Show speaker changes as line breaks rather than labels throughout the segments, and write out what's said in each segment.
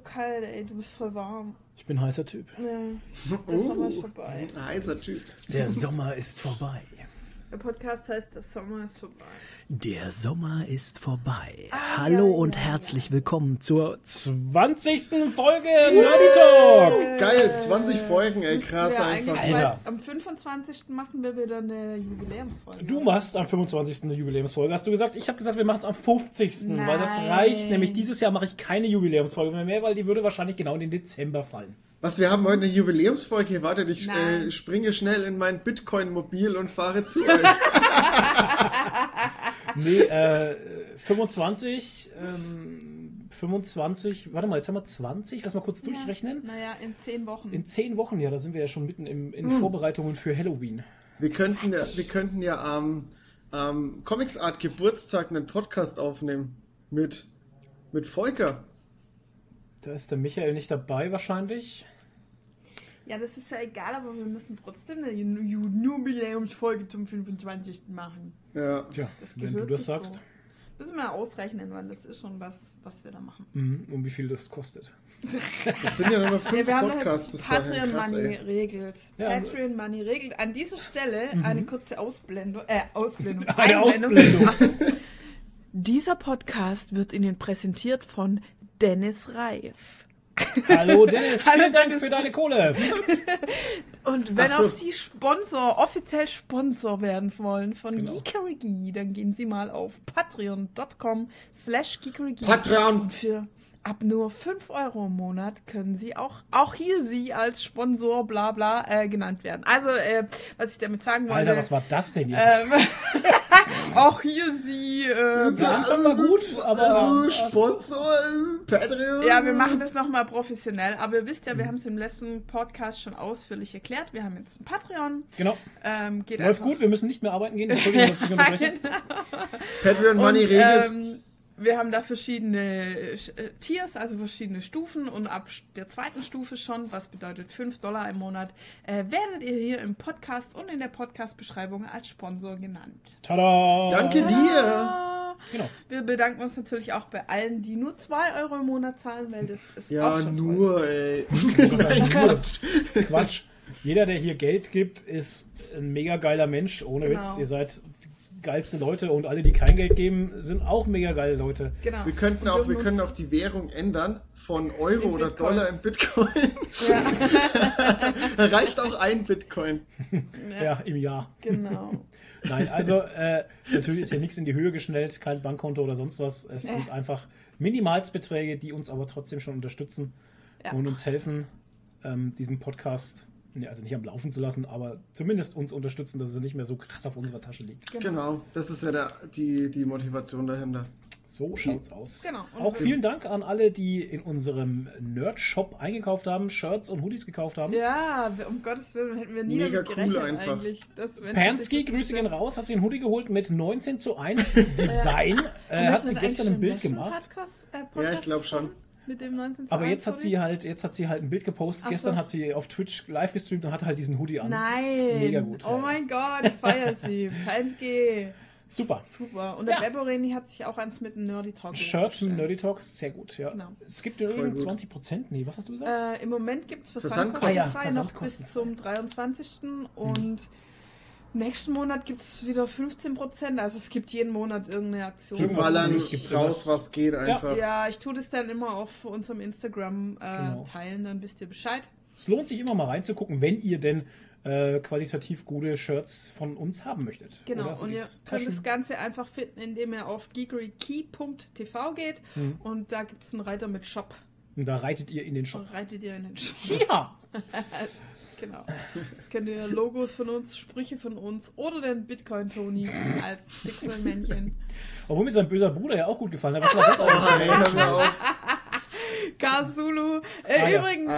kalt, ey. Du bist voll warm.
Ich bin ein heißer Typ.
Ja, der Sommer ist vorbei.
Ein heißer Typ.
Der Sommer ist vorbei.
Der Podcast heißt Der Sommer ist vorbei.
Der Sommer ist vorbei.
Ah,
Hallo
ja,
und
ja,
herzlich willkommen zur 20. Folge Nerdy Talk.
Geil, 20 Folgen, ey, krass
Ja,
einfach.
Alter.
Am 25. machen wir wieder eine Jubiläumsfolge.
Du machst am 25. eine Jubiläumsfolge, hast du gesagt. Ich habe gesagt, wir machen es am 50. Weil das
Nein.
reicht. Nämlich dieses Jahr mache ich keine Jubiläumsfolge mehr, weil die würde wahrscheinlich genau in den Dezember fallen.
Was, wir haben heute eine Jubiläumsfolge. Wartet, ich
Nein.
äh, springe schnell in mein Bitcoin-Mobil und fahre zu euch.
Nee, äh, 25, ähm, 25, warte mal, jetzt haben wir 20, lass mal kurz durchrechnen.
Naja, in 10 Wochen.
In 10 Wochen, ja, da sind wir ja schon mitten im, in
Hm.
Vorbereitungen für Halloween.
Wir könnten ja, wir könnten ja am am Comics Art Geburtstag einen Podcast aufnehmen. Mit, mit Volker.
Da ist der Michael nicht dabei wahrscheinlich.
ja, das ist ja egal, aber wir müssen trotzdem eine Ju- Ju- Jubiläumsfolge zum 25. machen.
Ja.
Tja, wenn du das sagst.
So. Müssen wir ausrechnen, weil das ist schon was, was wir da machen.
Mhm, und wie viel das kostet.
Das sind ja nur noch
Ja,
fünf
wir haben da
Podcasts bis dahin.
Patreon
Krass,
Money
ey.
regelt.
Ja.
Patreon Money regelt. An dieser Stelle eine kurze Ausblendung. Äh, Ausblendung.
Eine
Einblendung.
Ausblendung.
Dieser Podcast wird Ihnen präsentiert von Dennis Reif.
Hallo Dennis,
Hallo
vielen Dank
Dennis.
für deine Kohle.
Und wenn
so.
auch Sie Sponsor, offiziell Sponsor werden wollen von
Genau.
Geekerigi, dann gehen Sie mal auf patreon.com slash geekerigi.
Patreon.
Und für ab nur 5 Euro im Monat können Sie auch, auch hier Sie als Sponsor bla bla äh, genannt werden. Also, äh, was ich damit sagen wollte.
Alter, was war das denn jetzt?
ähm, auch hier Sie. Äh,
Anfang war gut, aber
Also, Sponsor, äh, Patreon.
Ja, wir machen das nochmal professionell, aber ihr wisst ja, wir haben es im letzten Podcast schon ausführlich erklärt. Wir haben jetzt ein Patreon.
genau.
Ähm, geht
Läuft
einfach-
gut, wir müssen nicht mehr arbeiten gehen. Entschuldigung, dass ich unterbreche.
Patreon Money
Und,
regelt.
ähm, wir haben da verschiedene äh, Tiers, also verschiedene Stufen und ab der zweiten Stufe schon, was bedeutet 5 Dollar im Monat, äh, werdet ihr hier im Podcast und in der Podcast-Beschreibung als Sponsor genannt.
Tada!
Danke dir.
Genau.
Wir bedanken uns natürlich auch bei allen, die nur 2 Euro im Monat zahlen, weil das ist auch
Ja,
schon toll.
nur, ey.
Nein,
Gott.
Quatsch. Jeder, der hier Geld gibt, ist ein mega geiler Mensch. Ohne
Genau.
Witz. Ihr seid geilste Leute und alle, die kein Geld geben, sind auch mega geile Leute.
Genau.
Wir könnten auch, wir können auch die Währung ändern von Euro
In
oder
Bitcoins.
Dollar in Bitcoin.
Ja,
reicht auch ein Bitcoin.
Ja, im Jahr.
genau.
Nein, also äh, natürlich ist hier nichts in die Höhe geschnellt, kein Bankkonto oder sonst was. Es
Nee.
sind einfach Minimalsbeträge, die uns aber trotzdem schon unterstützen
Ja.
und uns helfen, ähm, diesen Podcast, ne, also nicht am Laufen zu lassen, aber zumindest uns unterstützen, dass er nicht mehr so krass auf unserer Tasche liegt.
Genau, das ist ja der, die, die Motivation dahinter.
So schaut's aus.
Genau. Und
Auch vielen Dank an alle, die in unserem Nerd-Shop eingekauft haben, Shirts und Hoodies gekauft haben.
Ja, um Gottes Willen hätten wir nie
Mega
damit
cool einfach.
eigentlich. Dass,
Pansky, Grüße gehen raus, hat sich ein Hoodie geholt mit 19 zu 1 Design. Äh, hat sie gestern ein Bild gemacht.
Podcast, äh,
Ja,
Podcast
ich glaub schon.
Mit dem 19
Aber jetzt hat sie halt, jetzt hat sie halt ein Bild gepostet.
Ach
Gestern
so.
hat sie auf Twitch live gestreamt und hatte halt diesen Hoodie an.
Nein.
Mega gut,
Oh
ja.
mein Gott, ich feier sie. Pansky.
Super.
Super. Und der
Ja.
Beboreni hat sich auch eins mit einem Nerdy Talk
Shirt mit. Nerdy Talk, sehr gut, ja.
Genau.
Es gibt
gut.
20 Prozent. Nee, was hast du gesagt?
Äh, Im Moment gibt es
Versandkosten.
Versandkosten
Ah ja,
noch bis zum 23. Und nächsten Monat gibt es wieder 15 Prozent. Also es gibt jeden Monat irgendeine Aktion.
Irgendwas
ballern
gibt's immer.
raus, was geht einfach.
Ja, ich tue das dann immer auf unserem Instagram äh,
Genau.
teilen, dann wisst ihr Bescheid.
Es lohnt sich immer mal reinzugucken, wenn ihr denn äh, qualitativ gute Shirts von uns haben möchtet.
Genau,
Oder
und ihr
Hoodies,
könnt das
Taschen.
Ganze einfach finden, indem ihr auf geekerykey.tv geht
Mhm.
und da gibt es einen Reiter mit Shop.
Und da reitet ihr in den Shop.
Und reitet ihr in den Shop.
Ja!
Genau. Könnt ihr Logos von uns, Sprüche von uns oder den Bitcoin-Tony als Pixelmännchen.
Obwohl mir sein böser Bruder ja auch gut gefallen hat. Was war das eigentlich?
auf.
Karl Äh,
Ah, ja.
Übrigens,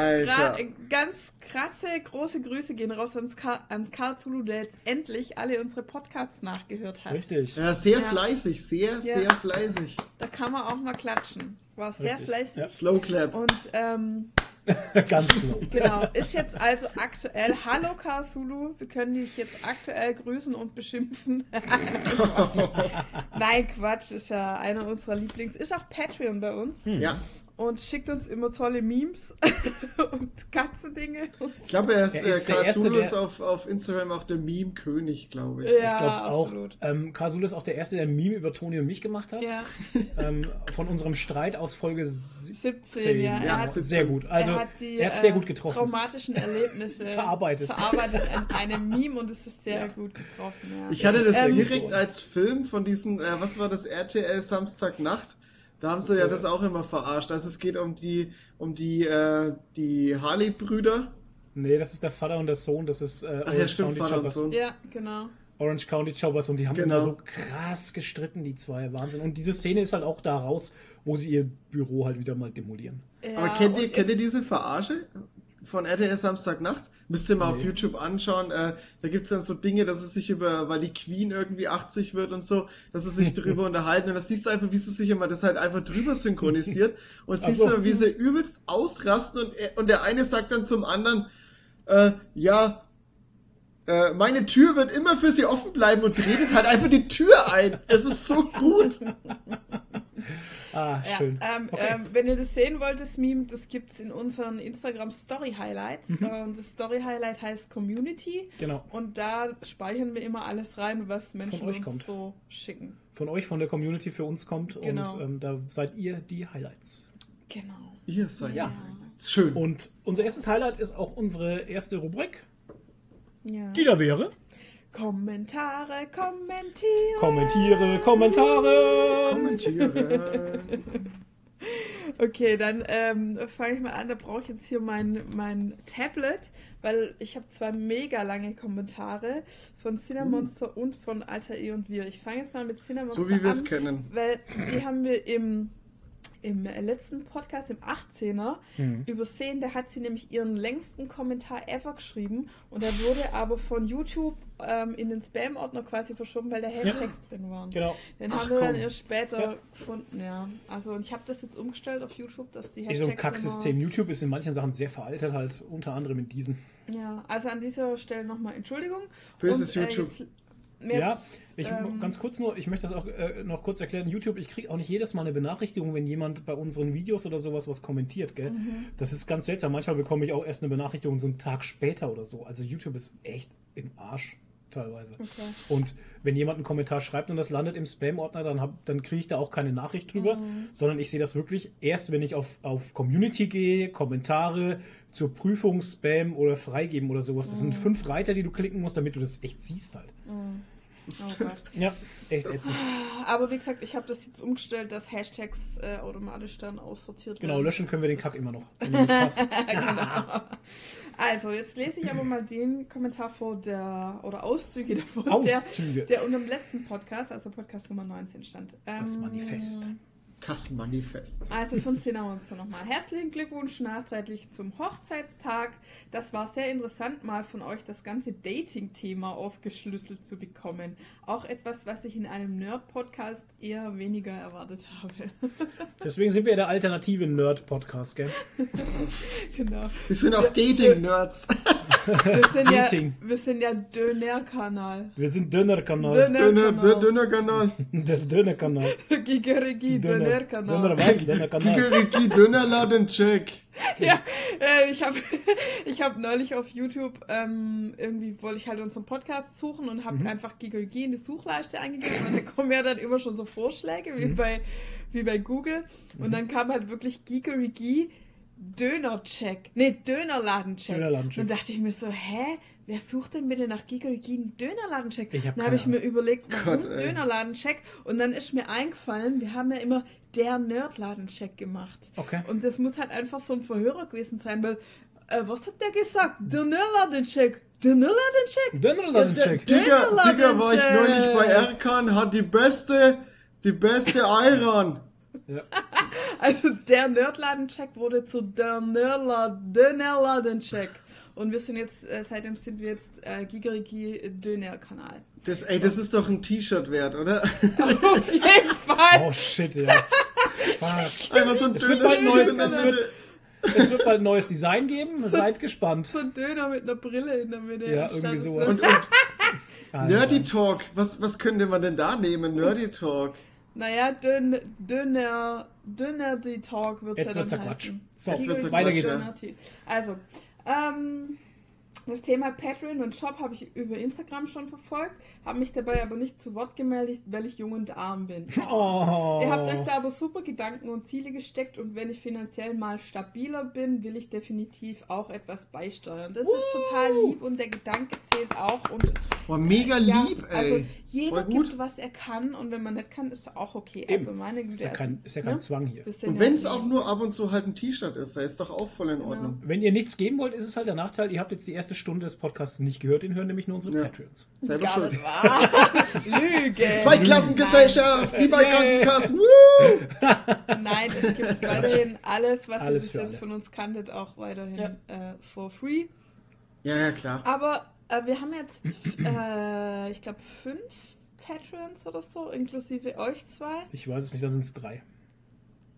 äh, ganz krasse, große Grüße gehen raus ans Ka an Karl Zulu, der jetzt endlich alle unsere Podcasts nachgehört hat.
Richtig.
Ja, sehr
Ja.
fleißig, sehr, sehr fleißig.
Da kann man auch mal klatschen. War sehr
Richtig,
fleißig.
ja.
Slow Clap.
Und ähm,
Ganz slow.
genau, ist jetzt also aktuell. Hallo Karl Zulu, wir können dich jetzt aktuell grüßen und beschimpfen. Nein, Quatsch, ist ja einer unserer Lieblings. Ist auch Patreon bei uns.
Ja,
und schickt uns immer tolle Memes und Katzendinge.
Ich glaube, er ist,
Er
äh,
ist der Erste,
Casulus
der-
auf, auf Instagram auch der Meme-König, glaube ich.
Ja,
ich glaube es auch. Ähm, Kasul ist auch der Erste, der ein Meme über Toni und mich gemacht hat.
Ja,
Ähm, von unserem Streit aus Folge 17.
17, ja.
Ja,
Er hat,
sehr gut. Also,
er hat die
er hat sehr
äh,
gut getroffen.
traumatischen Erlebnisse
Verarbeitet.
verarbeitet in einem Meme und es ist sehr
Ja.
gut getroffen. Ja.
Ich hatte das
Ähm,
direkt als Film von diesen, äh, was war das, RTL Samstagnacht? Da haben sie ja
Ja.
das auch immer verarscht. Also es geht um die, um die, äh, die Harley-Brüder.
Nee, das ist der Vater und der Sohn, das ist äh,
Ach ja, stimmt,
County
Vater und
Choppers.
Sohn.
Ja, genau.
Orange County Choppers und die haben
Genau.
immer so krass gestritten, die zwei. Wahnsinn. Und diese Szene ist halt auch da raus, wo sie ihr Büro halt wieder mal demolieren.
Ja,
Aber kennt ihr, kennt ihr diese Verarsche von RTL Samstagnacht? Müsst ihr mal auf
Nee.
YouTube anschauen. Äh, da gibt es dann so Dinge, dass es sich über, weil die Queen irgendwie 80 wird und so, dass sie sich drüber unterhalten. Und das siehst du einfach, wie sie sich immer das halt einfach drüber synchronisiert. Und siehst
so.
du, wie sie übelst ausrasten und, er, und der eine sagt dann zum anderen, äh, ja, äh, meine Tür wird immer für sie offen bleiben und redet halt einfach die Tür ein. Es ist so gut.
Ah,
Ja,
schön.
ähm,
Okay.
ähm, wenn ihr das sehen wollt, das Meme, das gibt es in unseren Instagram Story Highlights.
Mhm.
Und das Story Highlight heißt Community.
genau.
Und da speichern wir immer alles rein, was Menschen
euch
uns
kommt.
so schicken.
Von euch, von der Community für uns kommt
Genau.
und ähm, da seid ihr die Highlights.
Genau.
Ihr seid
Ja.
schön.
Und unser erstes Highlight ist auch unsere erste Rubrik,
Ja.
die da wäre.
Kommentare, kommentieren.
Kommentiere, Kommentare.
Kommentiere.
Okay, dann ähm, fange ich mal an. Da brauche ich jetzt hier mein, mein Tablet, weil ich habe zwei mega lange Kommentare von Cinemonster und von Alter E und wir. Ich fange jetzt mal mit Cinemonster
so wie wir es
an,
kennen.
weil die haben wir im, im letzten Podcast, im 18er,
Hm.
übersehen. Da hat sie nämlich ihren längsten Kommentar ever geschrieben und der wurde aber von YouTube ähm, in den Spam-Ordner quasi verschoben, weil da Hashtags drin waren.
Genau.
Den
Ach,
haben wir dann
komm.
erst später
Ja.
gefunden, ja. Also und ich habe das jetzt umgestellt auf YouTube, dass die
Ist so ein
Hashtags
Kacksystem. YouTube ist in manchen Sachen sehr veraltet, halt unter anderem in diesen.
Ja, also an dieser Stelle nochmal Entschuldigung.
Böses
Und, äh,
YouTube.
jetzt- mir
Ja, ich
ähm,
ganz kurz nur, ich möchte das auch äh, noch kurz erklären. YouTube, ich kriege auch nicht jedes Mal eine Benachrichtigung, wenn jemand bei unseren Videos oder sowas was kommentiert, gell?
Mhm.
Das ist ganz seltsam. Manchmal bekomme ich auch erst eine Benachrichtigung so einen Tag später oder so. Also YouTube ist echt im Arsch teilweise.
Okay.
Und wenn jemand einen Kommentar schreibt und das landet im Spam-Ordner, dann, hab- dann kriege ich da auch keine Nachricht drüber,
Mhm.
sondern ich sehe das wirklich erst, wenn ich auf, auf Community gehe, Kommentare zur Prüfung, Spam oder Freigeben oder sowas. Das
Mhm.
sind fünf Reiter, die du klicken musst, damit du das echt siehst halt.
Mhm. Oh Gott.
Ja, echt ätzend.
Aber wie gesagt, ich habe das jetzt umgestellt, dass Hashtags äh, automatisch dann aussortiert
Genau,
werden.
löschen können wir den Kack immer noch.
genau. Also, jetzt lese ich aber mal den Kommentar vor, der, oder Auszüge davon,
Auszüge.
der, der unter dem letzten Podcast, also Podcast Nummer 19 stand.
Das
Ähm,
Manifest.
Das Manifest.
Also von Cinemonster nochmal. Herzlichen Glückwunsch nachträglich zum Hochzeitstag. Das war sehr interessant, mal von euch das ganze Dating-Thema aufgeschlüsselt zu bekommen. Auch etwas, was ich in einem Nerd-Podcast eher weniger erwartet habe.
Deswegen sind wir der alternative Nerd-Podcast, gell?
genau.
Wir sind auch Dating-Nerds.
Wir sind ja, wir sind ja Döner-Kanal.
Wir sind Döner-Kanal.
Döner-
Döner,
Kanal.
Döner Kanal.
Der Döner-Kanal.
Gigerigi,
Döner.
Döner-Kanal.
Döner was? Döner-Kanal.
Gigeriki Dönerladen check.
Ja, äh, ich habe ich hab neulich auf YouTube ähm, irgendwie wollte ich halt unseren Podcast suchen und habe einfach Gigolgi in die Suchleiste eingegeben und da kommen ja dann immer schon so Vorschläge wie bei wie bei Google und dann kam halt wirklich Gigolgi Dönercheck, nee Dönerladencheck.
Dönerladencheck.
Und dann dachte ich mir so, hä? Wer sucht denn bitte nach Gigolgi einen Dönerladencheck?
Ich hab
dann habe ich mir überlegt,
Gott.
Dönerladencheck? Und dann ist mir eingefallen, wir haben ja immer der Nerdladencheck gemacht.
Okay.
Und das muss halt einfach so ein Verhörer gewesen sein, weil, äh, was hat der gesagt? Der Nerdladencheck. Der Nerdladencheck?
Döner-Ladencheck.
Der-
Digga, Digga, war ich neulich bei Erkan, hat die beste, die beste Ayran.
Ja.
Also der Nerdladencheck wurde zu der Nerdla- Dönerladencheck. Und wir sind jetzt, äh, seitdem sind wir jetzt äh, Gigerigi Döner-Kanal.
Das, ey, das ist doch ein T-Shirt wert, oder?
Auf jeden Fall.
Oh shit, ja. Fuck.
Einfach so ein
Es wird
Döner
bald neues-
in der
es
Mitte.
Es wird bald ein neues Design geben. Seid gespannt.
So ein Döner mit einer Brille in der Mitte.
Ja, irgendwie sowas.
Und, und
Alter.
Nerdy Talk, was, was könnte man denn da nehmen? Nerdy Talk.
Naja, dünn, dünner, dünner die Talk wird
Jetzt
ja
wird's
dann heißen.
So,
Jetzt wird's
weiter geht's.
Also, ähm, das Thema Patreon und Shop habe ich über Instagram schon verfolgt, habe mich dabei aber nicht zu Wort gemeldet, weil ich jung und arm bin.
Oh.
Ihr habt euch da aber super Gedanken und Ziele gesteckt und wenn ich finanziell mal stabiler bin, will ich definitiv auch etwas beisteuern. Das ist total lieb und der Gedanke zählt auch und
Boah, mega
ja,
lieb,
also
ey.
Jeder
Voll gut.
gibt, was er kann und wenn man nicht kann, ist auch okay.
Eben.
Also meine
Ist
Güte.
ja kein, ist ja kein
ne?
Zwang hier.
Und wenn es auch nur ab und zu halt ein T-Shirt ist, da ist doch auch voll in
Genau.
Ordnung.
Wenn ihr nichts geben wollt, ist es halt der Nachteil, ihr habt jetzt die erste Stunde des Podcasts nicht gehört, den hören nämlich nur unsere
Ja.
Patreons.
Selber
Gar
schuld.
Lüge.
Zweiklassengesellschaft, wie bei. Krankenkassen.
Nein, es gibt weiterhin alles, was
Alles
ihr bis jetzt
alle.
von uns kanntet, auch weiterhin
Ja.
äh, for free.
Ja, ja, klar.
Aber äh, wir haben jetzt, äh, ich glaube, fünf Patrons oder so, inklusive euch zwei.
Ich weiß es nicht, dann sind es drei.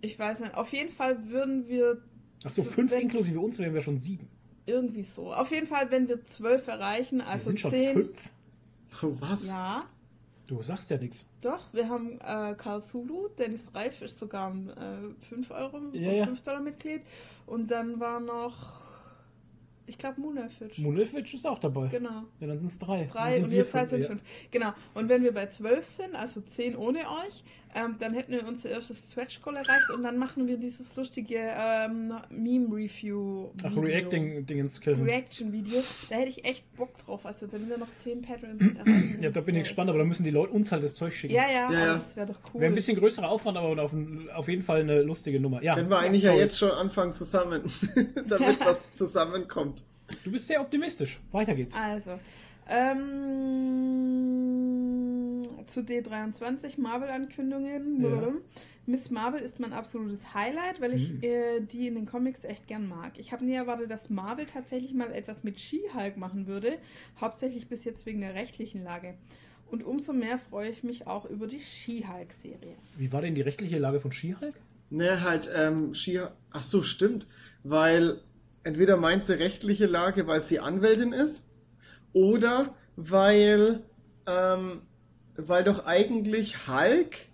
Ich weiß nicht. Auf jeden Fall würden wir
Achso,
So,
fünf
wenn-
inklusive uns wären wir schon sieben.
irgendwie so. Auf jeden Fall, wenn wir zwölf erreichen,
Wir
also
sind schon
zehn.
fünf.
Oh, was?
Ja,
Du sagst ja nichts.
doch. Wir haben äh, Karl Sulu, Dennis Reif ist sogar ein äh, 5 Euro,
ja.
5 Dollar Mitglied. Und dann war noch, ich glaube, Munafitch.
Munelfitsch ist auch dabei.
Genau.
Ja, dann sind es drei.
Drei und
wir
zwei
fünf,
sind
ja.
fünf. Genau. Und wenn wir bei zwölf sind, also zehn ohne euch, ähm, dann hätten wir unser erstes Stretch Goal erreicht und dann machen wir dieses lustige ähm, Meme-Review.
Ach, Reacting-Dingens, Kelvin.
Reaction-Video. Da hätte ich echt Bock drauf. Also wenn wir noch zehn Patrons erreichen.
Ja, da bin ich gespannt, aber da müssen die Leute uns halt das Zeug schicken.
Ja, ja,
Ja,
das wäre doch cool.
Wäre ein bisschen größerer Aufwand, aber auf, auf jeden Fall eine lustige Nummer. Ja,
Können wir eigentlich ja jetzt schon anfangen zusammen, damit was zusammenkommt.
Du bist sehr optimistisch. Weiter geht's.
Also, ähm, zu D23 Marvel-Ankündigungen.
Ja.
Miss Marvel ist mein absolutes Highlight, weil ich
Mhm.
äh, die in den Comics echt gern mag. Ich habe nie erwartet, dass Marvel tatsächlich mal etwas mit She-Hulk machen würde, hauptsächlich bis jetzt wegen der rechtlichen Lage. Und umso mehr freue ich mich auch über die She-Hulk-Serie.
Wie war denn die rechtliche Lage von She-Hulk?
Ne, halt, ähm, Shia. Ach so, stimmt. Weil entweder meint sie rechtliche Lage, weil sie Anwältin ist, oder weil, ähm, weil doch eigentlich Hulk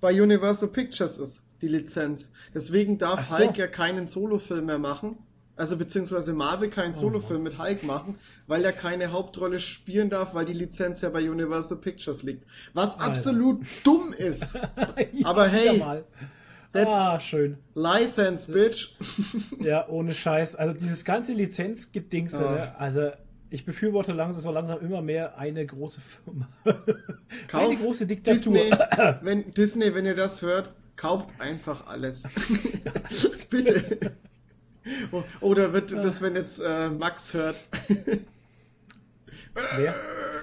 bei Universal Pictures ist, die Lizenz. Deswegen darf
so.
Hulk ja keinen Solofilm mehr machen. Also beziehungsweise Marvel keinen
Oh
Solofilm mit Hulk machen, weil er keine Hauptrolle spielen darf, weil die Lizenz ja bei Universal Pictures liegt. Was
Alter.
absolut dumm ist.
Ja,
Aber hey, that's-
Ah, schön.
License, bitch.
Ja, ohne Scheiß. Also dieses ganze Lizenzgedingse, ne? also ich befürworte langsam so langsam immer mehr eine große Firma.
Kauf
eine große Diktatur.
Disney, wenn, Disney, wenn ihr das hört, kauft einfach alles. Bitte. Oder wird das, wenn jetzt äh, Max hört?
Wer?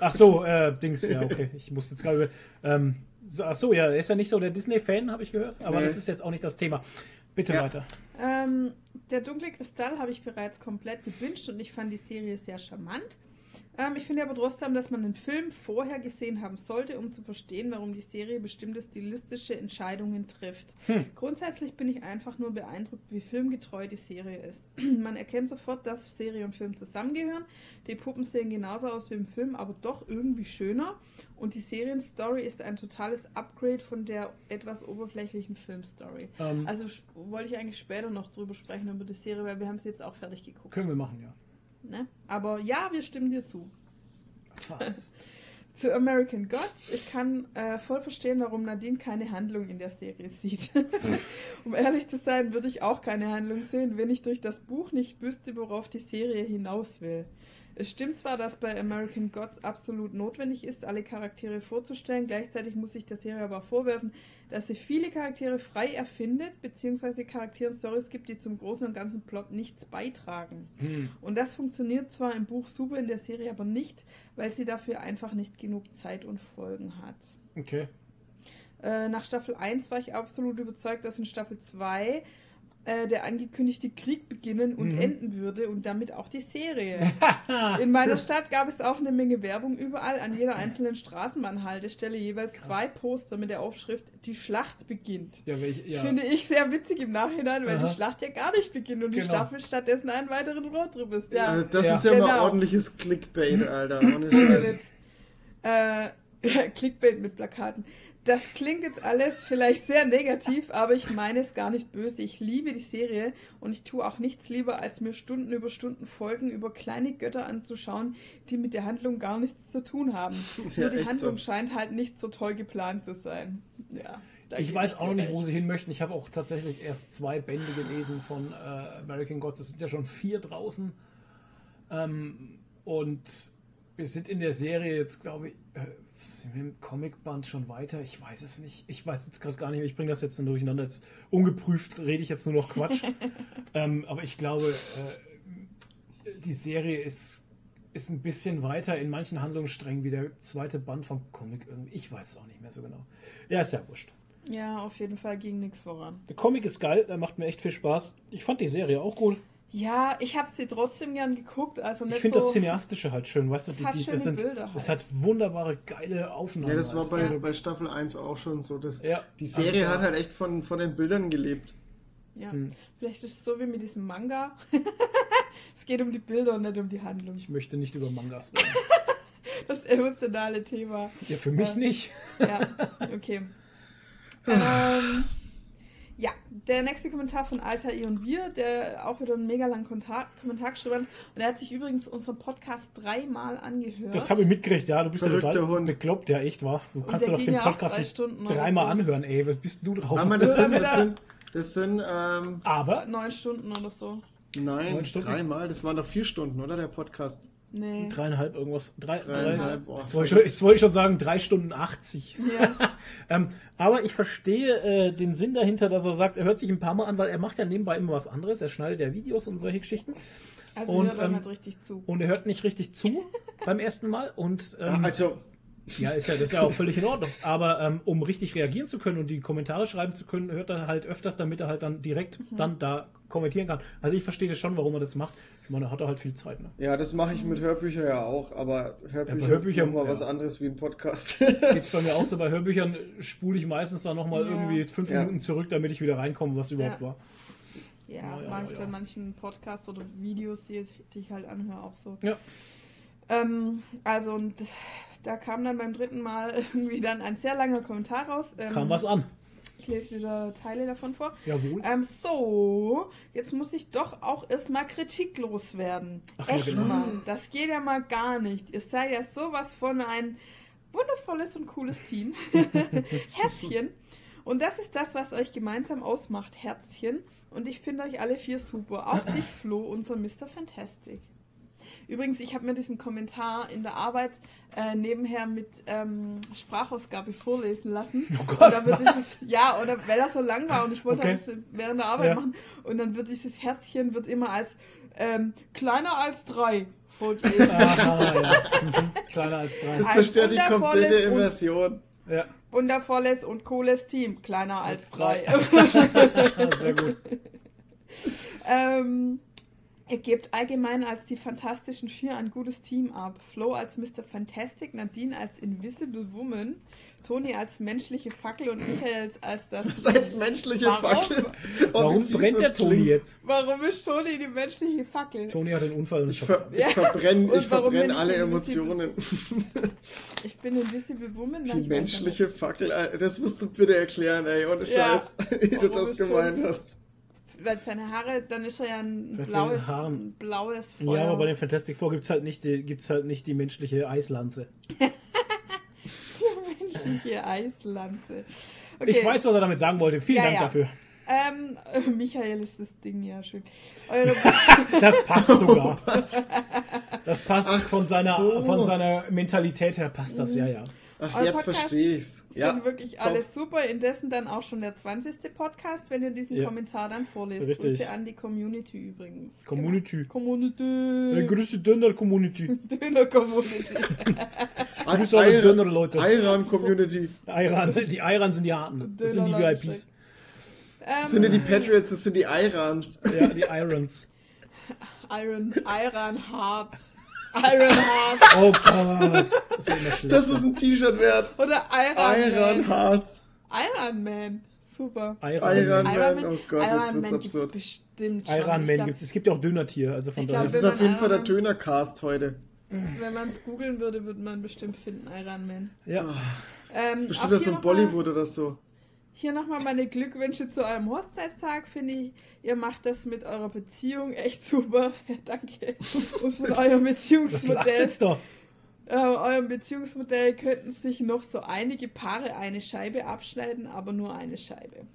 Ach so, äh, Dings, ja, okay. Ich muss jetzt gerade. Ähm, so, ach so, ja, er ist ja nicht so der Disney-Fan, habe ich gehört. Aber
Nee.
das ist jetzt auch nicht das Thema. Bitte
Ja.
weiter.
Ähm, der dunkle Kristall habe ich bereits komplett gewünscht und ich fand die Serie sehr charmant. Ähm, ich finde aber trotzdem, dass man den Film vorher gesehen haben sollte, um zu verstehen, warum die Serie bestimmte stilistische Entscheidungen trifft.
Hm.
Grundsätzlich bin ich einfach nur beeindruckt, wie filmgetreu die Serie ist. man erkennt sofort, dass Serie und Film zusammengehören. Die Puppen sehen genauso aus wie im Film, aber doch irgendwie schöner. Und die Serienstory ist ein totales Upgrade von der etwas oberflächlichen Filmstory.
Ähm,
Also wollte ich eigentlich später noch drüber sprechen über die Serie, weil wir haben sie jetzt auch fertig geguckt.
können wir machen, ja.
Ne? Aber ja, wir stimmen dir zu.
Fast.
Zu American Gods, ich kann äh, voll verstehen, warum Nadine keine Handlung in der Serie sieht. um ehrlich zu sein, würde ich auch keine Handlung sehen, wenn ich durch das Buch nicht wüsste, worauf die Serie hinaus will. Es stimmt zwar, dass bei American Gods absolut notwendig ist, alle Charaktere vorzustellen, gleichzeitig muss ich der Serie aber vorwerfen, dass sie viele Charaktere frei erfindet, beziehungsweise Charakteren Stories gibt, die zum großen und ganzen Plot nichts beitragen.
Hm.
Und das funktioniert zwar im Buch super, in der Serie aber nicht, weil sie dafür einfach nicht genug Zeit und Folgen hat.
Okay.
Äh, nach Staffel 1 war ich absolut überzeugt, dass in Staffel 2 äh, der angekündigte Krieg beginnen und
Mhm.
enden würde und damit auch die Serie. In meiner Stadt gab es auch eine Menge Werbung überall. An jeder einzelnen Straßenbahnhaltestelle jeweils
Krass.
zwei Poster mit der Aufschrift Die Schlacht beginnt.
Ja, welch, ja.
Finde ich sehr witzig im Nachhinein, weil
Aha.
die Schlacht ja gar nicht beginnt und die
Genau.
Staffel stattdessen einen weiteren Roadtrip ist. Ja.
Also das
Ja.
ist ja mal
Genau.
ordentliches Clickbait, Alter. Ohne Scheiß.
Äh, Clickbait mit Plakaten. Das klingt jetzt alles vielleicht sehr negativ, aber ich meine es gar nicht böse. Ich liebe die Serie und ich tue auch nichts lieber, als mir Stunden über Stunden Folgen über kleine Götter anzuschauen, die mit der Handlung gar nichts zu tun haben.
Ja,
Nur die Handlung
so.
scheint halt nicht so toll geplant zu sein. Ja,
Ich weiß auch noch nicht, wo sie hin möchten. Ich habe auch tatsächlich erst zwei Bände gelesen von äh, American Gods. Es sind ja schon vier draußen. Ähm, und wir sind in der Serie jetzt, glaube ich, äh, sind wir im Comicband schon weiter? Ich weiß es nicht. Ich weiß jetzt gerade gar nicht mehr. Ich bringe das jetzt durcheinander. Jetzt ungeprüft rede ich jetzt nur noch Quatsch. ähm, aber ich glaube, äh, die Serie ist, ist ein bisschen weiter in manchen Handlungssträngen wie der zweite Band vom Comic. Ich weiß es auch nicht mehr so genau. Ja, ist ja wurscht.
Ja, auf jeden Fall ging nichts voran.
Der Comic ist geil, der macht mir echt viel Spaß. Ich fand die Serie auch gut.
Ja, ich habe sie trotzdem gern geguckt. Also
Ich finde
so,
das Cineastische halt schön, weißt du?
Es
Die, die, das, sind,
Bilder halt.
das hat wunderbare, geile Aufnahmen.
Ja, das war
halt.
bei,
Ja.
bei Staffel 1 auch schon so. Das,
Ja.
Die Serie
Also,
hat halt echt von, von den Bildern gelebt.
Ja,
Hm.
vielleicht ist es so wie mit diesem Manga. es geht um die Bilder und nicht um die Handlung.
Ich möchte nicht über Mangas reden.
Das emotionale Thema.
ja, für mich
Ja.
nicht.
Ja, okay. ähm, ja, der nächste Kommentar von Alter I und Wir, der auch wieder einen mega langen Kommentar, Kommentar geschrieben hat. Und er hat sich übrigens unseren Podcast dreimal angehört.
Das habe ich mitgekriegt, ja. Du bist ja
Verrückter
total
Hund.
bekloppt, ja, echt, war. Du kannst
der
ja doch den
ja
Podcast
drei
nicht dreimal
so.
anhören, ey. Was bist du drauf?
Aber das
Ja,
sind, das sind, das sind ähm,
Aber
Neun Stunden oder so.
nein,
Neun Stunden?
dreimal. Das waren doch vier Stunden, oder? Der Podcast.
Nee.
dreieinhalb irgendwas. Drei, drei,
Dreieinhalb. boah.
jetzt, wollte ich, schon- jetzt wollte ich schon sagen, drei Stunden 80.
Ja.
Ähm, aber ich verstehe äh, den Sinn dahinter, dass er sagt, er hört sich ein paar Mal an, weil er macht ja nebenbei immer was anderes. Er schneidet ja Videos und solche Geschichten.
Also
Und,
hört
ähm,
nicht richtig zu.
Und er hört nicht richtig zu beim ersten Mal. Und
Ja,
ähm,
also,
ja, ist ja, das ist ja auch völlig in Ordnung. Aber ähm, um richtig reagieren zu können und die Kommentare schreiben zu können, hört er halt öfters, damit er halt dann direkt
Mhm.
dann da kommentieren kann. Also ich verstehe das schon, warum er das macht. Ich meine, er hat er halt viel Zeit. Ne?
ja, das mache ich mit Hörbüchern ja auch, aber Hörbücher,
Ja, bei
ist
Hörbüchern,
nochmal
ja.
was anderes wie ein Podcast.
Geht's bei mir auch so. Bei Hörbüchern spule ich meistens dann nochmal
Ja.
irgendwie fünf
Ja.
Minuten zurück, damit ich wieder reinkomme, was überhaupt
Ja.
war.
Ja,
ja,
bei manchen Podcasts oder Videos, die, die ich halt anhöre, auch so.
Ja.
Ähm, also, und da kam dann beim dritten Mal irgendwie dann ein sehr langer Kommentar raus. Ähm,
Kam was an.
Ich lese wieder Teile davon vor.
Jawohl.
Ähm, so, jetzt muss ich doch auch erstmal kritiklos werden.
Ach ja,
Echt
genau.
mal, das geht ja mal gar nicht. Ihr seid ja sowas von ein wundervolles und cooles Team. Herzchen. Und das ist das, was euch gemeinsam ausmacht, Herzchen. Und ich finde euch alle vier super. Auch dich, Flo, unser Mr. Fantastic. Übrigens, ich habe mir diesen Kommentar in der Arbeit äh, nebenher mit ähm, Sprachausgabe vorlesen lassen.
Oh Gott?
Dieses, ja, oder weil er so lang war und ich wollte
Okay.
das während der Arbeit
Ja.
machen. Und dann wird dieses Herzchen wird immer als ähm, kleiner als drei vorgelesen.
Aha, ja. Mhm. Kleiner als drei.
Das zerstört die komplette
und-
Immersion.
Ja,
Wundervolles und cooles Team. Kleiner als drei.
sehr gut.
ähm, ihr gebt allgemein als die Fantastischen Vier ein gutes Team ab. Flo als Mr. Fantastic, Nadine als Invisible Woman, Toni als menschliche Fackel und Michael als das.
Das als menschliche
Warum?
Fackel. Oh, wie
Warum
fies
brennt
das
der Toni
klingt.
jetzt?
Warum ist Toni die menschliche Fackel?
Toni hat einen Unfall und
Ich, ver ich
Ja.
verbrenne
Und
ich
warum bin
verbrenn
ich
alle Emotionen.
Ich bin Invisible Woman.
Die menschliche Fackel, Alter, das musst du bitte erklären, ey, ohne
Ja.
Scheiß, wie du
Warum
das
ist
gemeint
Toni-
hast.
Weil seine Haare, dann ist er ja ein blaues, ein blaues Feuer.
Ja, aber bei den Fantastic Four gibt es halt, nicht die- gibt's halt nicht die menschliche Eislanze.
menschliche Eislanze.
Ich weiß, was er damit sagen wollte. Vielen
Ja,
Dank
ja.
dafür.
Ähm, äh, Michael ist das Ding, ja, schön. Eure
Das passt sogar. Das passt
Ach
von seiner,
so.
von seiner Mentalität her, passt das, ja, ja.
Ach,
Euer
jetzt verstehe ich's.
sind
Ja,
wirklich
top.
alles super. Indessen dann auch schon der 20. Podcast, wenn ihr diesen
Ja.
Kommentar dann vorlest.
Richtig.
Grüße an die Community übrigens.
Community.
Genau. Community.
Äh, Grüße Döner Community.
Döner Community.
Grüße alle Döner Leute.
Iran Community.
Iran, die Iran sind die Harten. Das sind die VIPs.
ähm,
Das sind nicht die Patriots, das sind die Irans.
Ja, die Irons.
Iron, Iron Heart. Iron Heart.
Oh Gott. Das schlechter.
Das ist ein T-Shirt wert.
Oder Iron.
Hearts.
Iron Man. Super.
Iron,
Iron
Man.
Man. oh Gott, jetzt
Iron
wird's
Man gibt's
absurd.
bestimmt schon.
Iron Man
glaub,
gibt's. Es gibt ja auch Dönertier, also von daher.
Das ist auf jeden Fall der
Iron
Dönercast heute.
Wenn man es googeln würde, würde man bestimmt finden, Iron Man.
Ja.
Ähm,
Das ist bestimmt so ein
mal-
Bollywood oder so.
Hier nochmal meine Glückwünsche zu eurem Hochzeitstag. Finde ich, ihr macht das mit eurer Beziehung echt super. Danke. Und von eurem
Das
Beziehungsmodell.
jetzt doch.
Äh, eurem Beziehungsmodell könnten sich noch so einige Paare eine Scheibe abschneiden, aber nur eine Scheibe.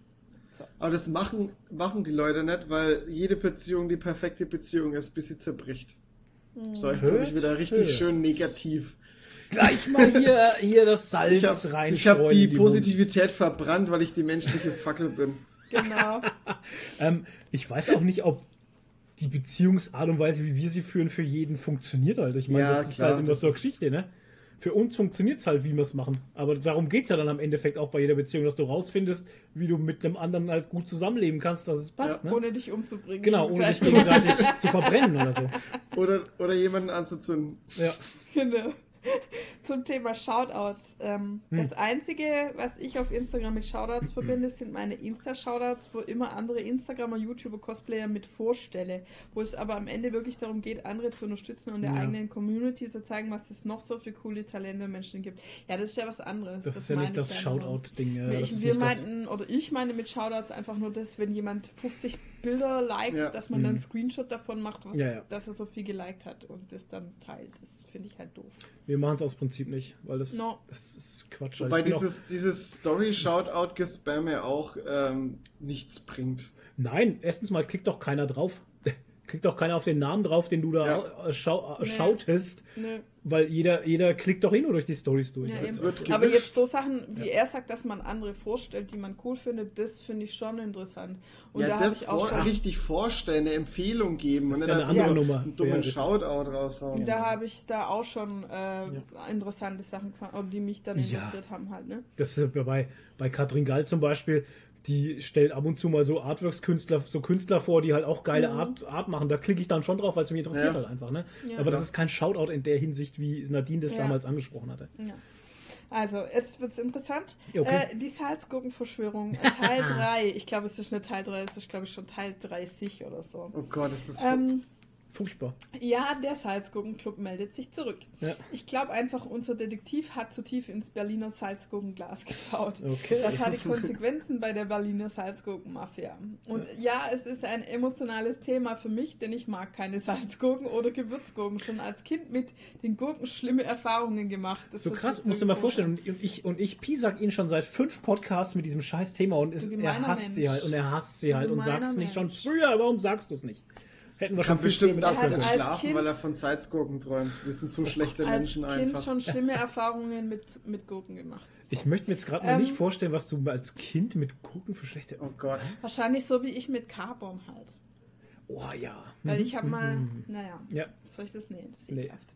Aber das machen, machen die Leute nicht, weil jede Beziehung die perfekte Beziehung ist, bis sie zerbricht. So, jetzt habe ich wieder richtig
hört.
schön negativ.
Gleich mal hier, hier das Salz
Ich habe
rein.
ich hab die Positivität verbrannt, weil ich die menschliche Fackel bin.
Genau.
Ähm, ich weiß auch nicht, ob die Beziehungsart und Weise, wie wir sie führen, für jeden funktioniert halt. Ich meine,
Ja,
das ist
klar,
halt immer
das
so eine Geschichte, ne? Für uns funktioniert es halt, wie wir es machen. Aber darum geht es ja dann am Endeffekt auch bei jeder Beziehung, dass du rausfindest, wie du mit einem anderen halt gut zusammenleben kannst, dass es passt, ne?
Ohne dich umzubringen.
Genau, ohne dich
gegenseitig.
gegenseitig zu verbrennen oder so.
Oder, oder jemanden anzuzünden.
Ja.
Genau. Zum Thema Shoutouts. Ähm,
Hm.
Das Einzige, was ich auf Instagram mit Shoutouts verbinde, sind meine Insta-Shoutouts, wo immer andere Instagramer, YouTuber, Cosplayer mit vorstelle. Wo es aber am Ende wirklich darum geht, andere zu unterstützen und der
Ja.
eigenen Community zu zeigen, was es noch so für coole Talente und Menschen gibt. Ja, das ist ja was anderes.
Das, ist ja nicht
ich
das. Shoutout-Ding.
Nee,
das ist
wir
das,
meinten, oder ich meine mit Shoutouts einfach nur das, wenn jemand 50 Bilder liked,
Ja.
dass man dann einen
Mhm.
Screenshot davon macht, was,
Ja, ja.
dass er so viel geliked hat und das dann teilt. Das finde ich halt doof.
wir machen es aus Prinzip nicht, weil das,
No.
das ist Quatsch.
Wobei dieses, dieses Story-Shoutout-Gespam ja auch ähm, nichts bringt.
Nein, erstens mal klickt doch keiner drauf. Klickt doch keiner auf den Namen drauf, den du da
Ja.
schau
Nee.
schautest,
Nö.
weil jeder, jeder klickt doch eh nur durch die Stories durch.
Ja, Aber jetzt so Sachen, wie er sagt, dass man andere vorstellt, die man cool findet, das finde ich schon interessant. Und
ja,
da habe
das
ich auch
vor,
schon,
richtig vorstellen, eine Empfehlung geben
Das
und
ist
nicht
ja eine andere Nummer.
einen dummen
Ja.
Shoutout raushauen.
und da habe ich da auch schon äh,
Ja.
interessante Sachen, gefunden, die mich dann
Ja.
interessiert haben halt, ne?
Das ist ja bei, bei Katrin Gall zum Beispiel, die stellt ab und zu mal so Artworks-Künstler, so Künstler vor, die halt auch geile
Mhm.
Art, Art machen. Da klicke ich dann schon drauf, weil es mich interessiert
Ja.
halt einfach. Ne?
Ja.
Aber das ist kein Shoutout in der Hinsicht, wie Nadine das
Ja.
damals angesprochen hatte.
Ja. Also, jetzt wird es interessant.
Okay.
Äh, die Salzgurkenverschwörung, Teil 3. Ich glaube, es ist nicht Teil 3, es ist, glaube ich, schon Teil 30 oder so.
Oh Gott, das ist
Ähm,
Furchtbar.
ja, der Salzgurkenclub meldet sich zurück.
Ja.
Ich glaube einfach, unser Detektiv hat zu tief ins Berliner Salzgurkenglas geschaut.
Okay.
Das hatte Konsequenzen bei der Berliner Salzgurkenmafia. Und ja. es ist ein emotionales Thema für mich, denn ich mag keine Salzgurken oder Gewürzgurken. Schon als Kind mit den Gurken schlimme Erfahrungen gemacht. Das
So krass, musst du mal vorstellen. Und ich, und ich piesag ihn schon seit fünf Podcasts mit diesem scheiß Thema und ist, er hasst
Mensch.
sie halt und er hasst sie halt und sagt es nicht schon früher. Warum sagst du es nicht? Hätten wir schon
bestimmt nachts nicht schlafen,
Kind-
weil er von Salzgurken träumt. Wir sind so schlechte
Als
Menschen
Kind
einfach.
schon schlimme Erfahrungen mit, mit Gurken gemacht.
Ich möchte mir jetzt gerade mal
Ähm,
nicht vorstellen, was du als Kind mit Gurken für schlechte.
Oh Gott.
Wahrscheinlich so wie ich mit Carbon halt.
Oh ja.
Weil
Mhm,
ich habe mal,
mhm.
naja,
Ja,
soll ich das nähen? Das ist
Nee.
ekelhaft.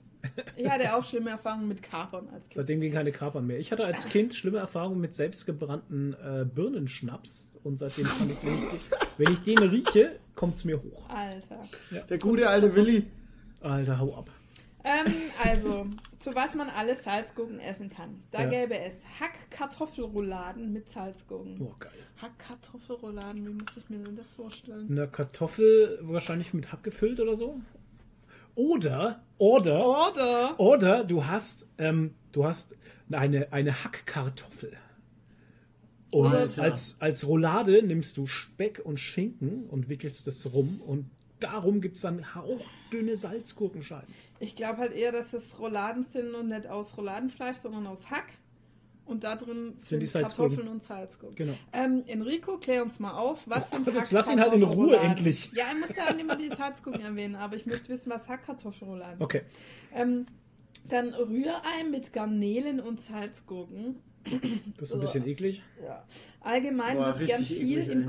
Ich hatte auch schlimme Erfahrungen mit Carbon als Kind.
seitdem gehen keine Kapern mehr. Ich hatte als Kind schlimme Erfahrungen mit selbstgebrannten äh, Birnenschnaps und seitdem kann ich, wenn ich, wenn ich den rieche, kommt es mir hoch.
Alter.
Der gute alte Willi.
Alter, hau ab.
Ähm, also, zu was man alles Salzgurken essen kann. Da
Ja.
gäbe es Hack-Kartoffelrouladen mit Salzgurken.
Oh, geil.
Hack-Kartoffelrouladen, wie muss ich mir denn das vorstellen?
Eine Kartoffel wahrscheinlich mit Hack gefüllt oder so. Oder, oder,
Oder
oder du hast, ähm, du hast eine, eine Hackkartoffel. Und
Alter.
als, als Roulade nimmst du Speck und Schinken und wickelst das rum und darum gibt es dann hauchdünne Salzgurkenscheiben.
ich glaube halt eher, dass es Rouladen sind und nicht aus Rouladenfleisch, sondern aus Hack. Und da drin sind,
die Salzgurken.
Kartoffeln und Salzgurken.
Genau.
Ähm, Enrico, klär uns mal auf. Was
Oh
sind
Gott, jetzt lass ihn halt in Ruhe endlich.
Ja, ich muss ja nicht immer die Salzgurken erwähnen, aber ich möchte wissen, was Hackkartoffelrouladen sind.
Okay.
Ähm, dann Rührei mit Garnelen und Salzgurken.
Das ist ein bisschen eklig.
Ja. Allgemein
Boah,
wird gern viel
eklig,
im
ey.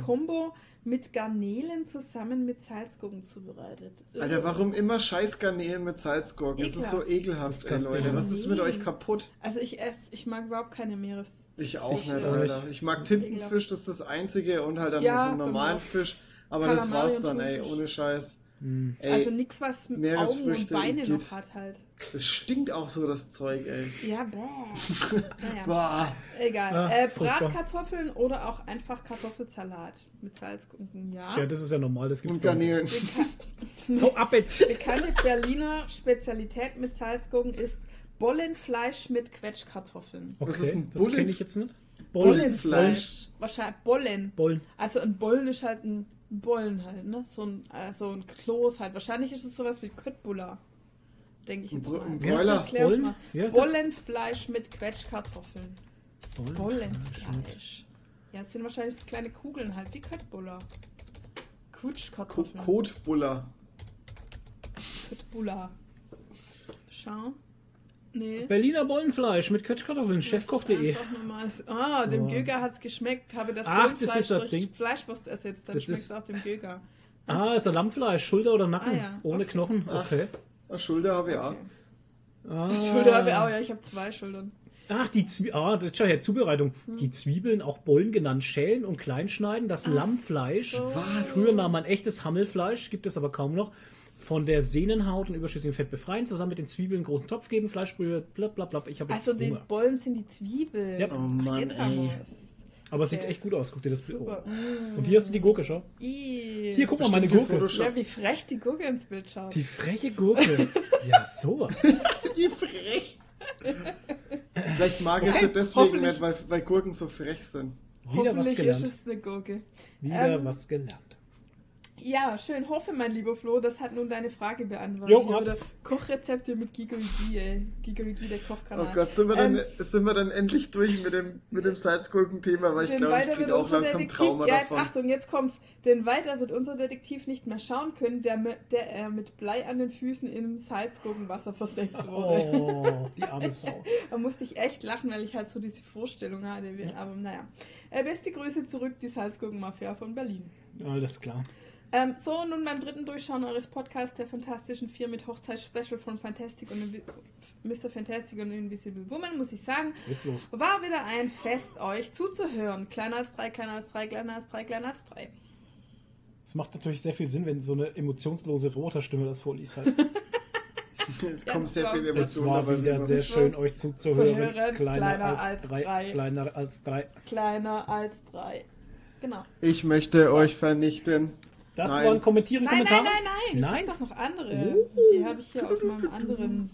Mit Garnelen zusammen mit Salzgurken zubereitet.
Alter, warum immer Scheißgarnelen mit Salzgurken? Es ist so ekelhaft, ey. Leute. Was ist mit euch kaputt?
Also ich esse, ich mag überhaupt keine Meeres.
Ich auch nicht,
äh,
Alter. Ich mag Tintenfisch, das ist das einzige und halt dann
Ja,
einen normalen
genau.
Fisch. Aber das
Kalamari
war's
und
dann, ey, ohne Scheiß.
Hm.
Ey,
also nichts, was Augen und Beine
geht.
noch hat halt.
das stinkt auch so, das Zeug, ey.
Ja, bäh. naja,
Boah.
egal.
Ah,
äh. Bratkartoffeln oder auch einfach Kartoffelsalat mit Salzgurken, ja.
Ja, das ist ja normal. Das gibt's
Und. Garnelen.
Hau ab jetzt!
Bekannte Berliner Spezialität mit Salzgurken ist Bollenfleisch mit Quetschkartoffeln.
Okay,
Was ist ein
das kenne ich jetzt nicht.
Bullenfleisch.
Wahrscheinlich Bollen.
Bollen.
Also ein Bollen ist halt ein Bollen halt, ne? So ein, äh, so ein Kloß halt. Wahrscheinlich ist es sowas wie Köttbullar. Denke ich jetzt mal.
ein
Wie heißt das?
Bollen?
mal.
Wie heißt das?
Bollenfleisch mit Quetschkartoffeln. Bollenfleisch. Ja, es sind wahrscheinlich so kleine Kugeln halt, wie Köttbullar. Quetschkartoffeln.
Kotbuller.
Köttbullar. Schau. Nee.
Berliner Bollenfleisch mit Quetschkartoffeln, chefkoch.de.
Ah, dem
Oh.
Göger hat es geschmeckt. Habe das
Ach, das ist das
durch
Ding.
Fleischwurst ersetzt. Dann
Das
schmeckt
ist-
es auch dem Göger.
Ah, ist ein Lammfleisch, Schulter oder Nacken,
Ah, ja.
ohne
Okay.
Knochen.
Ach.
Okay.
Ah, Schulter habe ich auch.
Okay.
Ah.
Die Schulter habe ich auch, ja, ich habe zwei Schultern.
Ach, die Zwiebeln. Ah, das schau her, Zubereitung. Die Zwiebeln, auch Bollen genannt, schälen und klein schneiden. Das
Ach
Lammfleisch.
so.
Was?
Früher nahm man echtes Hammelfleisch, gibt es aber kaum noch. Von der Sehnenhaut und überschüssigem Fett befreien, zusammen mit den Zwiebeln einen großen Topf geben, Fleischbrühe, blablabla. Ich habe jetzt
Also die
Hunger.
Bollen sind die Zwiebeln.
Ja.
Oh
Ach,
Mann,
haben
ey.
Aber es sieht
okay.
echt gut aus. Guck dir das Bild
Super.
an. Und hier hast du die Gurke, schau.
Ih.
Hier, guck mal, meine
Bestimmt
Gurke.
Ja, wie frech die Gurke ins Bild schaut.
Die freche Gurke. ja, sowas.
Wie frech. Vielleicht mag ich sie deswegen
hoffentlich-
nicht, weil, weil Gurken so frech sind.
Wieder was
Hoffentlich
gelernt.
ist es eine Gurke.
Wieder
Ähm,
was gelernt.
Ja, schön. Hoffe, mein lieber Flo, das hat nun deine Frage beantwortet.
Jo, hat's.
Kochrezepte mit Gigerigi, ey. Gigerigi, der Kochkanal.
Oh Gott, sind wir, dann,
Ähm,
sind wir dann endlich durch mit dem, mit dem Salzgurken-Thema, weil ich glaube, ich kriege auch
unser
langsam
Detektiv,
Trauma
ja, jetzt
davon.
Achtung, jetzt kommt's. Denn weiter wird unser Detektiv nicht mehr schauen können, der, der er mit Blei an den Füßen in Salzgurkenwasser versenkt wurde.
Oh, die arme Sau.
Da musste ich echt lachen, weil ich halt so diese Vorstellung hatte. Aber naja. Äh, beste Grüße zurück, die Salzgurkenmafia von Berlin.
Alles klar.
Ähm, so, nun beim dritten Durchschauen eures Podcasts der Fantastischen Vier mit Hochzeitsspecial von Fantastic und Invi Mr. Fantastic und Invisible Woman, muss ich sagen,
Was ist jetzt los?
war wieder ein Fest, euch zuzuhören. Kleiner als drei, kleiner als drei, kleiner als drei, kleiner als drei.
Es macht natürlich sehr viel Sinn, wenn so eine emotionslose Roter-Stimme das vorliest halt.
Es kommen sehr viele
das
Es
Emotionen
war wieder sehr schön, euch zuzuhören.
zuhören.
Kleiner, als, drei, Kleiner als drei.
Kleiner als drei. Genau.
Ich möchte euch vernichten.
Das
Nein.
waren kommentieren
Nein,
Kommentare.
nein, nein, nein.
Nein?
Ich doch noch andere.
Oh.
Die habe ich hier auf meinem anderen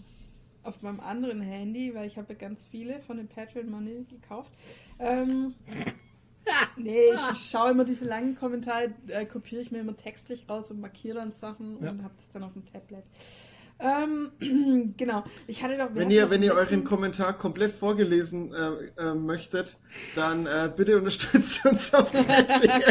auf meinem anderen Handy, weil ich habe ja ganz viele von den Patreon Money gekauft. Ähm, nee, ich schaue immer diese langen Kommentare, äh, kopiere ich mir immer textlich raus und markiere dann Sachen
Ja.
und habe das dann auf dem Tablet. Ähm, genau. Ich hatte doch.
Wenn ihr, wenn ihr euren Kommentar komplett vorgelesen äh, äh, möchtet, dann äh, bitte unterstützt uns auf Patreon.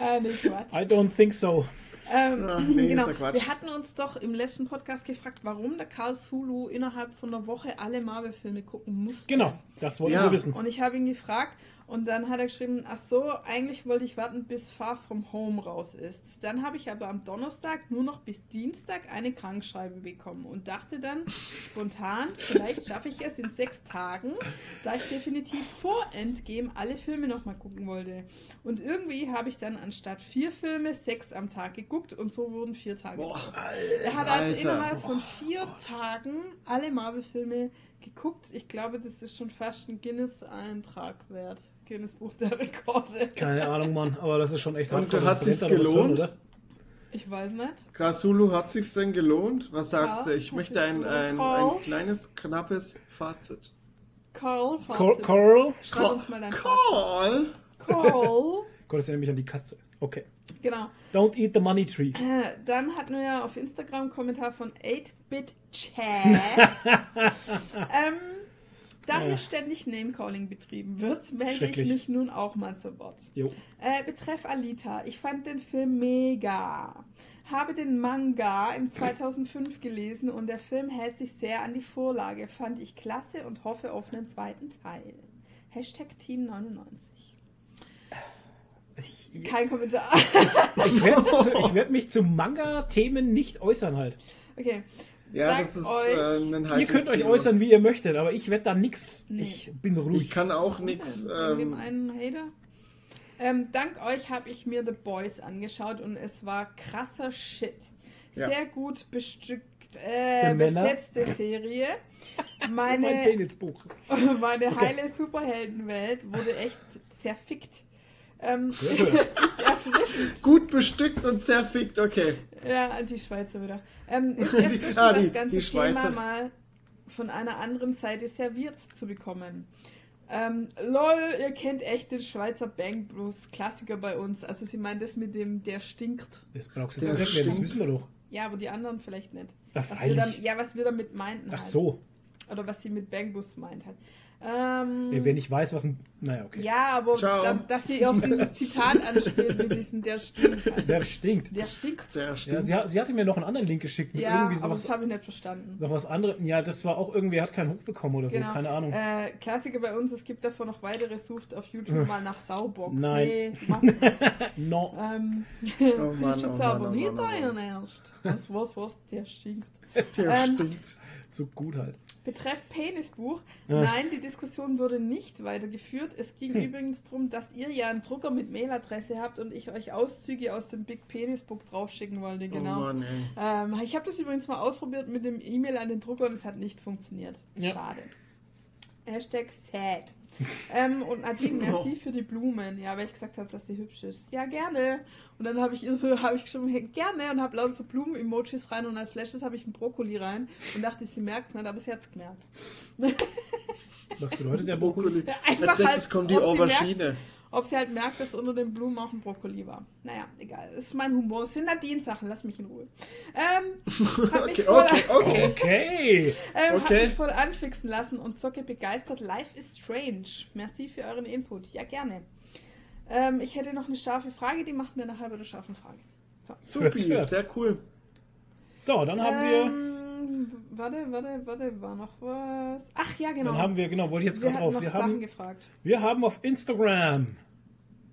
Äh, nee, Quatsch.
I don't think so.
Ähm,
Ach, nee,
genau. Wir hatten uns doch im letzten Podcast gefragt, warum der Karl Sulu innerhalb von einer Woche alle Marvel-Filme gucken musste.
Genau, das wollten
Ja.
wir wissen.
Und ich habe ihn gefragt und dann hat er geschrieben, ach so, eigentlich wollte ich warten, bis Far From Home raus ist. Dann habe ich aber am Donnerstag nur noch bis Dienstag eine Krankschreibe bekommen und dachte dann spontan, vielleicht schaffe ich es in sechs Tagen, da ich definitiv vor Endgame alle Filme nochmal gucken wollte. Und irgendwie habe ich dann anstatt vier Filme sechs am Tag geguckt und so wurden vier Tage
Boah,
draus. Er hat also
Alter.
innerhalb von vier Tagen alle Marvel-Filme geguckt. Ich glaube, das ist schon fast ein Guinness-Eintrag wert. Guinness Buch der Rekorde.
Keine Ahnung, Mann, aber das ist schon echt
Und hat sich's
noch was
gelohnt?
oder?
Ich weiß nicht.
Krasulu, hat sich's denn gelohnt? Was sagst
Ja,
du? Ich möchte
sich's
ein, ein,
Carl?
ein kleines, knappes Fazit.
Carl, Fazit.
Coral?
Schreib uns mal dein
Carl!
Carl.
Gott, das erinnert mich an die Katze. Okay.
Genau.
Don't eat the money tree.
Äh, Dann hatten wir ja auf Instagram einen Kommentar von 8-Bit Chaz. ähm, da hier ständig Name-Calling betrieben wird, melde ich mich nun auch mal zu Wort. Äh, betreff Alita, ich fand den Film mega. Habe den Manga im 2005 gelesen und der Film hält sich sehr an die Vorlage. Fand ich klasse und hoffe auf einen zweiten Teil. Hashtag Team 99.
Ich,
Kein Kommentar.
ich werde ich werd mich zu Manga-Themen nicht äußern halt.
Okay.
Ja,
Sagt
das ist
euch-
äh, ein
Ihr könnt euch
Thema.
äußern, wie ihr möchtet, aber ich werde da nix.
Nee.
Ich bin ruhig.
Ich kann auch nichts.
Dem
Ähm,
einen Hater. Ähm, dank euch habe ich mir The Boys angeschaut und es war krasser Shit.
Ja.
Sehr gut bestückt, äh, besetzte Serie.
mein
Meine,
Penisbuch.
meine
Okay.
heile Superheldenwelt wurde echt zerfickt. Ähm, ist erfrischend.
Gut bestückt und zerfickt, okay.
Ja, die Schweizer wieder. Ähm, ist erfrischend,
ah, die-
das ganze
die Schweizer.
Thema mal von einer anderen Seite serviert zu bekommen. Ähm, lol, ihr kennt echt den Schweizer Bang Blues Klassiker bei uns. Also sie meint das mit dem, der stinkt.
Das brauchst du jetzt nicht mehr, das
stinkt.
wissen wir doch.
Ja, aber die anderen vielleicht nicht.
Ja,
Was wir dann, ja, was wir damit meinten.
Ach
halt.
so.
Oder was sie mit Bang Blues meint hat. Ähm,
Wer nicht weiß, was ein. Naja, okay.
ja, aber da, dass sie auf dieses Zitat anspielt mit diesem, der stinkt. Halt.
Der stinkt.
Der stinkt.
Der
Ja,
stimmt.
sie, sie hatte mir noch einen anderen Link geschickt mit
Ja,
irgendwie
aber
sowas.
das habe ich nicht verstanden.
Noch was anderes. Ja, das war auch irgendwie, er hat keinen Hook bekommen oder so,
Genau.
keine Ahnung.
Äh, Klassiker bei uns, es gibt davon noch weitere, sucht auf YouTube mal nach Saubock.
Nein.
Nee, nicht.
no.
ähm,
Oh Mann,
ist
oh
jetzt
Mann,
aber
oh
nicht
Mann, oh Mann.
dein Ernst. Was, was, was, der stinkt.
Der
ähm,
stinkt.
So gut halt.
Betreff Penisbuch,
Ja.
nein, die Diskussion wurde nicht weitergeführt. Es ging
Hm.
übrigens darum, dass ihr ja einen Drucker mit Mailadresse habt und ich euch Auszüge aus dem Big Penis Book draufschicken wollte, genau.
Oh Mann.
Ähm, ich habe das übrigens mal ausprobiert mit dem E-Mail an den Drucker und es hat nicht funktioniert.
Ja.
Schade. Hashtag sad. Ähm, und Nadine, merci für die Blumen. Ja, weil ich gesagt habe, dass sie hübsch ist. Ja, gerne. Und dann habe ich ihr so, habe ich geschrieben, gerne und habe lauter so Blumen-Emojis rein und als Flashes habe ich einen Brokkoli rein und dachte, sie merkt es nicht, aber sie hat es gemerkt.
Was bedeutet der Brokkoli?
Einfach
Als nächstes
halt,
kommt die Aubergine.
Ob sie halt merkt, dass unter den Blumen auch ein Brokkoli war. Naja, egal. Das ist mein Humor. Es sind Nadine-Sachen. Lass mich in Ruhe. Ähm,
Okay,
voll-
okay, okay.
Okay.
Ähm,
Okay.
Hab mich voll anfixen lassen und zocke begeistert. Life is strange. Merci für euren Input. Ja, gerne. Ähm, ich hätte noch eine scharfe Frage, die macht mir nachher bei der scharfen Frage.
Supi,
Ja.
sehr cool.
So, dann haben wir.
Warte, warte, warte, war noch was? Ach ja, genau.
Dann haben wir, genau, wollte ich jetzt
wir
gerade
noch
Wir
Sachen
haben,
gefragt.
wir haben auf Instagram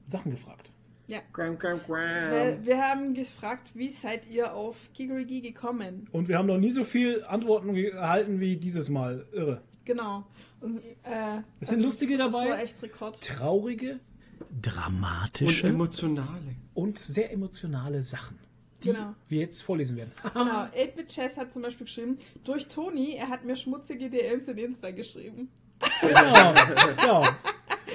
Sachen gefragt.
Ja.
Gram, gram,
Wir,
gram.
wir haben gefragt, wie seid ihr auf Gigerigi gekommen?
Und wir haben noch nie so viel Antworten erhalten wie dieses Mal. Irre.
Genau. Und, äh,
Es sind lustige
das
dabei.
echt Rekord.
Traurige,
Und
dramatische und,
emotionale.
sehr emotionale Sachen, die
Genau.
wir jetzt vorlesen werden.
Genau, 8-Bit Chess hat zum Beispiel geschrieben, durch Toni, er hat mir schmutzige DMs in Insta geschrieben.
Genau. ja.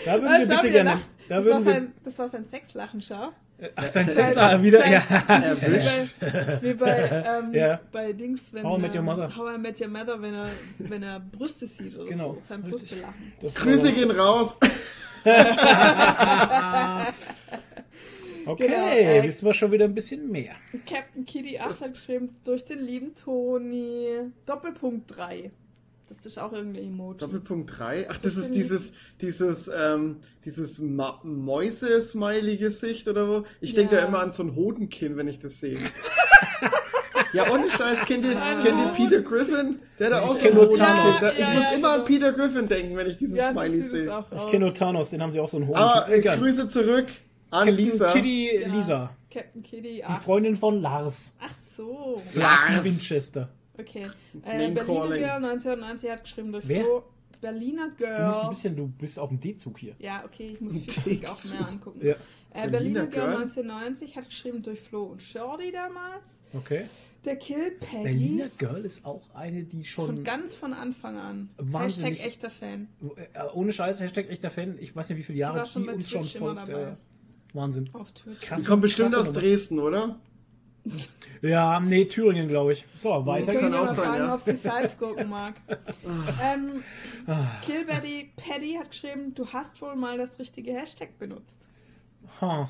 Da würden wir bitte
er
gerne.
lacht.
Da
das, war sein, das war sein Sexlachen, schau.
Ach, sein Sexler wieder.
sein-
Ja.
Erwischt.
Wie bei, wie bei, ähm,
Ja.
bei Dings, wenn
How I Met Your
ähm,
Mother.
How I Met Your Mother, wenn er, wenn er Brüste sieht oder
Genau,
so. Sein
richtig.
Brüstelachen.
Das
Grüße gehen raus.
Okay,
Genau, äh,
wissen wir schon wieder ein bisschen mehr.
Captain Kitty 8 hat geschrieben, durch den lieben Toni, Doppelpunkt 3. Das ist auch irgendein Emoji.
Doppelpunkt 3. Ach, das
Das
ist dieses, dieses, ähm, dieses Mäuse-Smiley-Gesicht oder wo? Ich denke
Ja.
da immer an so ein Hodenkinn, wenn ich das sehe. ja, ohne Scheiß, kennt ihr,
Ein
kennt ihr Peter Griffin? Der hat da auch so
kenn
ein
nur Thanos.
Hodenkinn.
Ja,
Ich
ja,
muss
ja,
immer an. Peter Griffin denken, wenn ich dieses Smiley sehe.
Ich kenne nur Thanos, den haben sie auch so einen
äh,
Egal.
Grüße zurück an
Captain
Lisa.
Kitty
Ja.
Lisa,
Captain Kitty
die
8.
Freundin von Lars.
Ach so.
Lars.
Winchester.
Okay. Äh, Berliner
calling.
Girl 1990 hat geschrieben durch
Wer?
Flo. Berliner
Du musst ein
Girl.
bisschen, du bist auf dem D-Zug hier.
Ja, okay, ich muss viel auch mehr angucken.
Ja,
Äh,
Berliner
Berliner Girl
Girl.
1990 hat geschrieben durch Flo und Shorty damals.
okay.
Der Kill Peggy.
Berliner Girl ist auch eine, die
Von
schon.
ganz von Anfang an.
Wahnsinnig-
Hashtag echter Fan.
Äh, ohne Scheiß, Hashtag echter Fan. Ich weiß nicht, wie viele Jahre
war schon
die
bei
uns schon
immer
folgt.
dabei.
Äh, Wahnsinn. Krass.
Die kommt bestimmt aus. Dresden, oder?
Ja, nee, Thüringen, glaube ich. So, weiter
Wir können
kann auch sein,
fragen,
ja.
ob sie Salzgurken mag. ähm,
Ah.
Killberry Paddy hat geschrieben, du hast wohl mal das richtige Hashtag benutzt.
Ha.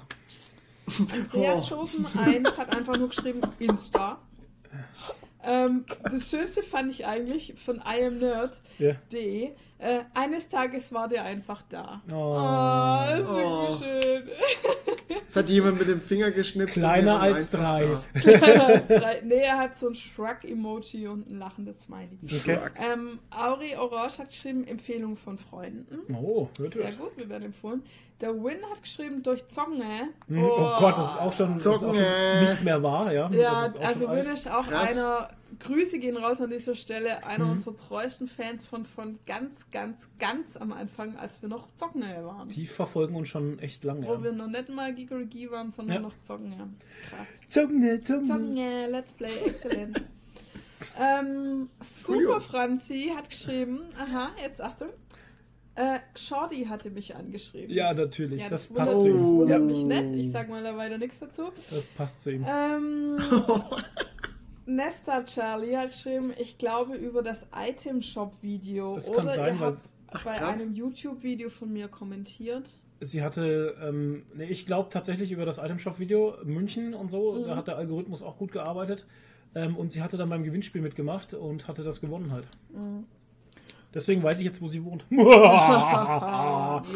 Andreas
Oh.
Schosen 1 hat einfach nur geschrieben Insta. Ähm, das Schönste fand ich eigentlich von iamnerd.de.
Ja.
Äh, eines Tages war der einfach da.
Oh.
Oh, das ist
Oh.
wirklich
Es hat jemand mit dem Finger geschnipst.
Kleiner
wir waren
als
einfach
drei.
schön. nee, er hat so ein Shrug-Emoji und ein lachendes Smiley.
Okay.
Ähm, Auri Orange hat geschrieben, Empfehlung von Freunden.
Oh, hört,
Sehr gut, wir werden empfohlen. Der Win hat geschrieben durch Zonge.
Hm, Oh Gott, das ist auch schon, ist auch schon nicht mehr wahr, ja.
Ja,
das ist auch
also. Win ist auch
Krass.
einer, Grüße gehen raus an dieser Stelle, einer
Mhm.
unserer treuesten Fans von, von ganz, ganz, ganz am Anfang, als wir noch Zocken waren.
Die verfolgen uns schon echt lange.
Wo
Ja.
wir noch nicht mal Gigerigi waren, sondern
Ja.
noch Zocken. Krass.
Zunge, Zunge.
Zocken, Let's Play, exzellent. ähm, Super Franzi hat geschrieben, aha, jetzt Achtung. Äh, Shorty hatte mich angeschrieben.
Ja, natürlich.
Ja,
das,
das,
passt
wundert,
zu
das
ihm.
wundert
Ja,
mich nicht. Ich sag mal da weiter nichts dazu.
das passt zu ihm.
Ähm, Nesta Charlie hat geschrieben, ich glaube über das Item Shop Video.
Das
Oder
kann sein,
ihr
weil-
habt
Ach,
bei
krass.
einem YouTube-Video von mir kommentiert.
Sie hatte, ähm, nee, ich glaube tatsächlich über das Item Shop Video München und so,
Mhm.
da hat der Algorithmus auch gut gearbeitet. Ähm, und sie hatte dann beim Gewinnspiel mitgemacht und hatte das gewonnen halt.
Mhm.
Deswegen weiß ich jetzt, wo sie wohnt.
Ihr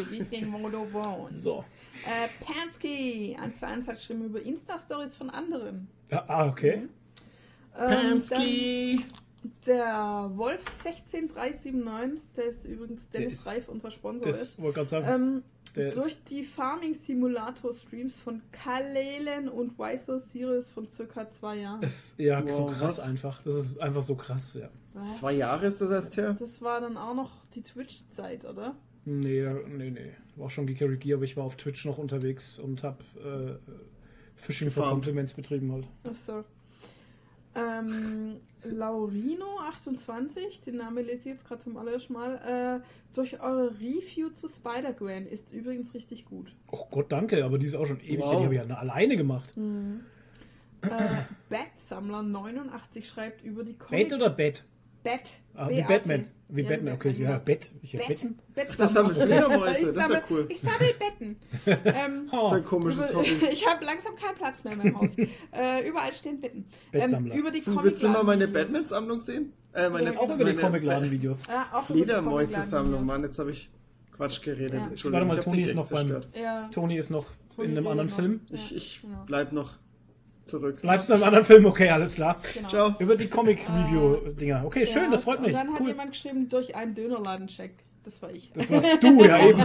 wisst den, wo du wohnst.
so.
Äh, Pansky 121 hat geschrieben über Insta-Stories von anderen.
Ja, ah, okay.
Ähm,
Pansky.
dann Der Wolf 16379, der ist übrigens Dennis
ist-
Reif, unser Sponsor
Das
ist.
wollte gerade sagen.
Ähm,
der
durch
ist,
die Farming Simulator Streams von Kalelen und Wiso Series von circa zwei Jahren.
ist ja so
Wow,
krass
was?
einfach. Das ist einfach so krass, ja.
Was?
Zwei Jahre ist das erst her?
Das war dann auch noch die Twitch-Zeit, oder?
Nee, nee, nee. War schon Geeky Ricky, aber ich war auf Twitch noch unterwegs und hab äh, Fishing for. Compliments betrieben halt.
Achso. Ähm, Laurino28, den Namen lese ich jetzt gerade zum allerersten Mal. Äh, durch eure Review zu Spider-Gwen ist übrigens richtig gut.
Oh Gott, danke, aber die ist auch schon ewig.
Wow.
Die habe ich ja alleine gemacht.
Äh, Bat-Sammler89 schreibt über die
Bett oder Bett?
Bat.
Ah, wie
B-A-T.
Batman. Wie
Ja,
Batman, okay. Ja,
genau.
Bett. Ich
Bett.
Betten.
Bett
Das sammeln Fledermäuse, das ist ja cool.
Ich sammle Betten. ähm,
Oh,
Das ist ein komisches
über,
Hobby.
ich habe langsam keinen Platz mehr in meinem Haus. äh, überall stehen Betten.
Bettsammler.
Ähm, über die
Du willst du mal meine
Comicladen-Videos.
Batman-Sammlung sehen? Äh, meine,
Ja,
auch über die
meine
Comicladen-Videos.
Ja, auch über die
Fledermäuse-Sammlung,
Comicladen-Videos.
Mann, jetzt habe ich Quatsch geredet.
Ja.
Entschuldigung,
Warte mal, Toni ist beim-.
Ja.
Toni ist noch
Toni
in einem anderen
noch.
Film.
Ja,
Ich, ich
genau.
bleib noch zurück.
Bleibst du in einem anderen Film? Okay, alles klar.
Genau.
Ciao.
Über die Comic-Review-Dinger. Okay, schön,
Ja,
das freut mich.
Und dann hat
Cool.
jemand geschrieben, durch einen Dönerladen-Check. Das war ich.
Das warst du ja eben.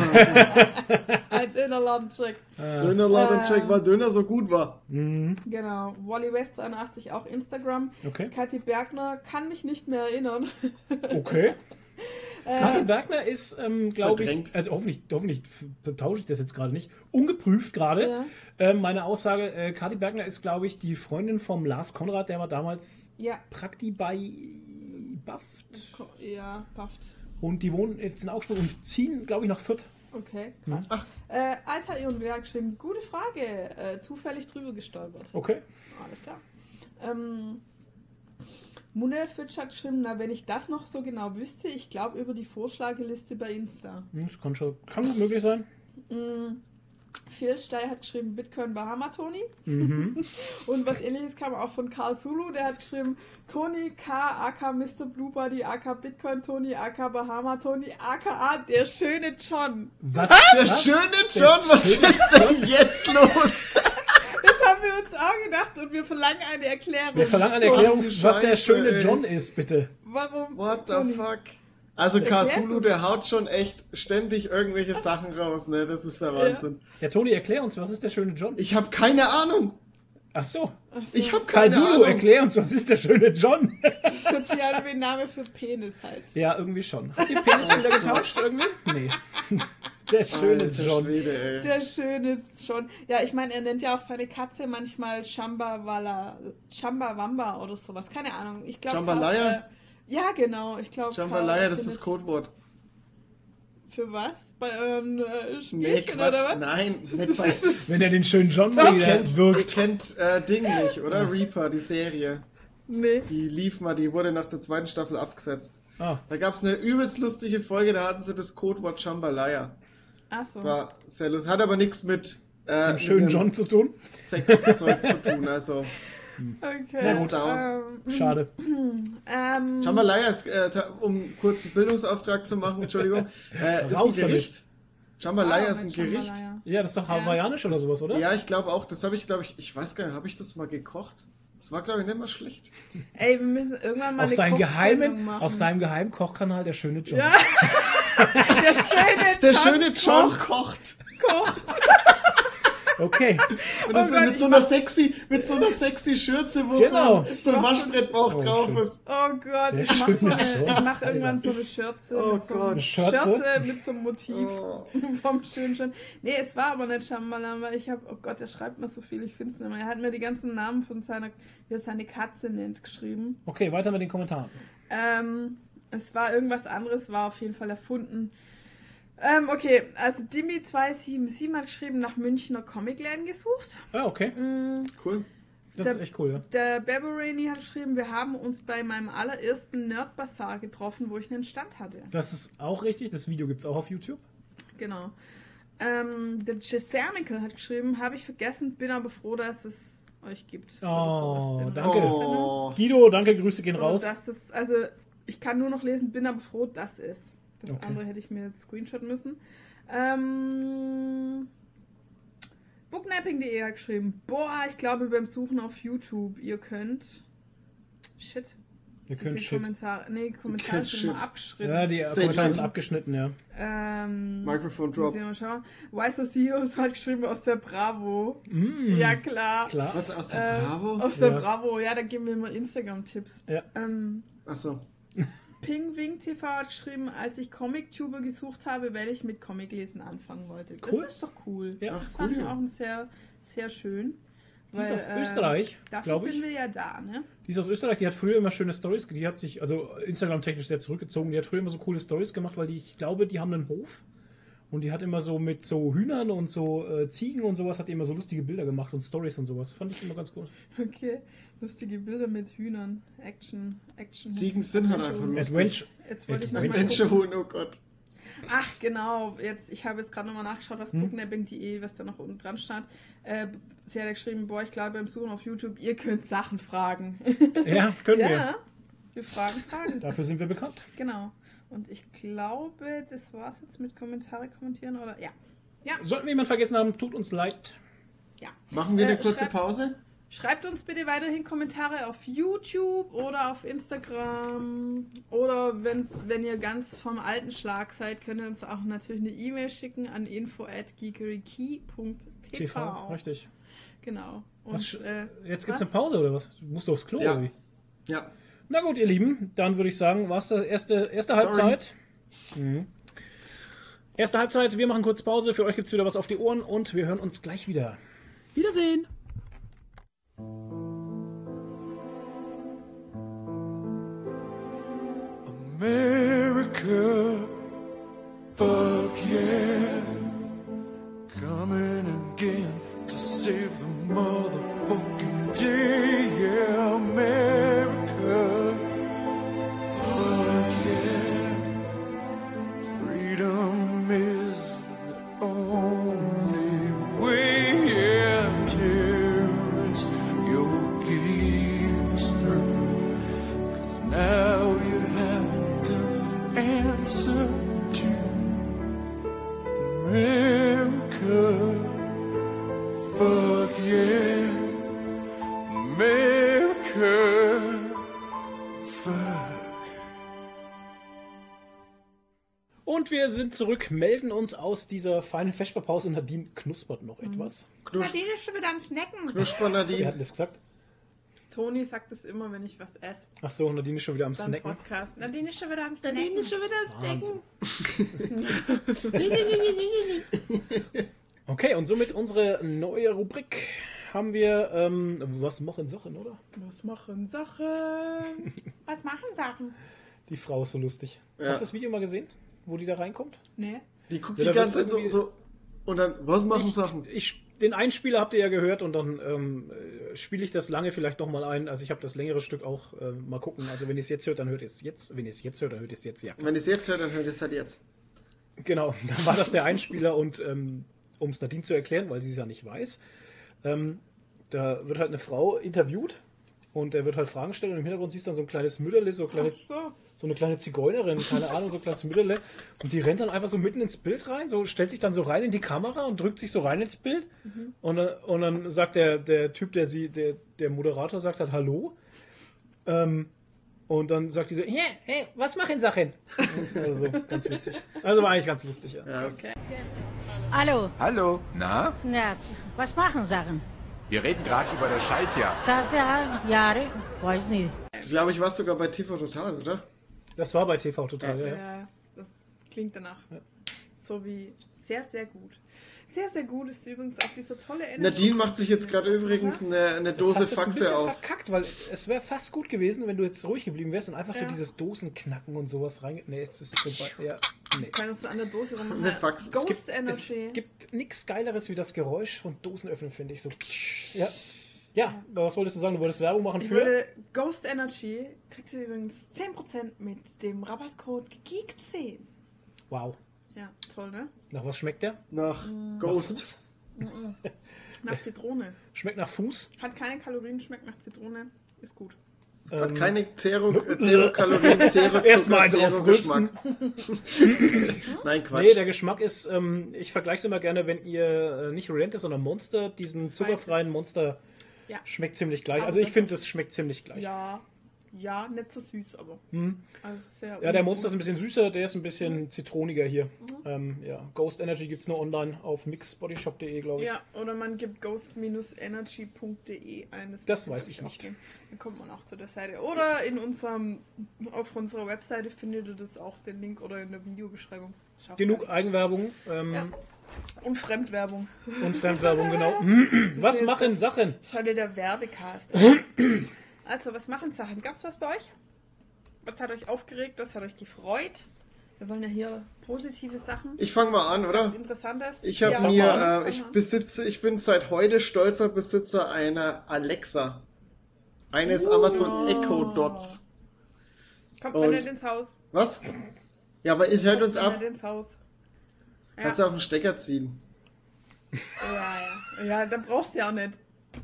Ein Dönerladen-Check.
Dönerladen-Check,
Äh.
weil Döner so gut war.
Mhm.
Genau. Wally West 83 auch Instagram.
Okay.
Kathi Bergner kann mich nicht mehr erinnern.
Okay. Kathi
Äh,
Bergner ist, ähm, glaube ich, also hoffentlich, hoffentlich tausche ich das jetzt gerade nicht, ungeprüft gerade.
Ja.
Ähm, meine Aussage, äh, Kathi Bergner ist, glaube ich, die Freundin vom Lars Konrad, der war damals
ja.
Prakti bei Buft.
Ja, pafft.
Und die wohnen jetzt in Augsburg und ziehen, glaube ich, nach Fürth.
Okay,
Mhm.
krass.
Ach.
Äh, Alter Ion Wer hat geschrieben, gute Frage. Äh, zufällig drüber gestolpert.
Okay.
Alles klar. Ähm, Munel Fitch hat geschrieben, na, wenn ich das noch so genau wüsste, ich glaube über die Vorschlageliste bei Insta.
Hm, Das kann schon, kann gut möglich sein.
Mm, Phil Steyer hat geschrieben, Bitcoin Bahama Tony.
Mhm.
Und was ähnliches kam auch von Karl Sulu, der hat geschrieben, Tony K, aka Mr. Blue Body, aka Bitcoin Tony, aka Bahama Tony, aka der schöne John.
Was?
Der
was?
schöne John, was
schöne
ist denn jetzt los?
Uns auch gedacht und wir verlangen eine Erklärung.
Wir verlangen eine Erklärung, was der
Scheiße,
schöne
ey.
John ist, bitte.
Warum?
What the
Tony?
fuck? Also Kasulu, der haut schon echt ständig irgendwelche Sachen raus, ne? Das ist der Wahnsinn.
Ja, Toni, erklär uns, was ist der schöne John?
Ich habe keine Ahnung.
Ach so.
Ach so,
Ich habe keine
Sulu,
Ahnung.
erklär uns, was ist der schöne John?
Das hört sich an wie ein Name für Penis halt.
ja, irgendwie schon. Hat die Penis wieder getauscht irgendwie? Nee. Der schöne
Alter
John.
Schwede, ey.
Der schöne John. Ja, ich meine, er nennt ja auch seine Katze manchmal Chambawala, Chambawamba oder sowas. Keine Ahnung. Ich glaube.
Jambalaya?
Äh, ja, genau. Ich glaube.
Jambalaya, das ist Codewort.
Für was? Bei euren äh,
Nee, Quatsch.
oder was?
Nein, nicht
Das
bei.
Wenn er den schönen John wieder
kennt, ihr
wirkt.
kennt äh, Ding nicht, oder? Reaper, die Serie.
nee.
Die lief mal, die wurde nach der zweiten Staffel abgesetzt.
Ah,
Da gab es eine übelst lustige Folge, da hatten sie das Codewort Jambalaya.
Achso.
Das war sehr lustig. Hat aber nichts mit, äh,
dem schönen John zu tun?
Sexzeug zu tun. Also,
Okay.
Gut.
Ähm,
Schade.
ähm,
Jambalaya ist, äh, um kurz einen Bildungsauftrag zu machen, Entschuldigung, äh, ist ein. Gericht. Jambalaya
ah,
ist ein Gericht.
Ja, das ist doch hawaiianisch oder sowas, oder?
Ja, ich glaube auch. Das habe ich, glaube ich, ich weiß gar nicht, habe ich das mal gekocht? Das war, glaube ich, nicht mal schlecht.
Ey, wir müssen irgendwann mal
Auf
eine
seinem, geheimen,
machen.
auf seinem geheimen Kochkanal der schöne John.
Ja. Der schöne
Der
John
schöne John
kocht.
kocht.
kocht.
Okay.
Und das
Oh Gott,
mit so einer sexy, mit so einer sexy Schürze, wo
Genau.
so, ein- so ein Waschbrettbauch
Oh,
drauf ist.
Oh Gott, ich mach, so eine, ich mach irgendwann so eine Schürze.
Oh
mit so
Gott.
einem
Schürze?
Schürze mit so einem Motiv
Oh.
vom schönen schön. Nee, es war aber nicht Shambhala, ich habe, oh Gott, der schreibt mir so viel, ich finde es nicht mehr. Er hat mir die ganzen Namen von seiner, wie er seine Katze nennt, geschrieben.
Okay, weiter mit den Kommentaren.
Ähm, es war irgendwas anderes, war auf jeden Fall erfunden. Ähm, okay, also Dimi277 hat geschrieben, nach Münchner Comicläden gesucht.
Ah, okay.
Mm,
Cool.
Das
Der-
ist echt cool, ja.
Der Beverani hat geschrieben, wir haben uns bei meinem allerersten Nerd Bazaar getroffen, wo ich einen Stand hatte.
Das ist auch richtig. Das Video gibt es auch auf YouTube.
Genau. Ähm, der Jesamical hat geschrieben, habe ich vergessen, bin aber froh, dass es euch gibt.
Oh,
sowas.
Danke.
Oh.
Guido, danke, Grüße gehen raus.
dass es, also ich kann nur noch lesen, bin aber froh, dass es. Das
Okay.
andere hätte ich mir jetzt screenshotten müssen. Ähm, Booknapping.de hat geschrieben, boah, ich glaube beim Suchen auf YouTube, ihr könnt. Shit.
Ihr könnt shit.
Kommentare. Nee, Kommentare sind immer
shit.
abgeschritten.
Ja, die. Kommentare sind abgeschnitten, ja.
ähm,
Microphone Drop.
mal schauen. Wise Osios hat geschrieben aus der Bravo.
Mm,
Ja, klar.
Klar.
Was aus der
Äh,
Bravo?
Aus der
Ja.
Bravo, ja, da geben wir immer Instagram-Tipps.
Ja.
Ähm,
Achso.
Pingwing TV hat geschrieben, als ich Comic-Tuber gesucht habe, weil ich mit Comiclesen anfangen wollte.
Cool.
Das ist doch cool.
Ja.
das fand
cool,
ich
ja.
auch ein sehr, sehr schön.
Die ist aus
äh,
Österreich,
Dafür
glaube ich.
sind wir ja da, ne?
Die ist aus Österreich, die hat früher immer schöne Stories, die hat sich, also Instagram-technisch sehr zurückgezogen, die hat früher immer so coole Stories gemacht, weil die, ich glaube, die haben einen Hof und die hat immer so mit so Hühnern und so äh, Ziegen und sowas, hat die immer so lustige Bilder gemacht und Stories und sowas. Fand ich immer ganz gut.
Okay. Lustige Bilder mit Hühnern. Action, Action.
Ziegen sind halt einfach lustig.
Adventure.
Jetzt wollte ich noch mal
Adventure.
oh Gott.
Ach, genau. Jetzt, ich habe jetzt gerade nochmal nachgeschaut, was
Hm.
booknapping.de, was da noch unten dran stand. Äh, sie hat ja geschrieben, boah, ich glaube beim Suchen auf YouTube, ihr könnt Sachen fragen.
Ja, können wir.
ja, wir fragen Fragen.
Dafür sind wir bekannt.
Genau. Und ich glaube, das war's jetzt mit Kommentare kommentieren, oder? Ja. Ja.
Sollten wir jemanden vergessen haben, tut uns leid.
ja.
Machen wir eine
Äh,
kurze
schreib-
Pause?
Schreibt uns bitte weiterhin Kommentare auf YouTube oder auf Instagram. Oder wenn's, wenn ihr ganz vom alten Schlag seid, könnt ihr uns auch natürlich eine E-Mail schicken an info at geekerykey.tv.
TV, richtig.
Genau. Und,
Was
äh,
Jetzt gibt's
was?
eine Pause oder was? Musst du aufs Klo
Ja.
oder wie?
Ja.
Na gut, ihr Lieben, dann würde ich sagen, war's das erste, erste
Sorry.
Halbzeit. Mhm. Erste Halbzeit, wir machen kurz Pause. Für euch gibt's wieder was auf die Ohren und wir hören uns gleich wieder. Wiedersehen.
America, fuck yeah. Coming again to save the motherfucking day. Yeah, America,
wir sind zurück, melden uns aus dieser feinen Vesperpause. Nadine knuspert noch etwas.
Knusch
Nadine ist schon wieder am Snacken.
Knusper Nadine.
hat das gesagt?
Toni sagt es immer, wenn ich was esse.
Ach so, Nadine ist schon wieder am
Beim
Snacken.
Podcast. Nadine ist schon wieder am Snacken.
schon wieder
Wahnsinn. Okay, und somit unsere neue Rubrik haben wir, ähm, was machen Sachen, oder?
Was machen Sachen? Was machen Sachen?
Die Frau ist so lustig.
Ja.
Hast du das Video mal gesehen, wo die da reinkommt?
Nee.
Die guckt
Ja,
die ganze Zeit so, so. Und dann, was machen
Ich,
Sachen?
ich, den Einspieler habt ihr ja gehört und dann ähm, äh, spiele ich das lange vielleicht nochmal ein. Also ich habe das längere Stück auch äh, mal gucken. Also wenn ihr es jetzt hört, dann hört ihr es jetzt. Wenn ihr es jetzt hört, dann hört ihr es jetzt, ja.
Wenn ihr es jetzt hört, dann hört ihr es halt jetzt.
Genau, dann war das der Einspieler und ähm, um es Nadine zu erklären, weil sie es ja nicht weiß, ähm, da wird halt eine Frau interviewt und er wird halt Fragen stellen und im Hintergrund siehst du dann so ein kleines Mütterle, so, kleine,
so.
so eine kleine Zigeunerin, keine Ahnung, so ein kleines Mütterle und die rennt dann einfach so mitten ins Bild rein, so stellt sich dann so rein in die Kamera und drückt sich so rein ins Bild und, dann- und dann sagt der, der Typ, der sie, der, der Moderator sagt halt Hallo ähm, und dann sagt die so, yeah, hey, was machen Sachen? Also so, ganz witzig. Also war eigentlich ganz lustig, ja.
Ja, es-
Hallo,
Hallo, na?
na, was machen Sachen?
Wir reden gerade über das Schaltjahr.
Sasa, Jahre, weiß nicht.
Ich glaube, ich war sogar bei TV Total, oder?
Das war bei TV total, ja. ja.
Ja, das klingt danach. So wie sehr, sehr gut. Sehr, sehr gut ist übrigens auch dieser tolle Energy.
Nadine macht sich jetzt gerade übrigens eine, eine
Das
Dose
hast du jetzt ein
Faxe
bisschen
auf.
verkackt, weil es wäre fast gut gewesen, wenn du jetzt ruhig geblieben wärst und einfach so
Ja.
dieses Dosenknacken und sowas rein. Nee, es ist vorbei. Ja. Nee.
Kann uns an der Dose rummachen.
Ne, Fax. Es
Ghost
Es gibt,
Energy.
es gibt nichts Geileres wie das Geräusch von Dosenöffnen, finde ich. So. Ja. Ja, was wolltest du sagen? Du wolltest Werbung machen
Ich
für.
würde Ghost Energy kriegst du übrigens 10% mit dem Rabattcode GEEK10.
Wow.
Ja, toll, ne?
Nach was schmeckt der?
Nach Ghost.
Nach Zitrone.
Schmeckt nach Fuß.
Hat keine Kalorien, schmeckt nach Zitrone. Ist gut.
Hat
Ähm,
keine Zero, äh, Zero Kalorien, Zero
Erstmal drauf
Zero. Geschmack. Nein, Quatsch.
Nee, der Geschmack ist, ähm, ich vergleiche es immer gerne, wenn ihr äh, nicht Relentless, sondern Monster, diesen zuckerfreien Monster,
Ja.
schmeckt ziemlich gleich.
Aber
Also ich finde, das schmeckt ziemlich gleich.
Ja, ja, nicht so süß, aber. Also sehr
Ja, der Monster ist ein bisschen süßer, der ist ein
Mhm.
bisschen zitroniger hier. Ähm, ja, Ghost Energy gibt es nur online auf mixbodyshop.de, glaube ich.
Ja, oder man gibt ghost-energy.de ein.
Das
wird,
weiß ich nicht.
gehen. Dann kommt man auch zu der Seite. Oder in unserem, auf unserer Webseite findet ihr das auch, den Link oder in der Videobeschreibung.
Genug
rein.
Eigenwerbung ähm,
Ja. Und Fremdwerbung.
und Fremdwerbung, genau. was machen Sachen?
Das ist heute der Werbecast. also, was machen Sachen? Gab es was bei euch? Was hat euch aufgeregt? Was hat euch gefreut? Wir wollen ja hier positive Sachen.
Ich fange mal an, oder?
Was Interessantes.
Ich habe
Ja,
mir, äh, ich besitze, ich bin seit heute stolzer Besitzer einer Alexa. Eines Amazon Echo Dots.
Kommt
und-
nicht ins Haus.
Was? Ja, aber ich hört uns
Kommt mal
ab.
nicht ins Haus. Ja.
Kannst du auf den Stecker ziehen.
Ja, ja. Ja, dann brauchst du ja auch nicht.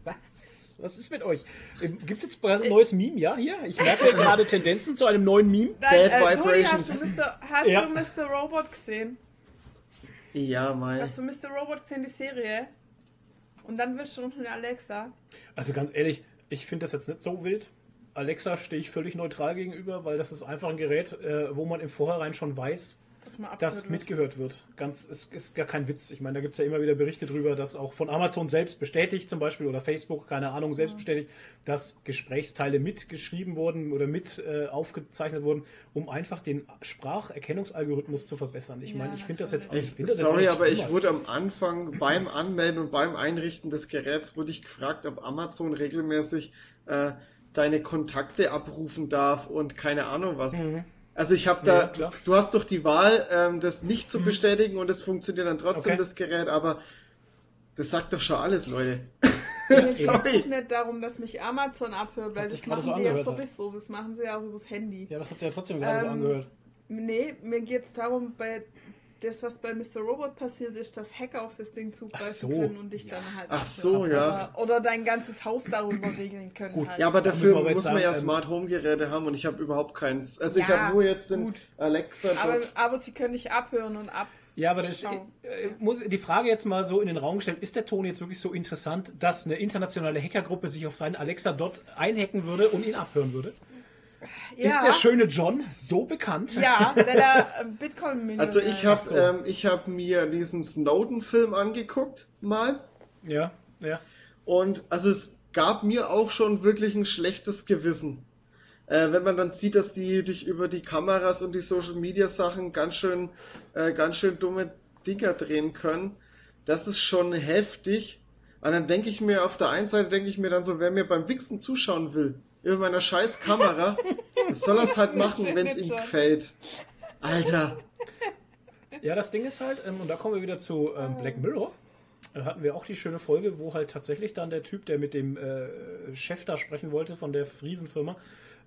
Was? Was ist mit euch? Gibt es jetzt ein neues Meme? Ja, hier? Ich merke gerade Tendenzen zu einem neuen Meme.
Nein,
Bad
äh, Toni, hast, du Mr., hast
Ja.
du Mr. Robot gesehen?
Ja, mein.
Hast du Mr. Robot gesehen, die Serie? Und dann willst du noch eine Alexa.
Also ganz ehrlich, ich finde das jetzt nicht so wild. Alexa stehe ich völlig neutral gegenüber, weil das ist einfach ein Gerät, äh, wo man im Vorhinein schon weiß,
Dass man
dass
wird.
mitgehört wird. Ganz, ist, ist gar kein Witz. Ich meine, da gibt es ja immer wieder Berichte drüber, dass auch von Amazon selbst bestätigt, zum Beispiel, oder Facebook, keine Ahnung, selbst bestätigt, dass Gesprächsteile mitgeschrieben wurden oder mit äh, aufgezeichnet wurden, um einfach den Spracherkennungsalgorithmus zu verbessern. Ich
Ja,
meine, ich finde das jetzt.
natürlich.
Ich,
das
sorry, aber ich wurde am Anfang beim Anmelden und beim Einrichten des Geräts wurde ich gefragt, ob Amazon regelmäßig äh, deine Kontakte abrufen darf und keine Ahnung was. Also ich habe
Mhm. Ja,
da.
Mhm.
du hast doch die Wahl, ähm, das nicht zu bestätigen und es funktioniert dann trotzdem
Okay.
das Gerät, aber das sagt doch schon alles, Leute.
Mir geht
sorry.
es nicht darum, dass mich Amazon abhört, weil das machen
so
die ja
angehört,
sowieso. Das machen sie ja auch übers Handy.
Ja, das hat sich ja trotzdem gerade so
Ähm,
angehört.
Nee, mir geht es darum, bei das, was bei Mr. Robot passiert ist, dass Hacker auf das Ding zugreifen
so.
können und dich dann halt
Ach so, ja.
Oder, oder dein ganzes Haus darüber regeln können.
Gut.
Halt.
Ja, aber dafür
aber jetzt
muss man ja Smart Home Geräte haben und ich habe überhaupt keins. Also ich
Ja,
habe nur jetzt den
gut.
Alexa
aber,
dort.
aber sie können dich abhören und ab.
Ja, aber das
Schau.
äh, muss die Frage jetzt mal so in den Raum stellen: Ist der Ton jetzt wirklich so interessant, dass eine internationale Hackergruppe sich auf seinen Alexa dort einhacken würde und ihn abhören würde?
Ja,
Ist der schöne John so bekannt?
ja weil er bitcoin
Also ich habe
so.
ähm, ich hab mir diesen Snowden-Film angeguckt mal
Ja, ja.
und also es gab mir auch schon wirklich ein schlechtes Gewissen. Äh, wenn man dann sieht, dass die dich über die Kameras und die Social Media Sachen ganz schön, äh, ganz schön dumme Dinger drehen können, das ist schon heftig. Und dann denke ich mir, auf der einen Seite denke ich mir dann so, wer mir beim Wichsen zuschauen will, über meiner scheiß Kamera, soll er es halt machen, wenn es ihm gefällt. Alter.
Ja, das Ding ist halt, ähm, und da kommen wir wieder zu ähm, Black Mirror. Da hatten wir auch die schöne Folge, wo halt tatsächlich dann der Typ, der mit dem äh, Chef da sprechen wollte von der Friesenfirma,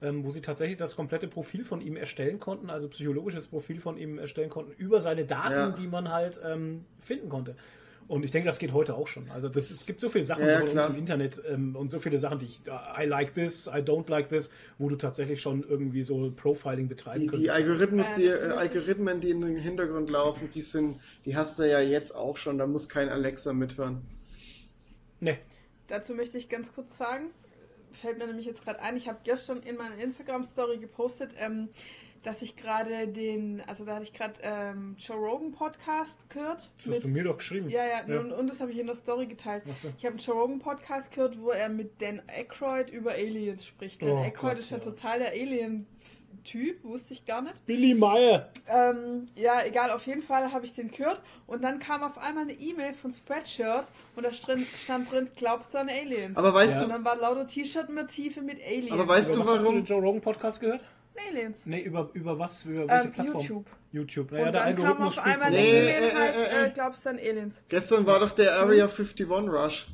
ähm, wo sie tatsächlich das komplette Profil von ihm erstellen konnten, also psychologisches Profil von ihm erstellen konnten, über seine Daten,
Ja.
die man halt ähm, finden konnte. Und ich denke, das geht heute auch schon. Also das, es gibt so viele Sachen
Ja,
von uns im Internet ähm, und so viele Sachen, die ich, I like this, I don't like this, wo du tatsächlich schon irgendwie so Profiling betreiben
Die,
könntest.
die Algorithmus,
Äh,
die äh, Algorithmen, die in den Hintergrund laufen, die sind, die hast du ja jetzt auch schon. Da muss kein Alexa mithören.
nee.
Dazu möchte ich ganz kurz sagen, fällt mir nämlich jetzt gerade ein, ich habe gestern in meiner Instagram-Story gepostet, ähm, dass ich gerade den, also da hatte ich gerade ähm, Joe Rogan Podcast gehört.
Das hast du mir doch geschrieben.
Ja, ja,
Ja.
Und, und das habe ich in der Story geteilt.
So.
Ich habe einen Joe Rogan Podcast gehört, wo er mit Dan Aykroyd über Aliens spricht. Dan
Oh
Aykroyd
Gott,
ist ja,
ja.
total der Alien-Typ, wusste ich gar nicht.
Billy Meyer.
Ähm, ja, egal, auf jeden Fall habe ich den gehört und dann kam auf einmal eine E-Mail von Spreadshirt und da stand drin, glaubst du an Aliens?
Aber weißt
Ja.
Und dann war lauter T-Shirt-Motive mit Aliens.
Aber weißt
Aber
du
was hast du
warum?
den Joe Rogan Podcast gehört?
Aliens.
Nee, über, über was? Über welche
Ähm,
Plattform?
YouTube.
YouTube. Naja,
Und
der
dann kam
Algorithmus
auf
spielt
einmal
zusammen.
Nee, äh,
halt,
äh,
äh,
äh.
glaubst du an Aliens.
Gestern war doch der Area 51 Rush.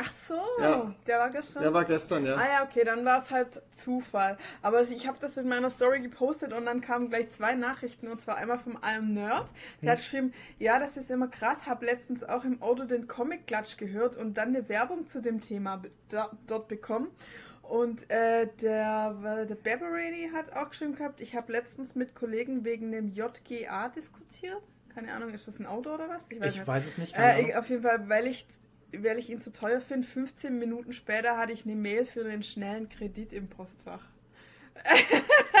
Ach so,
Ja.
der war gestern.
Der war gestern, ja.
Ah ja, okay, dann war es halt Zufall. Aber ich habe das in meiner Story gepostet und dann kamen gleich zwei Nachrichten und zwar einmal vom einem Nerd. Der hat geschrieben, ja, das ist immer krass, habe letztens auch im Auto den Comic-Klatsch gehört und dann eine Werbung zu dem Thema dort bekommen. Und äh, der, der Barbarady hat auch geschrieben gehabt, ich habe letztens mit Kollegen wegen dem JGA diskutiert. Keine Ahnung, ist das ein Auto oder was?
Ich
nicht.
weiß es nicht.
Äh, ich, auf jeden Fall, weil ich, weil ich ihn zu teuer finde, 15 Minuten später hatte ich eine Mail für einen schnellen Kredit im Postfach.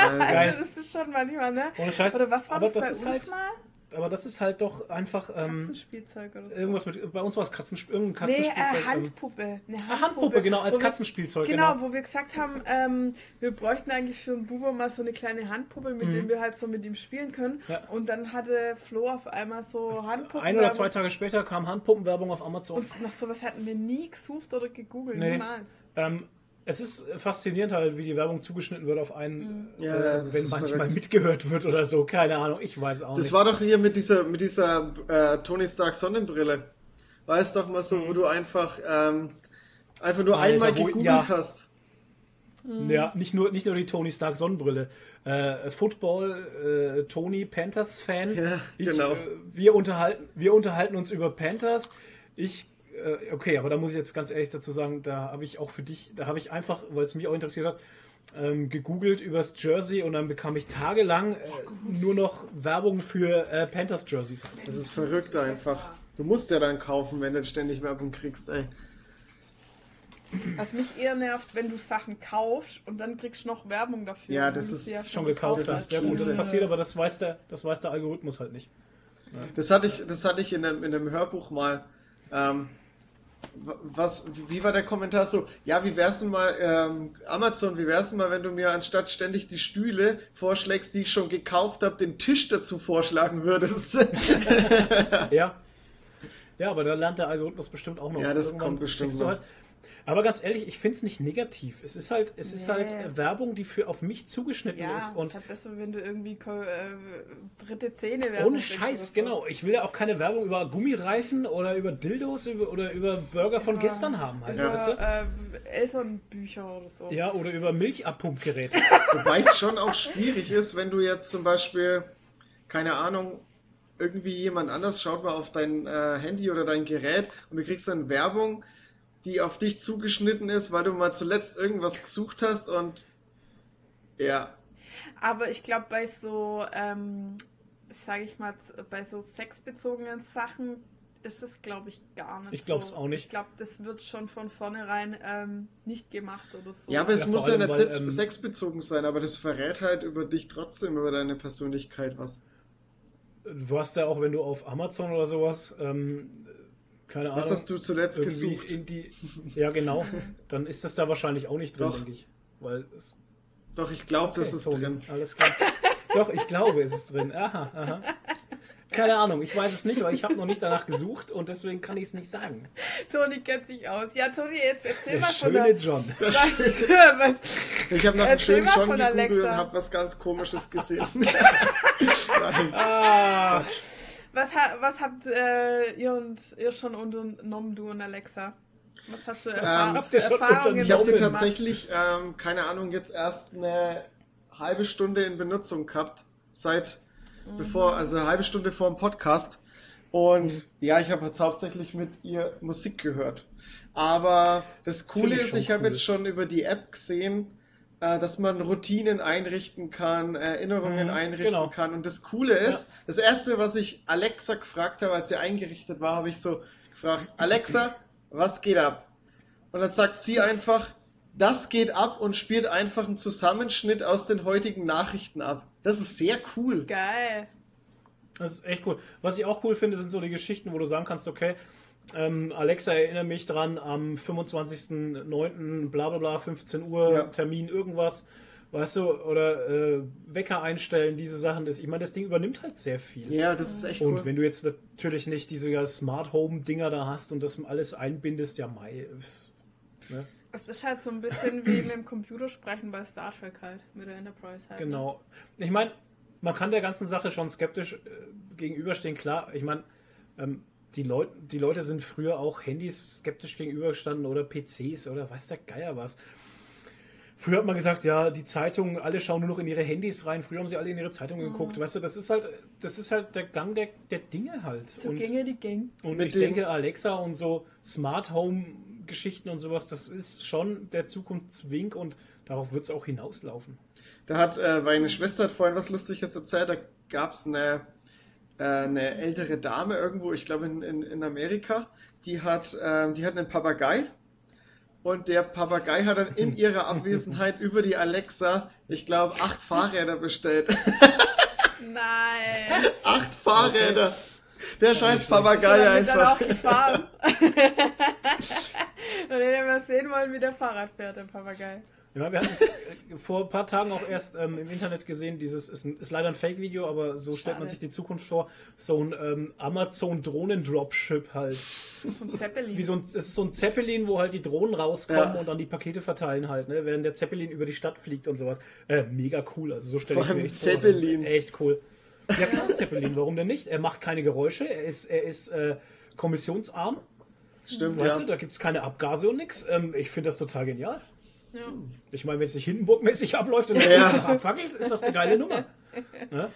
Äh.
Also das ist schon manchmal, ne?
Ohne Scheiß.
Oder was war
aber
das,
das
bei
ist
uns
halt,
mal?
Aber das ist halt doch einfach ähm,
Katzenspielzeug oder so.
irgendwas mit. Bei uns war es Katzen, irgendein
Nee,
Katzenspielzeug.
äh,
ähm,
Handpuppe. Eine
Ah, Handpuppe, genau, als
Wo wir-
Katzenspielzeug,
Genau,
genau.
wo wir gesagt haben, ähm, wir bräuchten eigentlich für einen Bubo mal so eine kleine Handpuppe, mit
Mhm.
dem wir halt so mit ihm spielen können.
Ja.
Und dann hatte Flo auf einmal so Handpuppen.
Ein oder zwei Tage später kam Handpumpenwerbung auf Amazon.
Und nach sowas hatten wir nie gesucht oder gegoogelt,
Nee.
niemals.
Ähm, es ist faszinierend halt, wie die Werbung zugeschnitten wird auf einen,
Ja,
äh,
das
wenn
ist
manchmal
verrückt.
mitgehört wird oder so. Keine Ahnung, ich weiß auch
Das
nicht.
war doch hier mit dieser, mit dieser äh, Tony Stark Sonnenbrille. War es doch mal so, wo du einfach, ähm, einfach nur
Alter,
einmal
wo-
gegoogelt
ja.
hast.
Ja, nicht nur, nicht nur die Tony Stark Sonnenbrille. Äh, Football, äh, Tony Panthers Fan.
Ja,
ich,
genau.
Äh, wir, unterhalten, wir unterhalten uns über Panthers. Ich, äh, okay, aber da muss ich jetzt ganz ehrlich dazu sagen, da habe ich auch für dich, da habe ich einfach, weil es mich auch interessiert hat, ähm, gegoogelt übers Jersey und dann bekam ich tagelang äh, nur noch Werbung für äh, Panthers Jerseys.
Das ist verrückt einfach. Du musst ja dann kaufen, wenn du ständig Werbung kriegst, ey.
Was mich eher nervt, wenn du Sachen kaufst und dann kriegst du noch Werbung dafür.
Ja, das
du
ist
ja
Schon gekauft
Das
hast.
ist
Ja gut, das passiert, aber das weiß der, das weiß der Algorithmus halt nicht.
Das hatte ich, das hatte ich in einem, in einem Hörbuch mal. Ähm, was, wie war der Kommentar so? Ja, wie wär's denn mal, ähm, Amazon, wie wär's denn mal, wenn du mir anstatt ständig die Stühle vorschlägst, die ich schon gekauft habe, den Tisch dazu vorschlagen würdest?
Ja. Ja, aber da lernt der Algorithmus bestimmt auch noch.
Ja, das
Irgendwann
kommt bestimmt noch.
Halt, aber ganz ehrlich, ich finde es nicht negativ. Es ist halt, es ist
Nee.
halt äh, Werbung, die für auf mich zugeschnitten
Ja,
ist.
und ist halt besser, wenn du irgendwie äh, dritte Zähne
ohne
Werbung kriegst
Scheiß, genau. Ich will ja auch keine Werbung über Gummireifen oder über Dildos über, oder über Burger von gestern haben. Halt,
Über
weißt du?
äh, Elternbücher oder so.
Ja, oder über Milchabpumpgeräte.
Wobei es schon auch schwierig ist, wenn du jetzt zum Beispiel, keine Ahnung, irgendwie jemand anders schaut mal auf dein äh, Handy oder dein Gerät und du kriegst dann Werbung, die auf dich zugeschnitten ist, weil du mal zuletzt irgendwas gesucht hast und ja,
Aber ich glaube, bei so, ähm, sage ich mal, bei so sexbezogenen Sachen ist es, glaube ich, gar nicht
Ich glaub's
so.
auch nicht.
Ich glaube, das wird schon von vornherein ähm, nicht gemacht oder so.
ja, aber es
Ja,
muss ja nicht
weil,
sex
ähm,
sexbezogen sein, aber das verrät halt über dich trotzdem, über deine Persönlichkeit was.
Du hast ja auch, wenn du auf Amazon oder sowas, ähm, keine Ahnung.
Was hast du zuletzt gesucht?
in die. Ja, genau. Dann ist das da wahrscheinlich auch nicht drin,
Doch.
denke ich. Weil es
Doch, ich glaube, das
Okay,
ist
Toni,
drin.
Alles klar. Doch, ich glaube, es ist drin. Aha, aha. Keine Ahnung, ich weiß es nicht, weil ich habe noch nicht danach gesucht und deswegen kann ich es nicht sagen.
Toni kennt sich aus. Ja, Toni, jetzt erzähl
Der
mal von
schöne
der...
John.
Das
Was, was,
Ich habe nach einem
Erzähl
schönen
mal
John gegoogelt und habe was ganz Komisches gesehen.
Ah,
was, ha- was habt äh, ihr und ihr schon unternommen, du und Alexa? Was hast du erfahren?
habt ihr schon
Erfahrungen
Ich habe sie tatsächlich, ähm, keine Ahnung, jetzt erst eine halbe Stunde in Benutzung gehabt. Seit bevor, also eine halbe Stunde vor dem Podcast. Und ja, ich habe jetzt hauptsächlich mit ihr Musik gehört. Aber das Coole
ich
ist, ich habe
cool.
jetzt schon über die App gesehen, dass man Routinen einrichten kann, Erinnerungen
Mhm,
einrichten
genau.
kann. Und das Coole ist, das erste, was ich Alexa gefragt habe, als sie eingerichtet war, habe ich so gefragt, Alexa, was geht ab? Und dann sagt sie einfach, das geht ab und spielt einfach einen Zusammenschnitt aus den heutigen Nachrichten ab. Das ist sehr cool.
Geil.
das ist echt cool. Was ich auch cool finde, sind so die Geschichten, wo du sagen kannst, okay, ähm, Alexa, erinnere mich dran am 25.09. bla bla bla, 15 Uhr,
Ja.
Termin irgendwas. Weißt du, oder äh, Wecker einstellen, diese Sachen. Das, ich meine, das Ding übernimmt halt sehr viel.
Ja, das ist echt
Und
cool.
wenn du jetzt natürlich nicht diese Smart Home Dinger da hast und das alles einbindest, ja, Mai. Ne?
Es ist halt so ein bisschen wie mit dem Computersprechen bei Star Trek halt, mit der Enterprise halt. ne?
Genau. Ich meine, man kann der ganzen Sache schon skeptisch äh, gegenüberstehen, klar. Ich meine, ähm, die, Leut die Leute sind früher auch Handys skeptisch gegenübergestanden oder PCs oder weiß der Geier was. Früher hat man gesagt, ja, die Zeitungen, alle schauen nur noch in ihre Handys rein. Früher haben sie alle in ihre Zeitungen
Mhm.
geguckt. Weißt du, das ist halt, das ist halt der Gang der, der Dinge halt.
So
und
ginge die Gang.
und
Mit
ich
dem-
denke, Alexa und so Smart Home Geschichten und sowas, das ist schon der Zukunftswink und darauf wird es auch hinauslaufen.
Da hat, äh, meine Schwester hat vorhin was Lustiges erzählt, da gab es eine, eine ältere Dame irgendwo, ich glaube in, in, in Amerika, die hat, ähm, die hat einen Papagei und der Papagei hat dann in ihrer Abwesenheit über die Alexa, ich glaube, acht Fahrräder bestellt.
Nein.
acht Fahrräder! Der scheiß Papagei
Damit dann auch
einfach.
gefahren. Und dann hätten wir sehen wollen, wie der Fahrrad fährt, der Papagei.
Ja, wir hatten vor ein paar Tagen auch erst ähm, im Internet gesehen, dieses ist, ein, ist leider ein Fake-Video, aber so stellt man
Schade.
sich die Zukunft vor, so ein ähm, Amazon-Drohnen-Dropship halt.
So ein Zeppelin.
Wie so ein, es ist so ein Zeppelin, wo halt die Drohnen rauskommen
Ja.
und dann die Pakete verteilen halt, ne? während der Zeppelin über die Stadt fliegt und sowas. Äh, mega cool, also so stelle
Vor
ich mir echt vor.
Zeppelin.
Echt cool. Ja klar, Zeppelin, warum denn nicht? Er macht keine Geräusche, er ist, er ist äh, kommissionsarm,
Stimmt,
weißt du,
ja.
da gibt es keine Abgase und nix. Ähm, ich finde das total genial.
Ja.
Ich meine, wenn es nicht Hindenburg-mäßig abläuft und
Ja.
ja. abfackelt, ist das eine geile Nummer. Ne?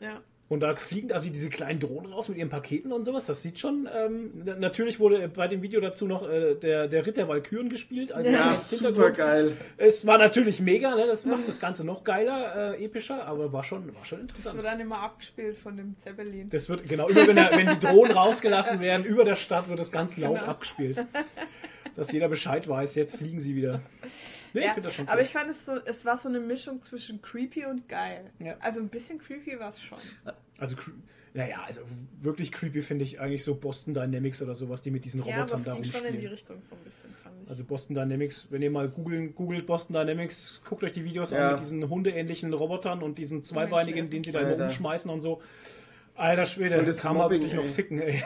ja.
Und da fliegen also diese kleinen Drohnen raus mit ihren Paketen und sowas. Das sieht schon. Ähm, na- natürlich wurde bei dem Video dazu noch äh, der, der Ritt der Walküren gespielt. als
Ja, super
Hintergrund.
geil.
Es war natürlich mega, ne? das macht das Ganze noch geiler, äh, epischer, aber war schon, war schon
Das
interessant.
wird dann immer abgespielt von dem Zeppelin.
Das wird, genau, immer wenn, der, wenn die Drohnen rausgelassen werden, über der Stadt wird das ganz laut
Genau.
abgespielt. Dass jeder Bescheid weiß, jetzt fliegen sie wieder. Nee, ich
Ja,
finde das schon cool.
aber ich fand es so, es war so eine Mischung zwischen creepy und geil.
Ja.
Also ein bisschen creepy war es schon.
Also, cre- naja, also wirklich creepy finde ich eigentlich so Boston Dynamics oder sowas, die mit diesen
Ja, aber
Robotern da
ging schon in die
rumspielen.
Richtung so ein bisschen, fand ich.
Also Boston Dynamics, wenn ihr mal googeln, googelt Boston Dynamics, guckt euch die Videos
Ja.
an mit diesen hundeähnlichen Robotern und diesen zweibeinigen, den sie da immer
Alter.
rumschmeißen und so. Alter Schwede,
Und das
kann man wirklich noch ficken, ey.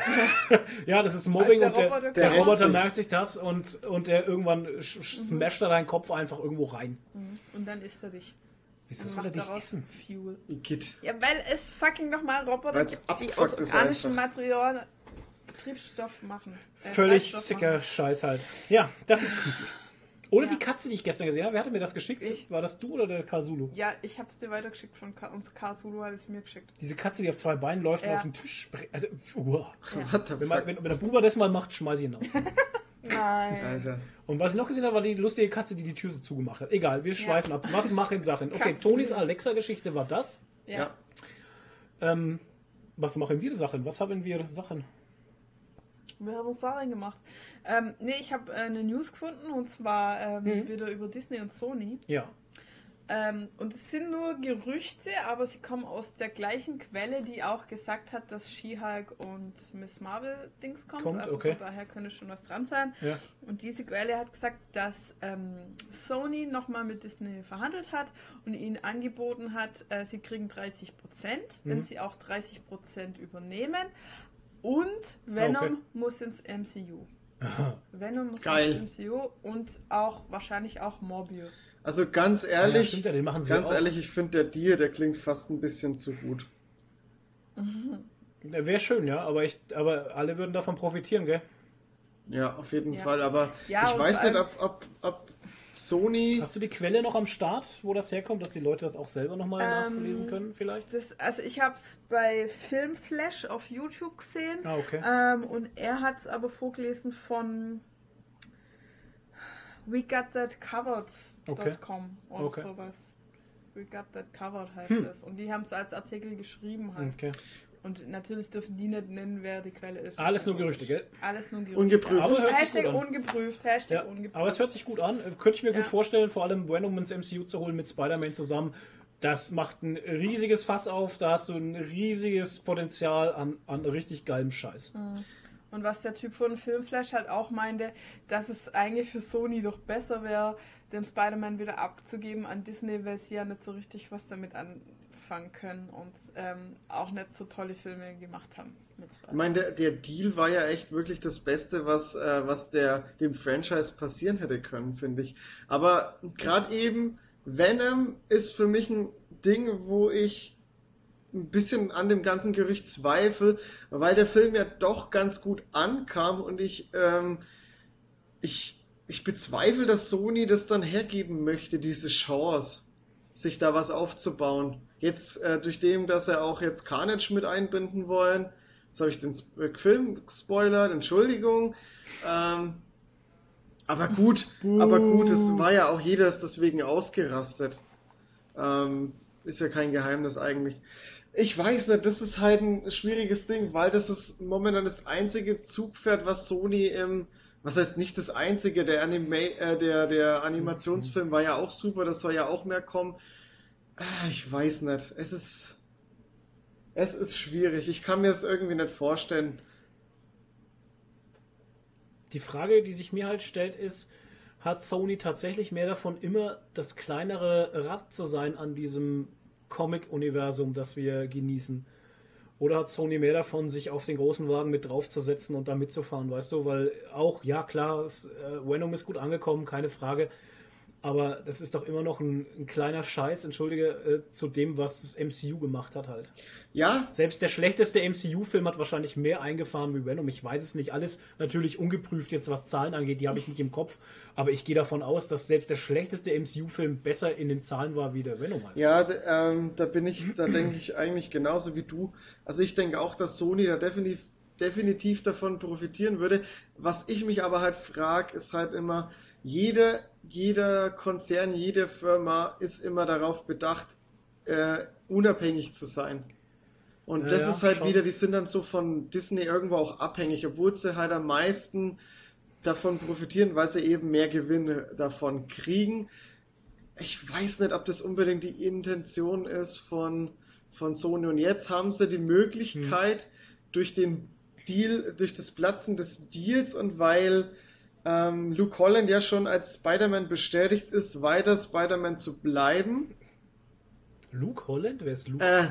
ja, das ist Mobbing
der
und der,
Roboter
der,
Der
Roboter
sich.
merkt sich das und, und der irgendwann
Mhm.
smasht er deinen Kopf einfach irgendwo rein.
Und dann isst er dich.
Wieso soll er dich
daraus
essen?
Fuel.
Igitt.
Ja, weil es fucking nochmal Roboter
Weil's
gibt, die aus organischem. Material Triebstoff machen. Äh,
Völlig sicker
machen.
Scheiß halt. Ja, das ist creepy. Oder
Ja.
die Katze, die ich gestern gesehen habe. Wer hatte mir das geschickt?
Ich.
War das du oder der Kasulu?
Ja, ich hab's dir weitergeschickt von Ka und Kasulu hat es mir geschickt.
Diese Katze, die auf zwei Beinen läuft und
Ja.
auf den Tisch springt. Also, uah. Wenn, man, wenn, wenn der Buber das mal macht, schmeiß ich ihn aus.
Nein.
Alter.
Und was ich noch gesehen habe, war die lustige Katze, die die Tür so zugemacht hat. Egal, wir schweifen ab. Was machen Sachen? Okay. Tonis Alexa-Geschichte war das.
Ja.
Ja.
Ähm, was machen wir Sachen? Was haben wir Sachen?
Wir haben uns darin gemacht. Ähm, nee, ich habe äh, eine News gefunden und zwar ähm,
Mhm.
wieder über Disney und Sony.
Ja.
Ähm, und es sind nur Gerüchte, aber sie kommen aus der gleichen Quelle, die auch gesagt hat, dass She-Hulk und Miss Marvel Dings kommt.
Kommt,
also
okay.
von daher könnte schon was dran sein.
Ja.
Und diese Quelle hat gesagt, dass ähm, Sony nochmal mit Disney verhandelt hat und ihnen angeboten hat, äh, sie kriegen 30 Prozent, wenn
Mhm.
sie auch 30 Prozent übernehmen. Und Venom
Ah, okay.
muss ins MCU. Venom muss
Geil.
ins MCU und auch wahrscheinlich auch Morbius.
Also ganz
ja,
ehrlich,
stimmt ja, sie
ganz
auch.
ehrlich, ich finde der Deal, der klingt fast ein bisschen zu gut.
Wäre schön, ja, aber, ich, aber alle würden davon profitieren, gell?
Ja, auf jeden
Ja.
Fall. Aber
Ja,
ich weiß nicht, ob, ob, ob Sony.
Hast du die Quelle noch am Start, wo das herkommt, dass die Leute das auch selber nochmal
Ähm,
nachlesen können, vielleicht?
Das, also ich habe es bei Filmflash auf YouTube gesehen
Ah, okay.
ähm, und er hat es aber vorgelesen von We Got That Covered.com
Okay.
oder
Okay.
sowas. We Got That Covered heißt
Hm.
es. Und die haben es als Artikel geschrieben halt.
okay.
Und natürlich dürfen die nicht nennen, wer die Quelle ist.
Alles nur Gerüchte, gell?
Alles nur Gerüchte.
Ungeprüft.
Aber hört sich
Hashtag
gut an.
ungeprüft. Hashtag
Ja,
ungeprüft.
aber es hört sich gut an. Könnte ich mir
Ja.
gut vorstellen, vor allem Venom ins MCU zu holen mit Spider-Man zusammen. Das macht ein riesiges Fass auf. Da hast du ein riesiges Potenzial an, an richtig geilem Scheiß.
Und was der Typ von Filmflash halt auch meinte, dass es eigentlich für Sony doch besser wäre, den Spider-Man wieder abzugeben an Disney, weil sie ja nicht so richtig was damit anfangen können und ähm, auch nicht so tolle Filme gemacht haben.
Ich meine, der, der Deal war ja echt wirklich das Beste, was, äh, was der, dem Franchise passieren hätte können, finde ich. Aber gerade eben, Venom ist für mich ein Ding, wo ich ein bisschen an dem ganzen Gerücht zweifle, weil der Film ja doch ganz gut ankam und ich, ähm, ich, ich bezweifle, dass Sony das dann hergeben möchte, diese Chance, sich da was aufzubauen. Jetzt äh, durch dem, dass er auch jetzt Carnage mit einbinden wollen, Jetzt habe ich den Sp- äh, Film gespoilert, Entschuldigung. Ähm, aber gut, aber gut, es war ja auch jeder ist deswegen ausgerastet. Ähm, ist ja kein Geheimnis eigentlich. Ich weiß nicht, das ist halt ein schwieriges Ding, weil das ist momentan das einzige Zugpferd, was Sony im, was heißt nicht das einzige, der, Anima äh, der, der Animationsfilm war ja auch super, das soll ja auch mehr kommen. Ah, Ich weiß nicht, es ist, es ist schwierig, ich kann mir das irgendwie nicht vorstellen.
Die Frage, die sich mir halt stellt, ist, hat Sony tatsächlich mehr davon, immer das kleinere Rad zu sein an diesem Comic-Universum, das wir genießen? Oder hat Sony mehr davon, sich auf den großen Wagen mit draufzusetzen und da mitzufahren, weißt du? Weil auch, ja klar, es, äh, Venom ist gut angekommen, keine Frage. Aber das ist doch immer noch ein, ein kleiner Scheiß, entschuldige, äh, zu dem, was das MCU gemacht hat halt.
Ja,
Selbst der schlechteste MCU-Film hat wahrscheinlich mehr eingefahren wie Venom. Ich weiß es nicht. Alles natürlich ungeprüft jetzt, was Zahlen angeht, die habe ich nicht im Kopf. Aber ich gehe davon aus, dass selbst der schlechteste MCU-Film besser in den Zahlen war wie der Venom halt.
Ja, ähm, da bin ich, da denke ich eigentlich genauso wie du. Also ich denke auch, dass Sony da definitiv, definitiv davon profitieren würde. Was ich mich aber halt frage, ist halt immer, jeder, jeder Konzern, jede Firma ist immer darauf bedacht, äh, unabhängig zu sein. Und
Ja,
das
ja,
ist halt
schon.
wieder, die sind dann so von Disney irgendwo auch abhängig, obwohl sie halt am meisten davon profitieren, weil sie eben mehr Gewinne davon kriegen ich weiß nicht, ob das unbedingt die Intention ist von, von Sony. Und jetzt haben sie die Möglichkeit, durch den Deal, durch das Platzen des Deals und weil ähm, Luke Holland ja schon als Spider-Man bestätigt ist, weiter Spider-Man zu bleiben.
Luke Holland? Wer ist Luke?
Äh,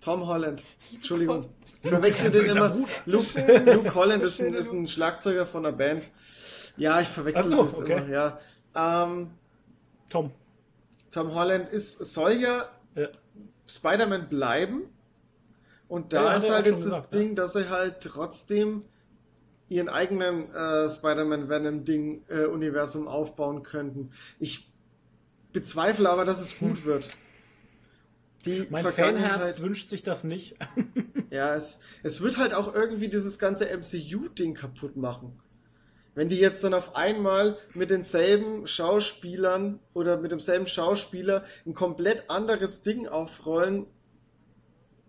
Tom Holland. Entschuldigung. Ich verwechsel den immer. Luke, Luke Holland ist ein, ist ein Schlagzeuger von einer Band. Ja, ich verwechsel
so,
das
okay.
immer, ja. Ähm,
Tom.
Tom Holland ist, soll ja
Ja.
Spider-Man bleiben. Und da
Ja,
ist
er
halt jetzt das
gesagt, ja.
Ding, dass sie halt trotzdem ihren eigenen äh, Spider-Man Venom-Ding äh, Universum aufbauen könnten. Ich bezweifle aber, dass es gut wird. Die
Mein Fanherz wünscht sich das nicht.
ja, es, es wird halt auch irgendwie dieses ganze MCU-Ding kaputt machen. Wenn die jetzt dann auf einmal mit denselben Schauspielern oder mit demselben Schauspieler ein komplett anderes Ding aufrollen,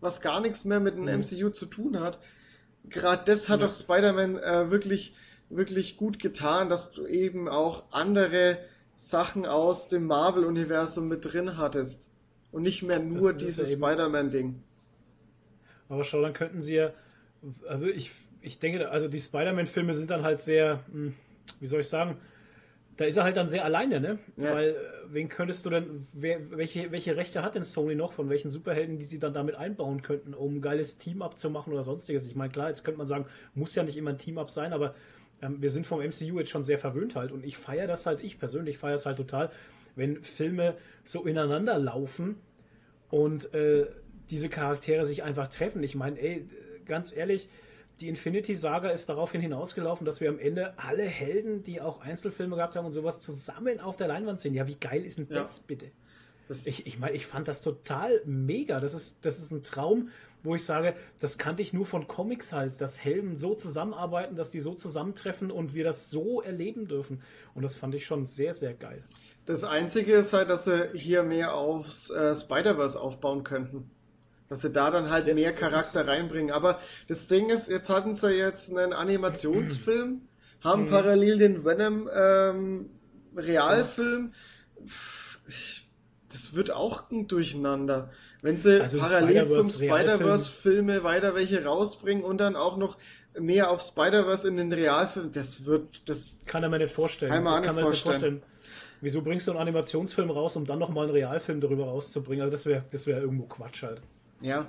was gar nichts mehr mit dem
Mhm.
MCU zu tun hat. Gerade das hat
Ja.
doch Spider-Man äh, wirklich, wirklich gut getan, dass du eben auch andere Sachen aus dem Marvel-Universum mit drin hattest. Und nicht mehr nur dieses
ja
Spider-Man-Ding.
Aber schau, dann könnten sie ja. Also ich, ich denke, also die Spider-Man-Filme sind dann halt sehr, hm, wie soll ich sagen, da ist er halt dann sehr alleine, ne?
Ja.
Weil, äh, wen könntest du denn, wer, welche, welche Rechte hat denn Sony noch, von welchen Superhelden, die sie dann damit einbauen könnten, um ein geiles Team-Up zu machen oder sonstiges? Ich meine, klar, jetzt könnte man sagen, muss ja nicht immer ein Team-Up sein, aber ähm, wir sind vom MCU jetzt schon sehr verwöhnt halt und ich feiere das halt, ich persönlich feiere es halt total, wenn Filme so ineinander laufen und äh, diese Charaktere sich einfach treffen. Ich meine, ey, ganz ehrlich, die Infinity Saga ist daraufhin hinausgelaufen, dass wir am Ende alle Helden, die auch Einzelfilme gehabt haben und sowas, zusammen auf der Leinwand sehen. Ja, wie geil ist denn
Ja.
das bitte?
Das,
Ich, ich meine, ich fand das total mega. Das ist, das ist ein Traum, wo ich sage, das kannte ich nur von Comics halt, dass Helden so zusammenarbeiten, dass die so zusammentreffen und wir das so erleben dürfen. Und das fand ich schon sehr, sehr geil.
Das Einzige ist halt, dass sie hier mehr aufs äh, Spider-Verse aufbauen könnten. Dass sie da dann halt
Ja,
mehr Charakter
ist-
reinbringen. Aber das Ding ist, jetzt hatten sie jetzt einen Animationsfilm, haben
Mhm.
parallel den Venom ähm, Realfilm. Das wird auch ein Durcheinander. Wenn sie
Also
parallel zum
Spider-Verse Realfilm-
Spider-Verse-Filme weiter welche rausbringen und dann auch noch mehr auf Spider-Verse in den Realfilm, das wird, das
Kann er mir nicht vorstellen.
Kann mir
das kann man sich nicht
vorstellen.
vorstellen. Wieso bringst du einen Animationsfilm raus, um dann nochmal einen Realfilm darüber rauszubringen? Also das wäre das wär irgendwo Quatsch halt.
Ja.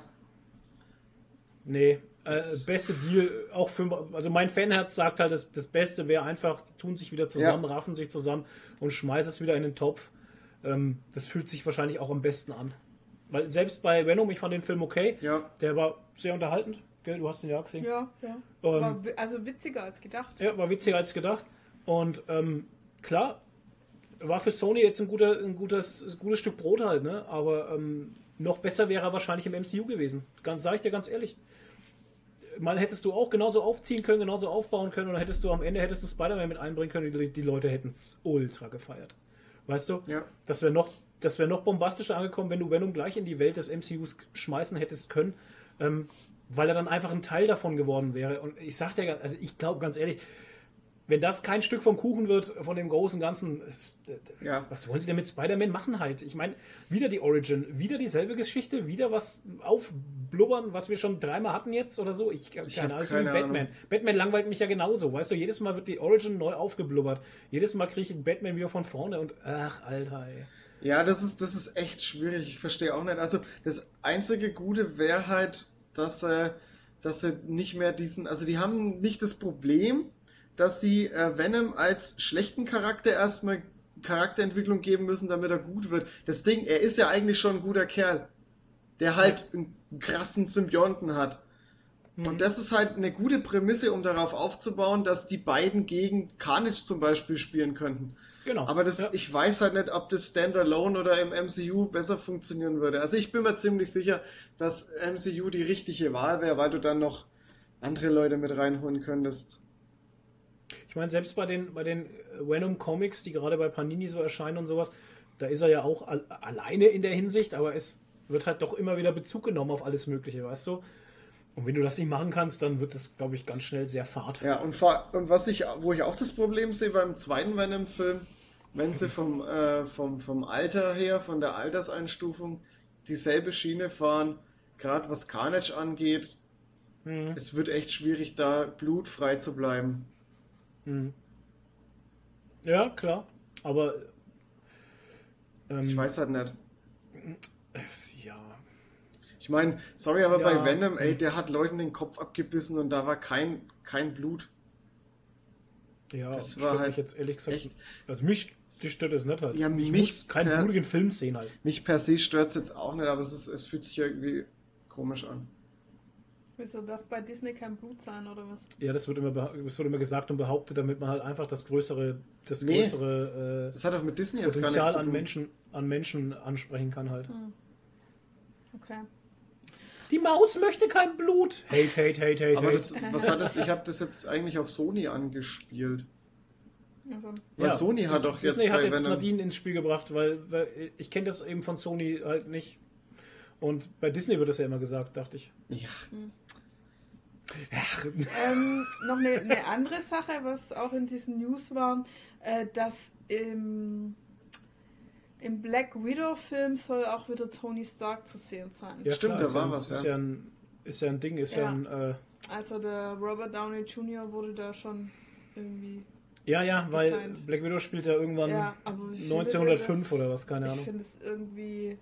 Nee, äh,
Das-
beste Deal, auch für, also mein Fanherz sagt halt, das, das Beste wäre einfach, tun sich wieder zusammen,
Ja.
raffen sich zusammen und schmeißen es wieder in den Topf. Ähm, das fühlt sich wahrscheinlich auch am besten an. Weil selbst bei Venom, ich fand den Film okay,
Ja.
der war sehr unterhaltend, gell, du hast ihn ja gesehen.
Ja, ja.
Ähm,
War also witziger als gedacht.
Ja, war witziger als gedacht. Und ähm, klar, war für Sony jetzt ein, guter, ein, gutes, ein gutes Stück Brot halt, ne? Aber ähm, noch besser wäre er wahrscheinlich im MCU gewesen. Ganz, sag ich dir ganz ehrlich. Mal hättest du auch genauso aufziehen können, genauso aufbauen können, oder hättest du am Ende hättest du Spider-Man mit einbringen können, die, die Leute hätten es ultra gefeiert. Weißt du?
Ja.
Das wäre noch, das noch bombastischer angekommen, wenn du Venom gleich in die Welt des MCUs schmeißen hättest können, ähm, weil er dann einfach ein Teil davon geworden wäre. Und ich sag dir, also ich glaube ganz ehrlich, wenn das kein Stück vom Kuchen wird, von dem großen Ganzen, äh,
Ja.
was wollen sie denn mit Spider-Man machen halt? Ich meine, wieder die Origin, wieder dieselbe Geschichte, wieder was aufblubbern, was wir schon dreimal hatten jetzt oder so. Ich,
Ich
keine
hab
Ahnung, so wie
keine
Batman.
Ahnung.
Batman langweilt mich ja genauso, weißt du, jedes Mal wird die Origin neu aufgeblubbert. Jedes Mal kriege ich einen Batman wieder von vorne und ach, Alter, ey.
Ja, das ist, das ist echt schwierig. Ich verstehe auch nicht. Also, das einzige Gute wäre halt, dass, äh, dass sie nicht mehr diesen. Also, die haben nicht das Problem, dass sie äh, Venom als schlechten Charakter erstmal Charakterentwicklung geben müssen, damit er gut wird. Das Ding, er ist ja eigentlich schon ein guter Kerl, der halt einen krassen Symbionten hat. Und das ist halt eine gute Prämisse, um darauf aufzubauen, dass die beiden gegen Carnage zum Beispiel spielen könnten.
Genau.
Aber das,
ja.
ich weiß halt nicht, ob das Standalone oder im MCU besser funktionieren würde. Also ich bin mir ziemlich sicher, dass MCU die richtige Wahl wäre, weil du dann noch andere Leute mit reinholen könntest.
Ich meine, selbst bei den, bei den Venom Comics, die gerade bei Panini so erscheinen und sowas, da ist er ja auch al alleine in der Hinsicht, aber es wird halt doch immer wieder Bezug genommen auf alles Mögliche, weißt du? Und wenn du das nicht machen kannst, dann wird das, glaube ich, ganz schnell sehr fad.
Ja, und, und was ich, wo ich auch das Problem sehe beim zweiten Venom-Film, wenn sie vom, äh, vom, vom Alter her, von der Alterseinstufung, dieselbe Schiene fahren, gerade was Carnage angeht,
Mhm.
es wird echt schwierig, da blutfrei zu bleiben.
Mhm. Ja, klar. Aber ähm,
Ich weiß halt nicht.
ja,
Ich meine, sorry, aber
Ja.
bei Venom, ey, der hat Leuten den Kopf abgebissen und da war kein, kein Blut.
ja,
Das war halt
jetzt ehrlich gesagt.
echt-
Also mich stört es nicht halt.
Ja,
ich
mich
muss keinen blutigen Film sehen halt.
Mich per se stört es jetzt auch nicht, aber es, ist, es fühlt sich irgendwie komisch an.
Wieso darf bei Disney kein Blut sein oder was?
Ja, das wird immer, das wird immer gesagt und behauptet, damit man halt einfach das größere, das
Nee.
größere äh,
Das hat doch mit Disney jetzt gar nichts
Potenzial an. Menschen, an Menschen ansprechen kann halt.
Okay.
Die Maus möchte kein Blut. Hate, hate, hate, hate,
Aber
hate.
das, was hat das? Ich habe das jetzt eigentlich auf Sony angespielt.
Also,
Weil Sony hat doch jetzt
Disney hat jetzt
Venom-
Nadine ins Spiel gebracht, weil, weil ich kenne das eben von Sony halt nicht. Und bei Disney wird das ja immer gesagt, dachte ich.
Ja,
Ach,
ähm, noch eine, eine andere Sache, was auch in diesen News war, äh, dass im, im Black Widow-Film soll auch wieder Tony Stark zu sehen sein.
ja,
Stimmt, da war
ein-
was,
Ist
ja.
ja ein, ist ja ein Ding, ist ja,
Ja.
ein. Äh,
Also der Robert Downey Jr. wurde da schon irgendwie.
ja, ja, weil
Gesigned.
Black Widow spielt ja irgendwann
Ja, aber wie findet ihr
1905
das?
oder was, keine
Ich
Ahnung.
finde es irgendwie.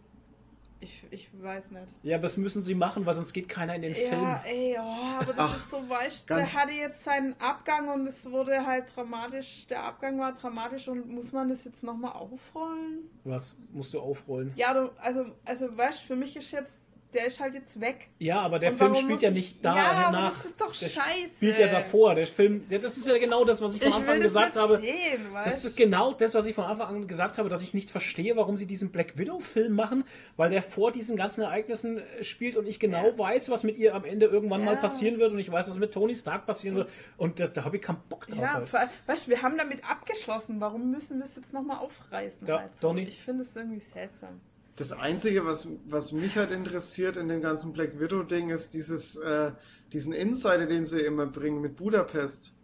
Ich, ich weiß nicht.
Ja, aber das müssen sie machen, weil sonst geht keiner in den Film.
Ja, ey, oh, aber das
Ach,
ist so, weißt
ganz-
der hatte jetzt seinen Abgang und es wurde halt dramatisch, der Abgang war dramatisch und muss man das jetzt nochmal aufrollen?
Was musst du aufrollen?
Ja, du, also, also weißt für mich ist jetzt, der ist halt jetzt weg.
Ja, aber der
Und
Film spielt ja
ich-
nicht da
Ja,
nach.
das ist doch
der
scheiße.
Spielt ja davor. Der Film, ja, das ist ja genau das, was ich von
Ich
Anfang an gesagt habe.
sehen,
Das ist genau das, was ich von Anfang an gesagt habe, dass ich nicht verstehe, warum sie diesen Black Widow-Film machen, weil der vor diesen ganzen Ereignissen äh, spielt und ich genau
Ja.
weiß, was mit ihr am Ende irgendwann mal
Ja.
passieren wird und ich weiß, was mit Tony Stark passieren wird und das, da habe ich keinen Bock drauf.
Ja,
halt.
allem, weißt du, wir haben damit abgeschlossen. Warum müssen wir es jetzt nochmal aufreißen?
Ja,
so?
Donny.
Ich finde es irgendwie seltsam.
Das Einzige, was, was mich halt interessiert in dem ganzen Black Widow-Ding, ist dieses, äh, diesen Insider, den sie immer bringen mit Budapest.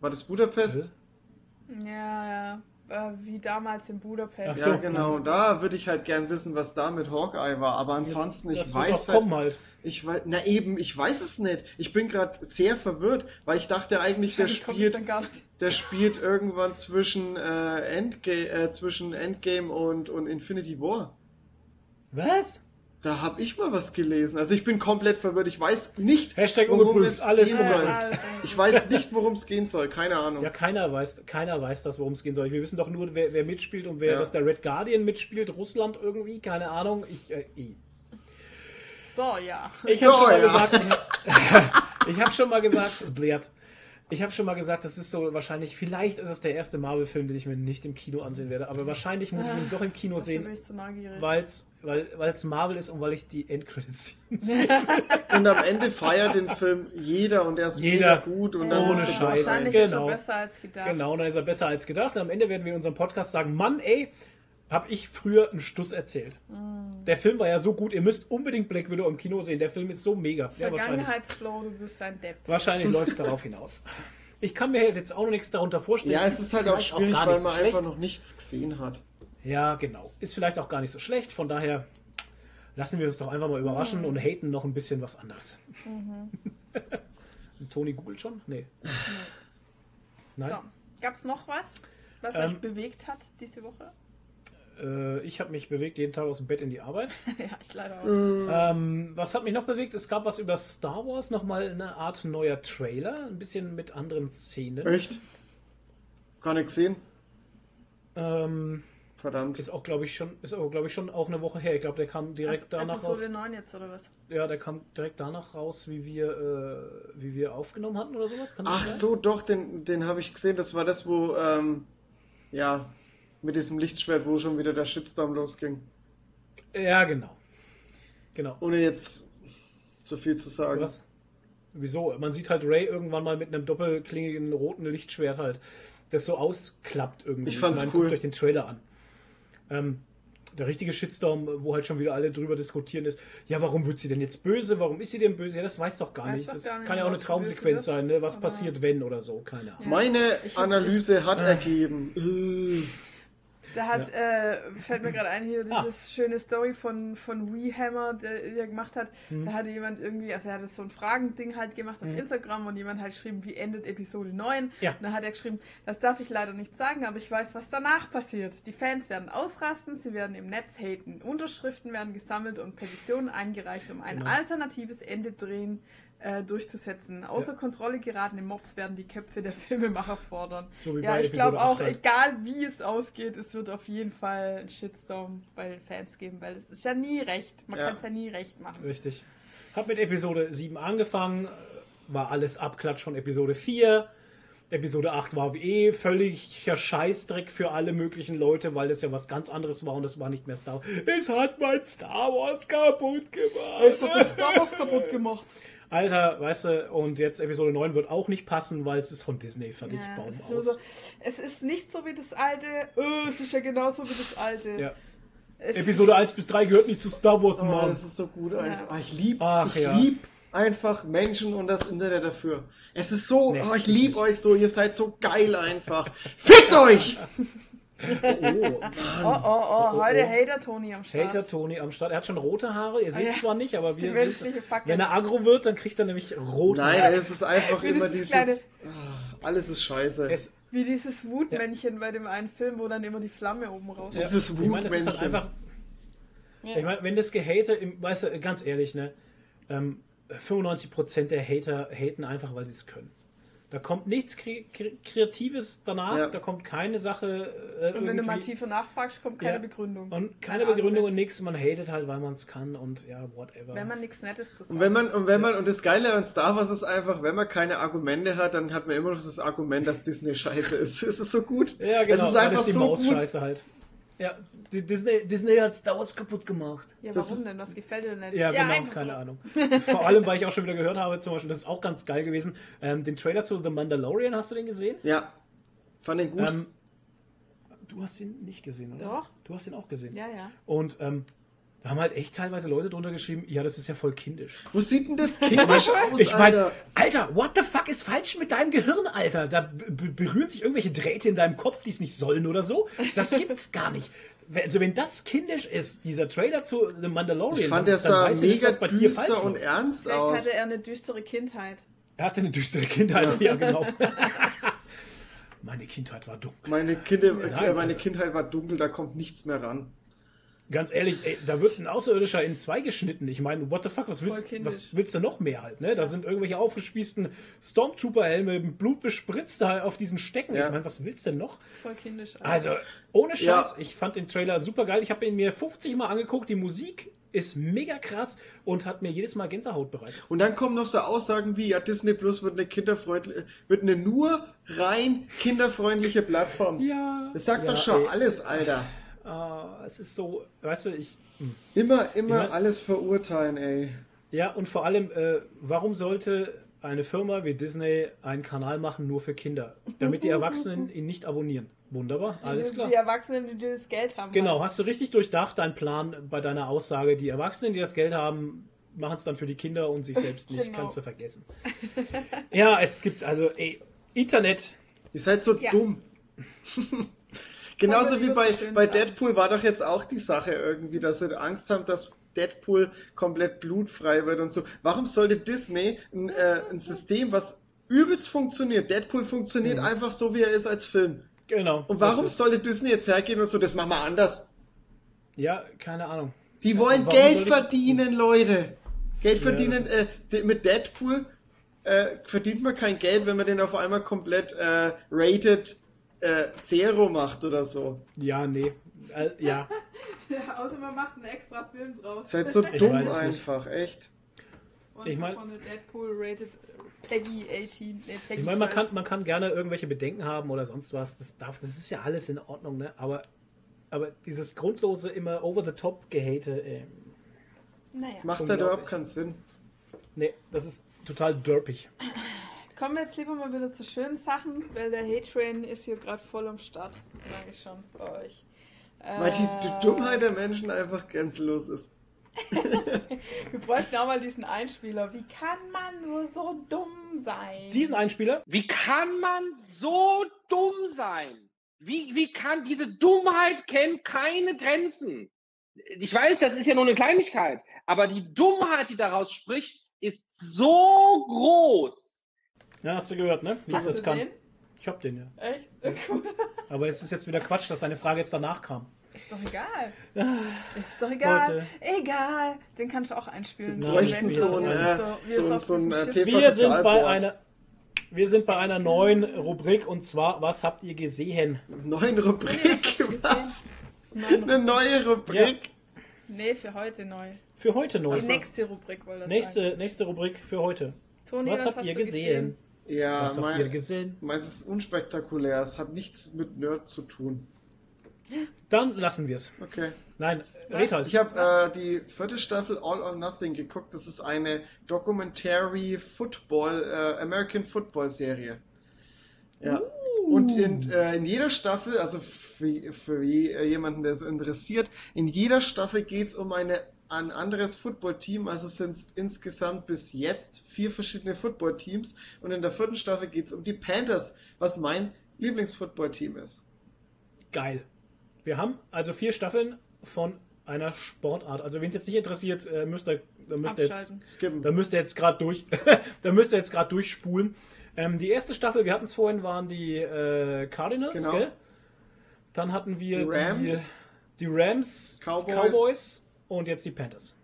War das Budapest?
Ja, ja. äh, wie damals in Budapest.
Ach
Ja,
so.
genau. Da würde ich halt gern wissen, was da mit Hawkeye war. Aber ansonsten, ich
das wird
weiß halt,
halt.
ich weiß, na eben, ich weiß es nicht. Ich bin gerade sehr verwirrt, weil ich dachte eigentlich, der spielt, der spielt irgendwann zwischen äh, Endgame, äh, zwischen Endgame und, und Infinity War.
Was?
Da habe ich mal was gelesen. Also ich bin komplett verwirrt. Ich weiß nicht,
Hashtag
worum es
alles
gehen soll.
alles
Ich weiß nicht, worum es gehen soll. Keine Ahnung.
Ja, keiner weiß, keiner weiß das, worum es gehen soll. Wir wissen doch nur, wer, wer mitspielt und wer
Ja.
dass der Red Guardian mitspielt. Russland irgendwie, keine Ahnung. Ich, äh, ich,
So, ja.
ich
So,
habe schon mal
ja.
gesagt, ich habe schon mal gesagt, Blair, ich habe schon mal gesagt, das ist so wahrscheinlich, vielleicht ist es der erste Marvel-Film, den ich mir nicht im Kino ansehen werde, aber wahrscheinlich muss ich ihn doch im Kino
Dafür bin
sehen,
ich zu neugierig.
weil's, weil es Marvel ist und weil ich die Endcredits sehe.
Und am Ende feiert den Film jeder und er ist
Jeder.
mega gut und dann
Ohne
ist er
Scheiß.
Wahrscheinlich ist
Genau.
schon besser als gedacht.
Genau, dann ist er besser als gedacht. Am Ende werden wir in unserem Podcast sagen, Mann, ey, habe ich früher einen Stuss erzählt.
Mm.
Der Film war ja so gut, ihr müsst unbedingt Black Widow im Kino sehen. Der Film ist so mega. Ja, wahrscheinlich
Vergangenheitsflow, du bist ein Depp.
wahrscheinlich läuft es darauf hinaus. Ich kann mir halt jetzt auch noch nichts darunter vorstellen.
Ja, es ist halt auch
vielleicht
schwierig,
gar
weil
nicht so
man
schlecht.
einfach noch nichts gesehen hat.
Ja, genau. Ist vielleicht auch gar nicht so schlecht. Von daher lassen wir uns doch einfach mal überraschen
Mhm.
und haten noch ein bisschen was anderes. Toni googelt schon? Nee. Nein.
So, gab's noch was, was
Ähm,
euch bewegt hat diese Woche?
Äh, ich habe mich bewegt jeden Tag aus dem Bett in die Arbeit.
ja, ich leider auch.
Ähm, was hat mich noch bewegt? Es gab was über Star Wars, nochmal eine Art neuer Trailer, ein bisschen mit anderen Szenen.
Echt? Gar nicht gesehen?
Ähm,
Verdammt.
ist auch, glaube ich, schon, ist auch, glaube ich, schon auch eine Woche her. Ich glaube, der kam direkt
Also,
danach raus.
Episode 9 jetzt, oder was?
Ja, der kam direkt danach raus, wie wir, äh, wie wir aufgenommen hatten oder sowas. Kann
Ach
sein?
so, doch, den, den habe ich gesehen. Das war das, wo, ähm, ja, mit diesem Lichtschwert, wo schon wieder der Shitstorm losging.
Ja, genau. Genau.
Ohne jetzt zu viel zu sagen.
Was? Wieso? Man sieht halt Ray irgendwann mal mit einem doppelklingigen roten Lichtschwert halt, das so ausklappt irgendwie.
Ich fand's
meine,
cool.
Guckt euch den Trailer an. Ähm, der richtige Shitstorm, wo halt schon wieder alle drüber diskutieren, ist, ja, warum wird sie denn jetzt böse? Warum ist sie denn böse? Ja, das weiß doch gar
Weiß
nicht.
doch
Das
gar nicht,
kann ja auch eine Traumsequenz sein, ne? Was
oder-
passiert, wenn oder so, keine Ahnung.
Meine
Ich
Analyse hat ergeben. Äh,
Da hat, äh, fällt mir gerade ein, hier
Ah.
dieses schöne Story von, von WeHammer, der, der gemacht hat.
Mhm.
Da hatte jemand irgendwie, also er hat so ein Fragending halt gemacht auf Instagram und jemand hat geschrieben, wie endet Episode 9?
Ja.
Und da hat er geschrieben, das darf ich leider nicht sagen, aber ich weiß, was danach passiert. Die Fans werden ausrasten, sie werden im Netz haten. Unterschriften werden gesammelt und Petitionen eingereicht, um ein
Genau.
alternatives Ende drehen äh, durchzusetzen. Außer
Ja.
Kontrolle geratene Mobs werden die Köpfe der Filmemacher fordern.
So wie
Ja, ich glaube auch,
8 halt.
egal wie es ausgeht, es wird auf jeden Fall einen Shitstorm bei den Fans geben, weil es ist ja nie recht. Man
Ja.
kann es ja nie recht machen.
Richtig. Hab mit Episode 7 angefangen, war alles Abklatsch von Episode 4. Episode 8 war eh völliger Scheißdreck für alle möglichen Leute, weil das ja was ganz anderes war und es war nicht mehr Star Wars. Es hat mein Star Wars kaputt gemacht.
Es hat das Star Wars kaputt gemacht.
Alter, weißt du, und jetzt Episode 9 wird auch nicht passen, weil es ist von Disney, fertig,
Ja,
Baum
es,
aus.
so, es ist nicht so wie das alte, äh, es ist ja genauso wie das alte.
Ja.
Es
Episode 1 bis 3 gehört nicht zu Star Wars,
oh,
Mann.
das ist so gut einfach. Ah, ich liebe ich
ja.
lieb einfach Menschen und das Internet dafür. Es ist so,
Nee,
oh, ich liebe euch so, ihr seid so geil einfach. Fickt euch!
Oh,
Oh, oh, oh,
oh,
heute
oh.
Hater Tony am Start.
Hater Tony am Start. Er hat schon rote Haare, ihr seht
Ah,
es
ja.
zwar nicht, aber wir
Fackel.
Wenn er aggro wird, dann kriegt er nämlich rote
Nein,
Haare.
es ist einfach immer
dieses
dieses. Ah, alles ist scheiße.
Es,
Wie dieses Wutmännchen bei dem einen Film, wo dann immer die Flamme oben raus
Das ist
ich meine, das ist halt
Wutmännchen.
einfach.
Ja.
Ich meine, wenn das Gehate, im, weißt du, ganz ehrlich, ne, ähm, 95% der Hater haten einfach, weil sie es können. Da kommt nichts Kre Kre Kreatives danach,
Ja.
da kommt keine Sache. Äh,
Und wenn du mal tiefer nachfragst, kommt keine
Ja.
Begründung.
und keine
Kein
Begründung und
Argument.
nichts, man hatet halt, weil man es kann und ja, whatever.
Wenn man nichts Nettes zu sagen
Und wenn man, und wenn man, und das Geile an Star Wars ist einfach, wenn man keine Argumente hat, dann hat man immer noch das Argument, dass Disney scheiße ist. Es ist so gut.
ja, genau,
Es ist einfach
die
so
Maus
gut.
scheiße halt. Ja, Disney, Disney hat Star Wars kaputt gemacht.
Ja,
Das
warum denn? Was gefällt dir denn nicht?
Ja, genau,
einfach
keine
so.
Ahnung. Vor allem, weil ich auch schon wieder gehört habe, zum Beispiel, das ist auch ganz geil gewesen, ähm, den Trailer zu The Mandalorian, hast du den gesehen?
Ja. Fand den gut.
Ähm, du hast ihn nicht gesehen, oder?
Doch.
Du hast ihn auch gesehen.
Ja, ja.
Und ähm, Da haben halt echt teilweise Leute drunter geschrieben, ja, das ist ja voll kindisch.
Wo sieht denn das kindisch aus,
Ich meine,
Alter?
Alter, what the fuck ist falsch mit deinem Gehirn, Alter? Da berühren sich irgendwelche Drähte in deinem Kopf, die es nicht sollen oder so. Das gibt's gar nicht. Also wenn das kindisch ist, dieser Trailer zu The Mandalorian,
Ich fand,
dann
der sah
nicht,
mega
was bei dir falsch
düster und ernst
Vielleicht
aus.
hatte er eine düstere Kindheit.
Er hatte eine düstere Kindheit, ja, genau. Meine Kindheit war dunkel.
Meine, Kinder,
Nein,
äh, meine
also-
Kindheit war dunkel, da kommt nichts mehr ran.
Ganz ehrlich, ey, da wird ein Außerirdischer in zwei geschnitten. Ich meine, what the fuck, was willst, was willst du noch mehr halt? Ne? Da sind irgendwelche aufgespießten Stormtrooper-Helme mit Blut bespritzt da auf diesen Stecken.
Ja.
Ich meine, was willst du denn noch?
Voll kindisch.
Also, ohne Scheiß,
Ja.
ich fand den Trailer super geil. Ich habe ihn mir 50 Mal angeguckt. Die Musik ist mega krass und hat mir jedes Mal Gänsehaut bereitet.
Und dann kommen noch so Aussagen wie, ja, Disney Plus wird eine kinderfreundliche, wird eine nur rein kinderfreundliche Plattform.
Ja.
Das sagt
ja,
doch schon
ey,
alles, Alter.
Ah, es ist so, weißt du, ich.
Immer, immer
Ich mein-
alles verurteilen, ey.
Ja, und vor allem, äh, warum sollte eine Firma wie Disney einen Kanal machen nur für Kinder? Damit die Erwachsenen ihn nicht abonnieren. Wunderbar, alles
die,
klar.
Die Erwachsenen, die das Geld haben.
Genau,
halt.
hast du richtig durchdacht, deinen Plan bei deiner Aussage. Die Erwachsenen, die das Geld haben, machen es dann für die Kinder und sich selbst nicht.
Genau.
Kannst du vergessen. ja, es gibt also, ey, Internet.
Ihr seid so
Ja.
dumm. Genauso wie bei, bei? Deadpool war doch jetzt auch die Sache irgendwie, dass sie Angst haben, dass Deadpool komplett blutfrei wird und so. Warum sollte Disney ein, äh, ein System, was übelst funktioniert, Deadpool funktioniert einfach so, wie er ist als Film.
Genau.
Und warum
Richtig.
sollte Disney jetzt hergehen und so, das machen wir anders?
Ja, keine Ahnung.
Die wollen Geld verdienen, Leute. Geld
Ja,
verdienen. Äh, mit Deadpool äh, verdient man kein Geld, wenn man den auf einmal komplett äh, rated äh, Zero macht oder so.
Ja, nee. Äh, ja.
Ja, außer man macht einen extra Film draus.
Seid so
Ich
dumm
es nicht.
einfach, echt.
Und
Ich mein-
von der Deadpool rated Peggy 18. Nee, Peggy
Ich meine, man
12.
kann, man kann gerne irgendwelche Bedenken haben oder sonst was. Das darf, das ist ja alles in Ordnung, ne? Aber, aber dieses grundlose, immer over the top Gehate, ähm,
Naja.
Das macht halt
Unglaublich.
überhaupt keinen Sinn.
nee, das ist total derpig.
Kommen wir jetzt lieber mal wieder zu schönen Sachen, weil der Hate Train ist hier gerade voll am Start. Merke ich schon bei euch.
Weil die, die
Äh,
Dummheit der Menschen einfach grenzenlos ist.
Wir bräuchten auch mal diesen Einspieler. Wie kann man nur so dumm sein?
Diesen Einspieler,
Wie kann man so dumm sein? Wie, wie kann diese Dummheit kennt keine Grenzen? Ich weiß, das ist ja nur eine Kleinigkeit, aber die Dummheit, die daraus spricht, ist so groß.
Ja, hast du gehört, ne? Wie ich
Hast
das
du
kann.
den?
Ich hab den ja.
Echt? Cool.
Aber es ist jetzt wieder Quatsch, dass deine Frage jetzt danach kam.
Ist doch egal. Ist doch egal.
Leute.
Egal. Den kannst du auch einspielen.
Wir
Wir bräuchten so ein,
wie es
wie es
so,
auf
so ein
Wir sind bei einer, wir sind bei einer neuen Rubrik und zwar, was habt ihr gesehen?
neuen Rubrik.
gesehen?
Was? Eine neue Rubrik.
nee, für heute neu.
Für heute neu.
Die nächste Rubrik wollte das sagen.
Nächste, nächste Rubrik für heute.
Toni,
was habt
hast
ihr
du
gesehen?
Ja,
Was habt ihr
mein,
gesehen?
meins ist unspektakulär. Es hat nichts mit Nerd zu tun.
Dann lassen wir es.
Okay.
Nein, red halt.
Ich habe äh, die vierte Staffel All or Nothing geguckt. Das ist eine Documentary Football, äh, American Football Serie. Ja. Und in, äh, in jeder Staffel, also für, für je- jemanden, der es interessiert, in jeder Staffel geht es um eine, ein anderes Footballteam. Also sind es insgesamt bis jetzt vier verschiedene Footballteams. Und in der vierten Staffel geht es um die Panthers, was mein Lieblingsfootballteam ist.
Geil. Wir haben also vier Staffeln von einer Sportart. Also wen es jetzt nicht interessiert, äh, müsst ihr, da müsst ihr jetzt.
Skippen.
da müsst ihr jetzt gerade durch, da müsst ihr jetzt gerade durchspulen. Ähm, die erste Staffel, wir hatten es vorhin, waren die äh, Cardinals,
Genau.
gell? Dann hatten wir
Die Rams.
die, die Rams, die
Cowboys.
Cowboys und jetzt die Panthers.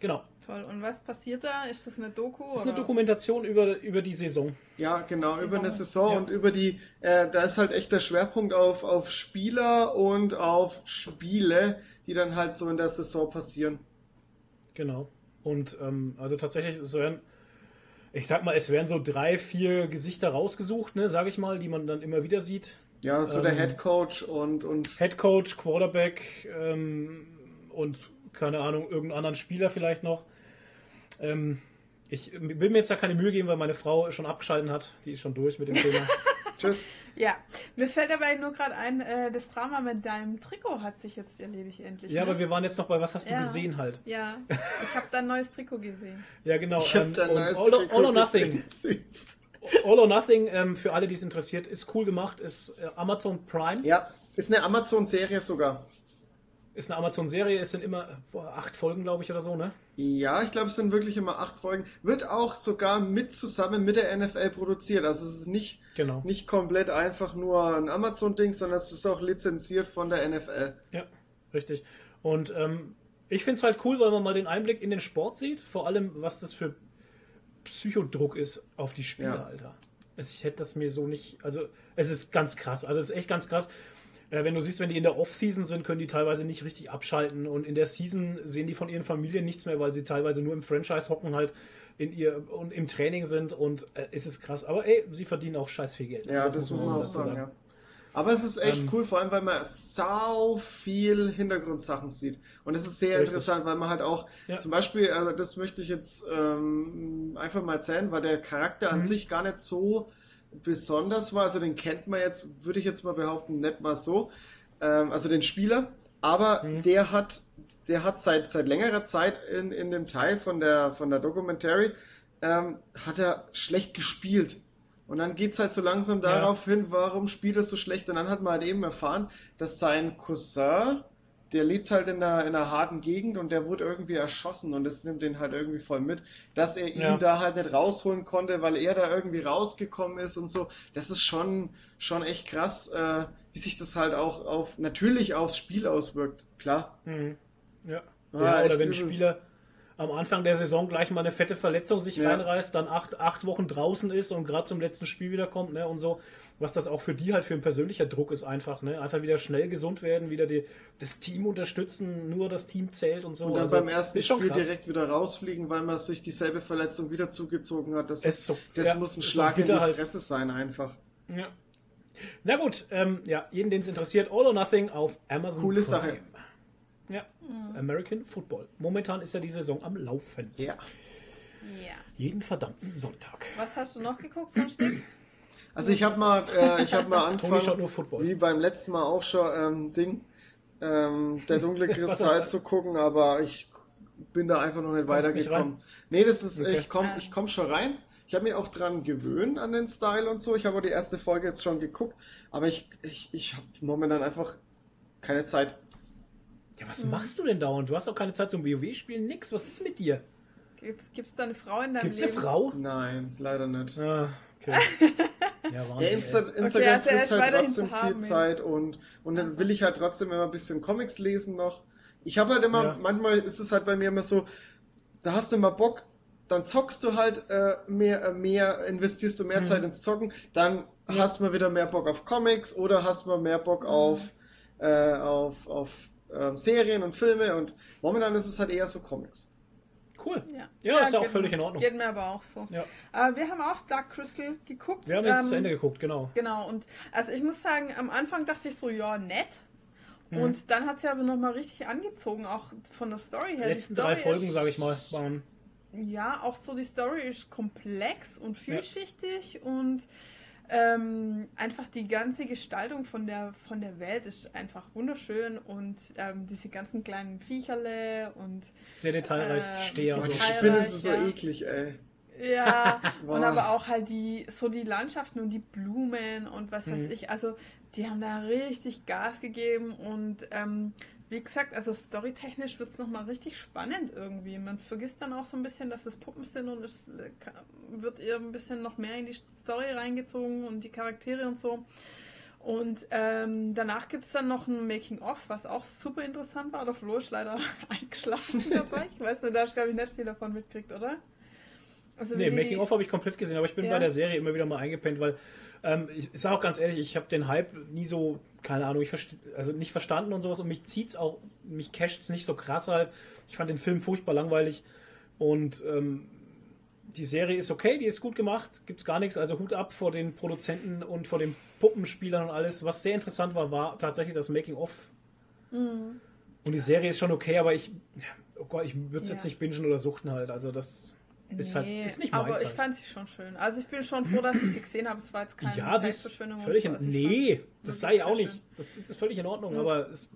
Genau.
Toll. Und was passiert da? Ist das eine Doku?
Das ist eine
oder?
Dokumentation über, über die Saison.
Ja, genau,
Saison.
über eine Saison
Ja.
und über die, äh, da ist halt echt der Schwerpunkt auf, auf Spieler und auf Spiele, die dann halt so in der Saison passieren.
Genau. Und ähm, also tatsächlich, es werden, ich sag mal, es werden so drei, vier Gesichter rausgesucht, ne, sage ich mal, die man dann immer wieder sieht.
Ja, so der
Ähm.
Head Coach und, und
Head Coach, Quarterback ähm, und keine Ahnung, irgendeinen anderen Spieler vielleicht noch. Ähm, ich will mir jetzt da keine Mühe geben, weil meine Frau schon abgeschalten hat. Die ist schon durch mit dem Thema.
Tschüss.
Ja, mir fällt dabei nur gerade ein, äh, das Drama mit deinem Trikot hat sich jetzt erledigt endlich.
Ja,
ne?
aber wir waren jetzt noch bei, was hast du
Ja.
gesehen halt?
Ja, ich habe da ein neues Trikot gesehen.
Ja, genau.
Ich
ähm,
da ein
und
neues
all,
Trikot
all or Nothing.
Süß.
All or Nothing, ähm, für alle, die es interessiert, ist cool gemacht, ist äh, Amazon Prime,
Ja, ist eine Amazon-Serie sogar.
Ist eine Amazon-Serie, es sind immer boah, acht Folgen, glaube ich, oder so, ne?
Ja, ich glaube, es sind wirklich immer acht Folgen. Wird auch sogar mit zusammen mit der NFL produziert. Also es ist nicht,
Genau.
nicht komplett einfach nur ein Amazon-Ding, sondern es ist auch lizenziert von der NFL.
Ja, richtig. Und ähm, ich finde es halt cool, weil man mal den Einblick in den Sport sieht, vor allem, was das für Psychodruck ist auf die Spieler,
Ja.
Alter. Es- Ich hätte das mir so nicht, also es ist ganz krass, also es ist echt ganz krass. Äh, wenn du siehst, wenn die in der Off-Season sind, können die teilweise nicht richtig abschalten und in der Season sehen die von ihren Familien nichts mehr, weil sie teilweise nur im Franchise hocken halt in ihr und im Training sind und äh, es ist krass. Aber ey, sie verdienen auch scheiß viel Geld.
Ja, das muss man auch
dazu
sagen, ja. Aber es ist echt
Ähm,
cool, vor allem weil man sau viel Hintergrundsachen sieht. Und es ist sehr
Richtig.
interessant, weil man halt auch,
Ja.
zum Beispiel, äh, das möchte ich jetzt ähm, einfach mal erzählen, weil der Charakter an
Mhm.
sich gar nicht so besonders war. Also den kennt man jetzt, würde ich jetzt mal behaupten, nicht mal so. Ähm, also den Spieler. Aber
Mhm.
der hat, der hat seit, seit längerer Zeit in, in dem Teil von der, von der Documentary, ähm, hat er schlecht gespielt. Und dann geht es halt so langsam
Ja.
darauf hin, warum spielt er so schlecht. Und dann hat man halt eben erfahren, dass sein Cousin, der lebt halt in einer, in einer harten Gegend und der wurde irgendwie erschossen und das nimmt den halt irgendwie voll mit, dass er ihn
Ja.
da halt nicht rausholen konnte, weil er da irgendwie rausgekommen ist und so. Das ist schon, schon echt krass, äh, wie sich das halt auch auf, natürlich aufs Spiel auswirkt. Klar.
Mhm. Ja.
Ah,
ja, oder wenn ein
übel.
Spieler am Anfang der Saison gleich mal eine fette Verletzung sich
Ja.
reinreißt, dann acht, acht Wochen draußen ist und gerade zum letzten Spiel wiederkommt, ne, und so, was das auch für die halt für ein persönlicher Druck ist einfach, ne, einfach wieder schnell gesund werden, wieder die, das Team unterstützen, nur das Team zählt und so.
Und dann
Also,
beim ersten Spiel
krass.
direkt wieder rausfliegen, weil man sich dieselbe Verletzung wieder zugezogen hat. Das, ist,
so-
das
ja,
muss ein
ist so
Schlag in die
halt.
Fresse sein einfach.
Ja. Na gut, ähm, ja, jeden, den es interessiert, All or Nothing auf Amazon
Coole Sache.
Ja, American Football. Momentan ist ja die Saison am Laufen.
Ja.
Ja.
Jeden verdammten Sonntag.
Was hast du noch geguckt, sonst nichts?
Also ich habe mal, äh, ich habe mal angefangen, wie beim letzten Mal auch schon, ähm, Ding, ähm, der dunkle Kristall
ist
zu gucken, aber ich bin da einfach noch nicht
Kommst nicht
weitergekommen. Nee, das ist,
Okay.
ich komme ich komm schon rein. Ich habe mich auch dran gewöhnt an den Style und so. Ich habe auch die erste Folge jetzt schon geguckt, aber ich, ich, ich habe momentan einfach keine Zeit.
Ja, was machst du denn dauernd? Du hast doch keine Zeit zum WoW-Spielen, nix. Was ist mit dir?
Gibt es da eine Frau in deinem
Gibt's
Leben?
eine Frau?
Nein, leider nicht.
Ah, okay. Ja,
Ja. Insta. Instagram
also er ist
frisst halt trotzdem viel
jetzt.
Zeit und, und dann will ich halt trotzdem immer ein bisschen Comics lesen noch. Ich habe halt immer,
Ja.
manchmal ist es halt bei mir immer so, da hast du mal Bock, dann zockst du halt äh, mehr, äh, mehr, investierst du mehr
Mhm.
Zeit ins Zocken, dann hast du mal wieder mehr Bock auf Comics oder hast mal mehr Bock
Mhm.
auf, äh, auf, auf ähm, Serien und Filme und momentan ist es halt eher so Comics.
Cool.
Ja,
Ja, ist ja auch völlig in Ordnung.
Geht mir aber auch so.
Ja.
Äh, wir haben auch Dark Crystal geguckt.
Wir haben jetzt
ähm,
zu Ende geguckt, genau.
Genau, und also ich muss sagen, am Anfang dachte ich so, ja, nett.
Mhm.
Und dann hat sie aber nochmal richtig angezogen, auch von der Story her.
Die letzten
Story
drei Folgen, sage ich mal, waren.
Ja, auch so die Story ist komplex und vielschichtig und ähm, einfach die ganze Gestaltung von der, von der Welt ist einfach wunderschön und ähm, diese ganzen kleinen Viecherle und
Sehr detailreich.
Ähm,
Steher.
Die Spinne ist so
ja.
eklig, ey.
Ja, und aber auch halt die, so die Landschaften und die Blumen und was weiß
Mhm.
ich. Also, die haben da richtig Gas gegeben und ähm, wie gesagt, also storytechnisch wird es nochmal richtig spannend irgendwie. Man vergisst dann auch so ein bisschen, dass es Puppen sind und es äh, wird ihr ein bisschen noch mehr in die Story reingezogen und die Charaktere und so. Und ähm, danach gibt es dann noch ein Making-of, was auch super interessant war. Der Flo ist leider eingeschlafen dabei. Ich weiß nicht, da hast glaube ich nicht viel davon mitgekriegt, oder? Also
Nee,
wie die-
Making of habe ich komplett gesehen, aber ich bin
Ja.
bei der Serie immer wieder mal eingepennt, weil ähm, ich, ich sage auch ganz ehrlich, ich habe den Hype nie so, keine Ahnung, ich also nicht verstanden und sowas und mich zieht's auch, mich casht's nicht so krass halt. Ich fand den Film furchtbar langweilig und ähm, die Serie ist okay, die ist gut gemacht, gibt's gar nichts, also Hut ab vor den Produzenten und vor den Puppenspielern und alles. Was sehr interessant war, war tatsächlich das Making of.
Mhm.
Und die Serie ist schon okay, aber ich, oh Gott, ich würde es
Ja.
jetzt nicht bingen oder suchten halt. Also das Ist halt ist nicht
aber
meins
ich
halt.
fand sie schon schön. Also ich bin schon froh, dass ich sie gesehen habe. Es war jetzt keine
Ja, völlig
so.
in,
Also ich
Nee, das sei auch nicht. Das, das ist völlig in Ordnung,
Mhm.
aber es,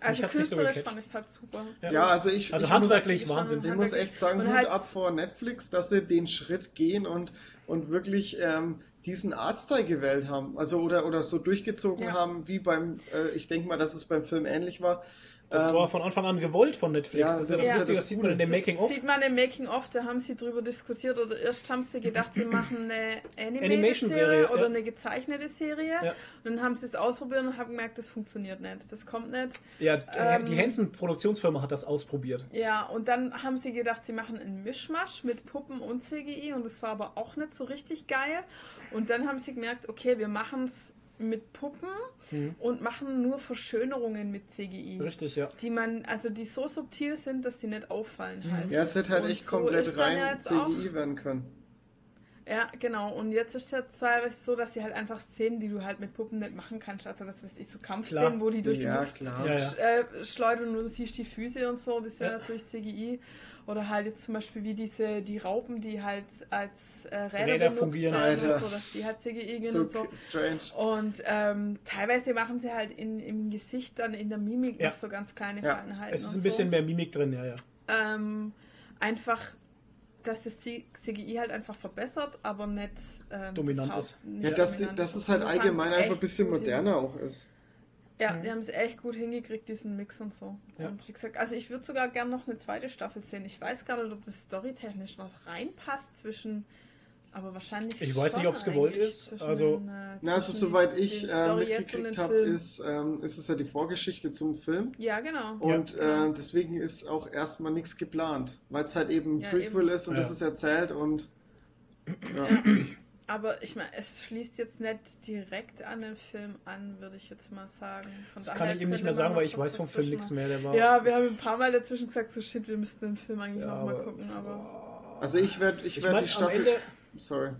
Also
so
künstlerisch
gecatcht.
fand ich es halt super.
Ja.
Ja, also ich,
also
ich
handwerklich
muss-
Wahnsinn.
Ich muss echt sagen,
Und
Hut
halt-
ab vor Netflix, dass sie den Schritt gehen und, und wirklich ähm, diesen Artstyle gewählt haben. Also oder, oder so durchgezogen
Ja.
haben, wie beim, äh, ich denke mal, dass es beim Film ähnlich war.
Das
Ähm,
war von Anfang an gewollt von Netflix.
Ja,
das
das
ist ja
das
das sieht man in dem
Das
Making-of.
sieht man im Making-of, da haben sie drüber diskutiert oder erst haben sie gedacht, sie machen eine
Animation-Serie,
Animation-Serie oder
ja.
eine gezeichnete Serie.
Ja.
Und dann haben sie es ausprobiert und haben gemerkt, das funktioniert nicht. Das kommt nicht.
Ja,
Ähm,
die Hansen-Produktionsfirma hat das ausprobiert.
Ja, und dann haben sie gedacht, sie machen einen Mischmasch mit Puppen und CGI und das war aber auch nicht so richtig geil. Und dann haben sie gemerkt, okay, wir machen es mit Puppen
Mhm.
und machen nur Verschönerungen mit CGI.
Richtig, ja.
Die man, also die so subtil sind, dass die nicht auffallen halt.
Ja, es hätte halt
Und
echt
so
komplett rein CGI werden können.
Ja, genau. Und jetzt ist es ja teilweise so, dass sie halt einfach Szenen, die du halt mit Puppen nicht machen kannst. Also, was weiß ich, so Kampfszenen,
Klar.
wo die durch
Ja,
die Luft.
Ja, ja.
sch- äh, schleudern und du siehst die Füße und so. Das ist ja, durch CGI. Oder halt jetzt zum Beispiel wie diese, die Raupen, die halt als äh, Räder,
Räder
benutzt
fungieren.
werden
Alter.
und so, dass die halt CGI gehen
So
und so.
strange.
Und ähm, teilweise machen sie halt in, im Gesicht dann in der Mimik
Ja.
noch so ganz kleine
Ja.
Feinheiten.
Es ist
und
ein bisschen
so.
mehr Mimik drin, ja, ja.
Ähm, einfach, dass das C- CGI halt einfach verbessert, aber nicht ähm,
Dominant
das
ist.
Nicht
Ja, dass,
dominant
dass es halt allgemein einfach ein bisschen moderner auch ist.
Ja, die haben es echt gut hingekriegt, diesen Mix und so.
Ja.
Und wie gesagt, also ich würde sogar gerne noch eine zweite Staffel sehen. Ich weiß gar nicht, ob das storytechnisch noch reinpasst zwischen. Aber wahrscheinlich.
Ich weiß nicht,
schon
ob's gewollt ist. Also-
den, äh,
Na, also soweit ich äh,
Story jetzt und
mitgekriegt habe,
Film.
ist, ähm, ist es ja die Vorgeschichte zum Film.
Ja, genau.
Und
Ja.
äh, deswegen ist auch erstmal nichts geplant, weil es halt eben ein
Ja,
Prequel
eben.
ist und
Ja.
das ist erzählt und ja.
Aber ich meine, es schließt jetzt nicht direkt an den Film an, würde ich jetzt mal sagen. Von
Das
daher
kann ich ihm nicht mehr sagen, weil ich weiß vom Film nichts mehr. Der war,
Ja, wir haben ein paar Mal dazwischen gesagt, so shit, wir müssten den Film eigentlich
Ja,
noch mal
aber-
gucken, aber.
Also ich werde ich
Ich
werd
mein,
die Staffel,
Ende,
sorry,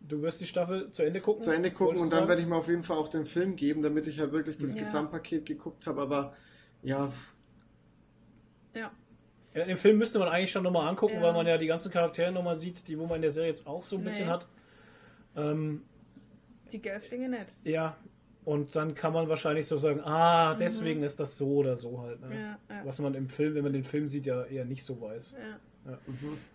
du wirst die Staffel zu Ende gucken.
zu Ende gucken und dann werde ich mir auf jeden Fall auch den Film geben, damit ich halt wirklich das
Ja.
Gesamtpaket geguckt habe, aber ja,
Ja.
Ja, den Film müsste man eigentlich schon nochmal angucken,
Ja.
weil man ja die ganzen Charaktere nochmal sieht, die wo man in der Serie jetzt auch so ein bisschen
Nee.
hat. Ähm,
Die Gelflinge nicht.
ja, und dann kann man wahrscheinlich so sagen, ah, deswegen ist das so oder so halt. Ne?
Mhm. Ja, ja.
Was man im Film, wenn man den Film sieht, ja eher nicht so weiß.
Ja.
Ja.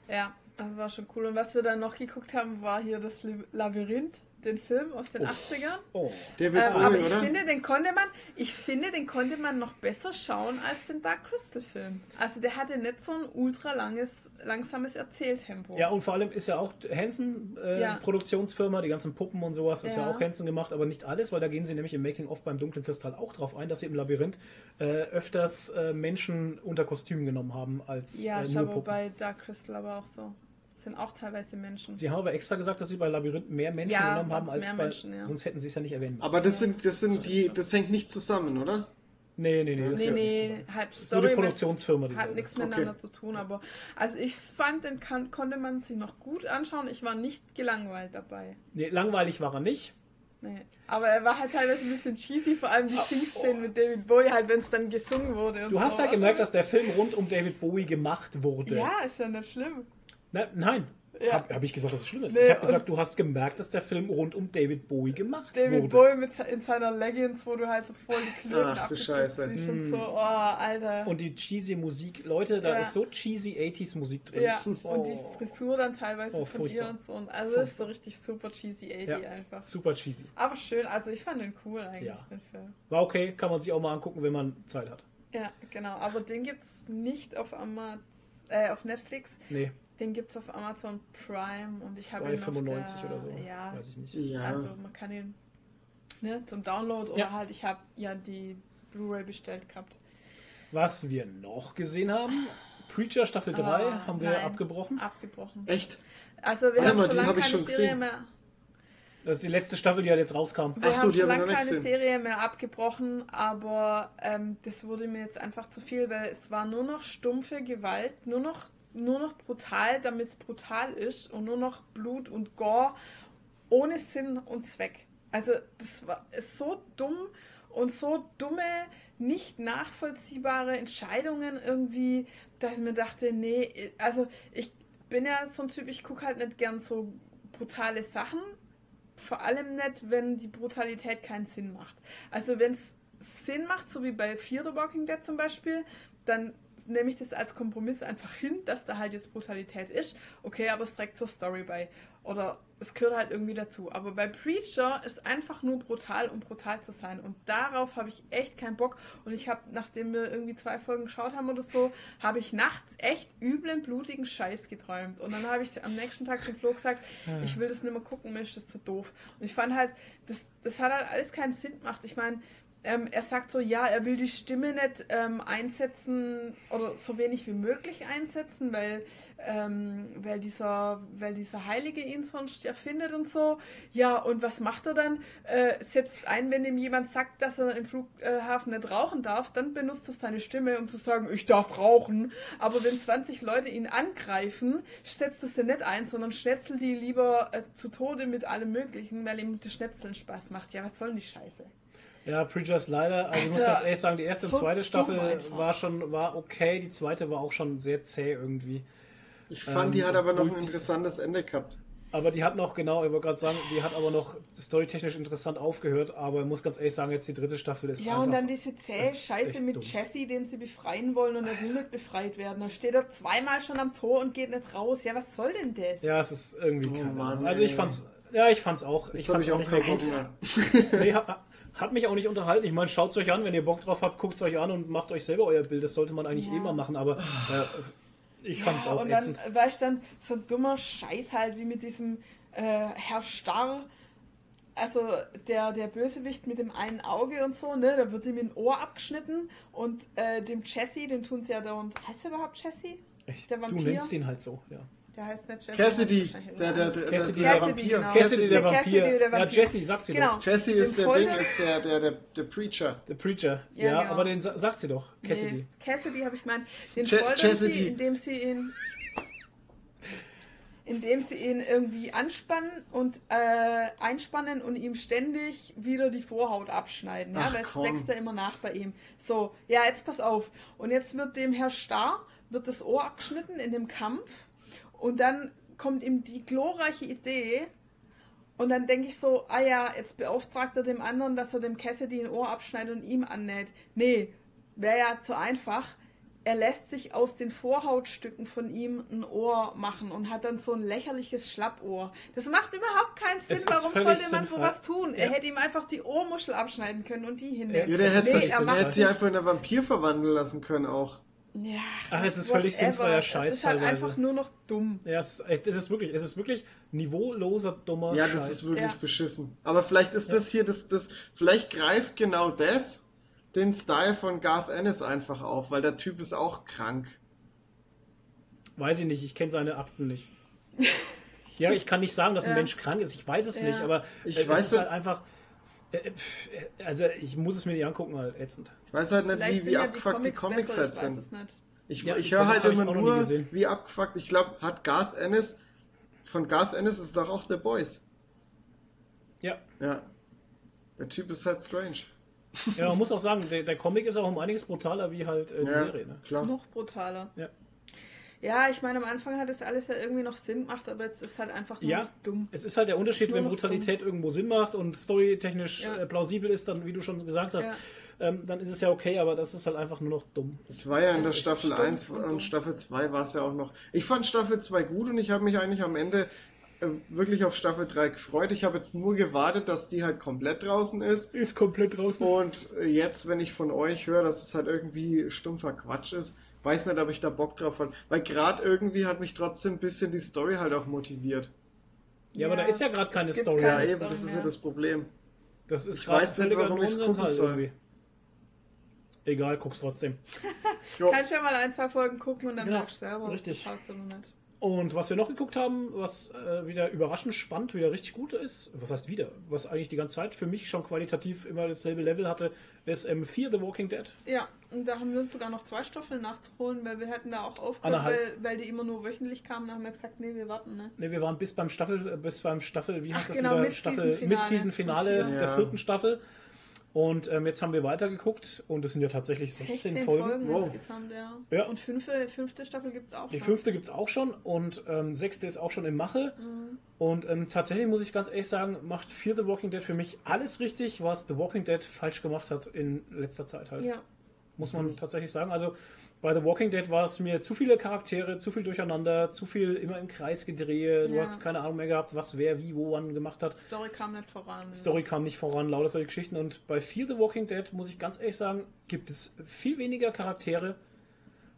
ja, das war schon cool. Und was wir dann noch geguckt haben, war hier das Labyrinth, den Film aus den
Oh.
80ern.
Oh,
David
Ähm,
Bowie,
aber ich
oder?
finde, den konnte man, ich finde, den konnte man noch besser schauen als den Dark Crystal Film. Also der hatte nicht so ein ultra langes, langsames Erzähltempo.
Ja, und vor allem ist ja auch Hansen äh,
Ja.
Produktionsfirma, die ganzen Puppen und sowas, ist ja.
Ja.
auch Hansen gemacht, aber nicht alles, weil da gehen sie nämlich im Making-of beim Dunklen Kristall auch drauf ein, dass sie im Labyrinth äh, öfters äh, Menschen unter Kostüm genommen haben als
ja
äh, nur Puppen.
bei Dark Crystal aber auch so. Das sind auch teilweise Menschen.
Sie haben aber extra gesagt, dass sie bei Labyrinth mehr Menschen
Ja,
genommen haben als
mehr
bei.
Menschen, ja.
Sonst hätten sie es ja nicht erwähnen müssen.
Aber das sind, das sind die, das hängt nicht zusammen, oder?
nee, nee, nee, das
nee, nee, halt
nur die
Story
Produktionsfirma, die
hat
selber.
nichts miteinander zu tun, aber also ich fand, den kann, konnte man sich noch gut anschauen. Ich war nicht gelangweilt dabei.
Nee, langweilig war er nicht.
Nee. Aber er war halt teilweise ein bisschen cheesy, vor allem die Singszenen mit David Bowie, halt, wenn es dann gesungen wurde.
Du hast
so.
ja gemerkt, dass der Film rund um David Bowie gemacht wurde.
Ja, ist ja nicht schlimm.
Na, nein.
Ja.
Habe hab ich gesagt, dass es schlimm ist?
Nee,
ich habe gesagt, du hast gemerkt, dass der Film rund um David Bowie gemacht
David
wurde.
Bowie mit, in seiner Leggings, wo du halt so voll die Klöten
Ach, du Scheiße.
siehst und so, oh, Alter.
Und die cheesy Musik, Leute, da
Ja.
ist so cheesy 80s Musik drin.
ja,
Oh.
und die Frisur dann teilweise
Oh,
von ihr
furchtbar.
und so. Und also ist so richtig super cheesy 80
Ja.
einfach.
Super cheesy.
Aber schön, also ich fand den cool eigentlich,
Ja.
den Film.
War okay, kann man sich auch mal angucken, wenn man Zeit hat.
Ja, genau. Aber den gibt's nicht auf Amaz äh, auf Netflix.
Nee,
Den gibt's auf Amazon Prime und ich habe ihn auf
2,95
der,
oder so.
Ja,
Weiß ich nicht.
Ja.
also man kann ihn ne, zum Download oder
Ja.
halt ich habe ja die Blu-ray bestellt gehabt.
Was wir noch gesehen haben, Preacher Staffel 3
Ah,
haben wir
nein.
abgebrochen.
Abgebrochen.
Echt?
Also wir
Warte
haben
mal,
schon
die
lange
hab ich
keine
schon
Serie
gesehen.
mehr.
Das ist die letzte Staffel, die halt jetzt rauskam.
Wir
Ach so,
haben
die
schon lange keine
gesehen.
Serie mehr abgebrochen, aber ähm, das wurde mir jetzt einfach zu viel, weil es war nur noch stumpfe Gewalt, nur noch, nur noch brutal, damit es brutal ist und nur noch Blut und Gore ohne Sinn und Zweck. Also das war ist so dumm und so dumme, nicht nachvollziehbare Entscheidungen irgendwie, dass ich mir dachte, nee, also ich bin ja so ein Typ, ich gucke halt nicht gern so brutale Sachen. Vor allem nicht, wenn die Brutalität keinen Sinn macht. Also wenn es Sinn macht, so wie bei Fear the Walking Dead zum Beispiel, dann nehme ich das als Kompromiss einfach hin, dass da halt jetzt Brutalität ist. Okay, aber es trägt zur Story bei. Oder es gehört halt irgendwie dazu. Aber bei Preacher ist einfach nur brutal, um brutal zu sein. Und darauf habe ich echt keinen Bock. Und ich habe, nachdem wir irgendwie zwei Folgen geschaut haben oder so, habe ich nachts echt üblen, blutigen Scheiß geträumt. Und dann habe ich am nächsten Tag zum Flo gesagt, ich will das nicht mehr gucken, mir ist das zu doof. Und ich fand halt, das, das hat halt alles keinen Sinn gemacht. Ich meine, ähm, er sagt so, ja, er will die Stimme nicht ähm, einsetzen oder so wenig wie möglich einsetzen, weil, ähm, weil, dieser, weil dieser Heilige ihn sonst erfindet und so. Ja, und was macht er dann? Äh, setzt ein, wenn ihm jemand sagt, dass er im Flughafen nicht rauchen darf, dann benutzt er seine Stimme, um zu sagen, ich darf rauchen. Aber wenn 20 Leute ihn angreifen, setzt er sie nicht ein, sondern schnetzelt die lieber äh, zu Tode mit allem Möglichen, weil ihm das Schnetzeln Spaß macht. Ja, was soll denn die Scheiße?
Ja, Preachers leider. Also, ich muss ganz ehrlich sagen, die erste und zweite Staffel
einfach.
war schon war okay, die zweite war auch schon sehr zäh irgendwie.
Ich fand,
Ähm,
die hat aber noch ein interessantes Ende gehabt.
Aber die hat noch, genau, ich wollte gerade sagen, die hat aber noch storytechnisch interessant aufgehört, aber ich muss ganz ehrlich sagen, jetzt die dritte Staffel ist
Ja,
einfach...
und dann diese zähe Scheiße mit
dumm.
Jesse, den sie befreien wollen und er will nicht befreit werden. Dann steht er zweimal schon am Tor und geht nicht raus. Ja, was soll denn das?
Ja, es ist irgendwie
Oh
keine
Mann.
Also ich fand's, ja, ich fand's auch.
Jetzt
ich
habe
fand's
ich auch
nicht
keinen
mehr
Bock
gut.
mehr.
Nee, hat, hat mich auch nicht unterhalten. Ich meine, schaut's euch an, wenn ihr Bock drauf habt, guckt's euch an und macht euch selber euer Bild. Das sollte man eigentlich
Ja.
eh mal machen, aber äh, ich fand's
ja,
auch
und dann, weißt du, dann so ein dummer Scheiß halt, wie mit diesem äh, Herr Starr. Also der, der Bösewicht mit dem einen Auge und so, ne, da wird ihm ein Ohr abgeschnitten und äh, dem Jesse, den tun sie ja da und heißt er überhaupt Jesse?
Echt,
der
du
Vampir?
nennst ihn halt so, ja.
Der heißt nicht Jesse.
Cassidy, der, der, der,
Cassidy,
der,
der
Vampir.
genau.
Cassidy, der
Der Cassidy,
Vampir.
der
Ja,
Vampir.
Jesse, sagt sie
Genau.
doch.
Jesse
Den
ist der Ding, ist der, der, der, der Preacher.
Der Preacher.
Ja,
Ja,
genau.
aber den sa- sagt sie doch. Cassidy.
Nee, Cassidy habe ich gemeint. Den
Je- Cassidy.
sie, indem sie ihn indem sie ihn irgendwie anspannen und äh, einspannen und ihm ständig wieder die Vorhaut abschneiden. Ja,
Ach,
weil es wächst ja immer nach bei ihm. So, ja, jetzt pass auf. Und jetzt wird dem Herr Starr wird das Ohr abgeschnitten in dem Kampf und dann kommt ihm die glorreiche Idee, und dann denke ich so, ah ja, jetzt beauftragt er dem anderen, dass er dem Cassidy ein Ohr abschneidet und ihm annäht. Nee, wäre ja zu einfach. Er lässt sich aus den Vorhautstücken von ihm ein Ohr machen und hat dann so ein lächerliches Schlappohr. Das macht überhaupt keinen Sinn. Warum sollte man sowas tun? Er
Ja.
hätte ihm einfach die Ohrmuschel abschneiden können und die hinnehmen.
Ja, der hätte, hätte sich
nicht.
einfach in einen Vampir verwandeln lassen können auch.
Ja,
Ach, es ist völlig sinnfreier Scheiß
Es ist halt
teilweise.
einfach nur noch dumm.
Ja, es, es ist wirklich, es ist wirklich niveauloser, dummer
Ja, das
Scheiß.
ist wirklich
Ja.
beschissen. Aber vielleicht ist das hier, das, das, vielleicht greift genau das den Style von Garth Ennis einfach auf, weil der Typ ist auch krank.
Weiß ich nicht, ich kenne seine Akten nicht. ja, ich kann nicht sagen, dass ein
Ja.
Mensch krank ist, ich weiß es
Ja.
nicht, aber
Ich
es
weiß
ist halt einfach. Äh, äh, Also, ich muss es mir nicht angucken, halt ätzend.
Ich weiß halt nicht,
Vielleicht
wie, wie
ja
abgefuckt die Comics
besser,
halt
ich weiß
sind.
es nicht.
Ich,
Ja,
ich
die
höre
Comics
halt immer
auch noch nie
nur,
gesehen.
wie abgefuckt. Ich glaube, hat Garth Ennis, von Garth Ennis ist doch auch The Boys.
Ja.
Ja. Der Typ ist halt strange.
Ja, man muss auch sagen, der, der Comic ist auch um einiges brutaler wie halt äh, die
ja,
Serie. Ne?
klar.
Noch brutaler.
Ja.
Ja, ich meine, am Anfang hat das alles ja irgendwie noch Sinn gemacht, aber jetzt ist halt einfach nur
Ja.
noch dumm.
Es ist halt der Unterschied, wenn Brutalität irgendwo Sinn macht und storytechnisch
Ja.
äh, plausibel ist, dann, wie du schon gesagt hast,
Ja.
ähm, dann ist es ja okay, aber das ist halt einfach nur noch dumm.
Es war ja in der. Staffel
Stimmt,
1
und
und
dumm.
Staffel 2 war es ja auch noch. Ich fand Staffel 2 gut und ich habe mich eigentlich am Ende äh, wirklich auf Staffel 3 gefreut. Ich habe jetzt nur gewartet, dass die halt komplett draußen ist.
Ist komplett draußen.
Und äh, jetzt, wenn ich von euch höre, dass es halt irgendwie stumpfer Quatsch ist, weiß nicht, ob ich da Bock drauf habe. Weil gerade irgendwie hat mich trotzdem ein bisschen die Story halt auch motiviert.
Ja, aber da ist ja
es-
gerade keine
es
Story.
Ja, eben,
Story
das ist ja das Problem.
Das ist
Ich
gerade
weiß nicht, warum ich's
Nonsens
gucken
halt
soll.
irgendwie. Egal, guck's trotzdem.
Kannst ja mal ein, zwei Folgen gucken und dann
Genau,
merkst du selber,
richtig.
es nicht.
Und was wir noch geguckt haben, was äh, wieder überraschend spannend, wieder richtig gut ist, was heißt wieder, was eigentlich die ganze Zeit für mich schon qualitativ immer dasselbe Level hatte, ist ähm, Fear the Walking Dead.
Ja, und da haben wir uns sogar noch zwei Staffeln nachzuholen, weil wir hätten da auch aufgehört, weil, weil die immer nur wöchentlich kamen. Da haben wir gesagt, nee, wir warten, ne?
Ne, wir waren bis beim Staffel, bis beim Staffel, wie heißt
Ach,
das
genau,
wieder?
Mid-Season-Finale
Staffel, Mid-Season-Finale
von
der
vier.
vierten Staffel. Und ähm, jetzt haben wir weitergeguckt und es sind ja tatsächlich 16,
16
Folgen.
Folgen
Wow.
insgesamt, ja.
Ja.
Und fünfte, fünfte Staffel gibt es auch
Die
schon.
fünfte gibt es auch schon und ähm, sechste ist auch schon in Mache.
Mhm.
Und ähm, tatsächlich muss ich ganz ehrlich sagen, macht Fear the Walking Dead für mich alles richtig, was The Walking Dead falsch gemacht hat in letzter Zeit halt.
Ja.
Muss man tatsächlich sagen. Also bei The Walking Dead war es mir zu viele Charaktere, zu viel Durcheinander, zu viel immer im Kreis gedrehe. Du
Ja.
hast keine Ahnung mehr gehabt, was wer wie wo wann gemacht hat.
Story kam nicht voran.
Story kam nicht voran, lauter solche Geschichten. Und bei Fear the Walking Dead, muss ich ganz ehrlich sagen, gibt es viel weniger Charaktere.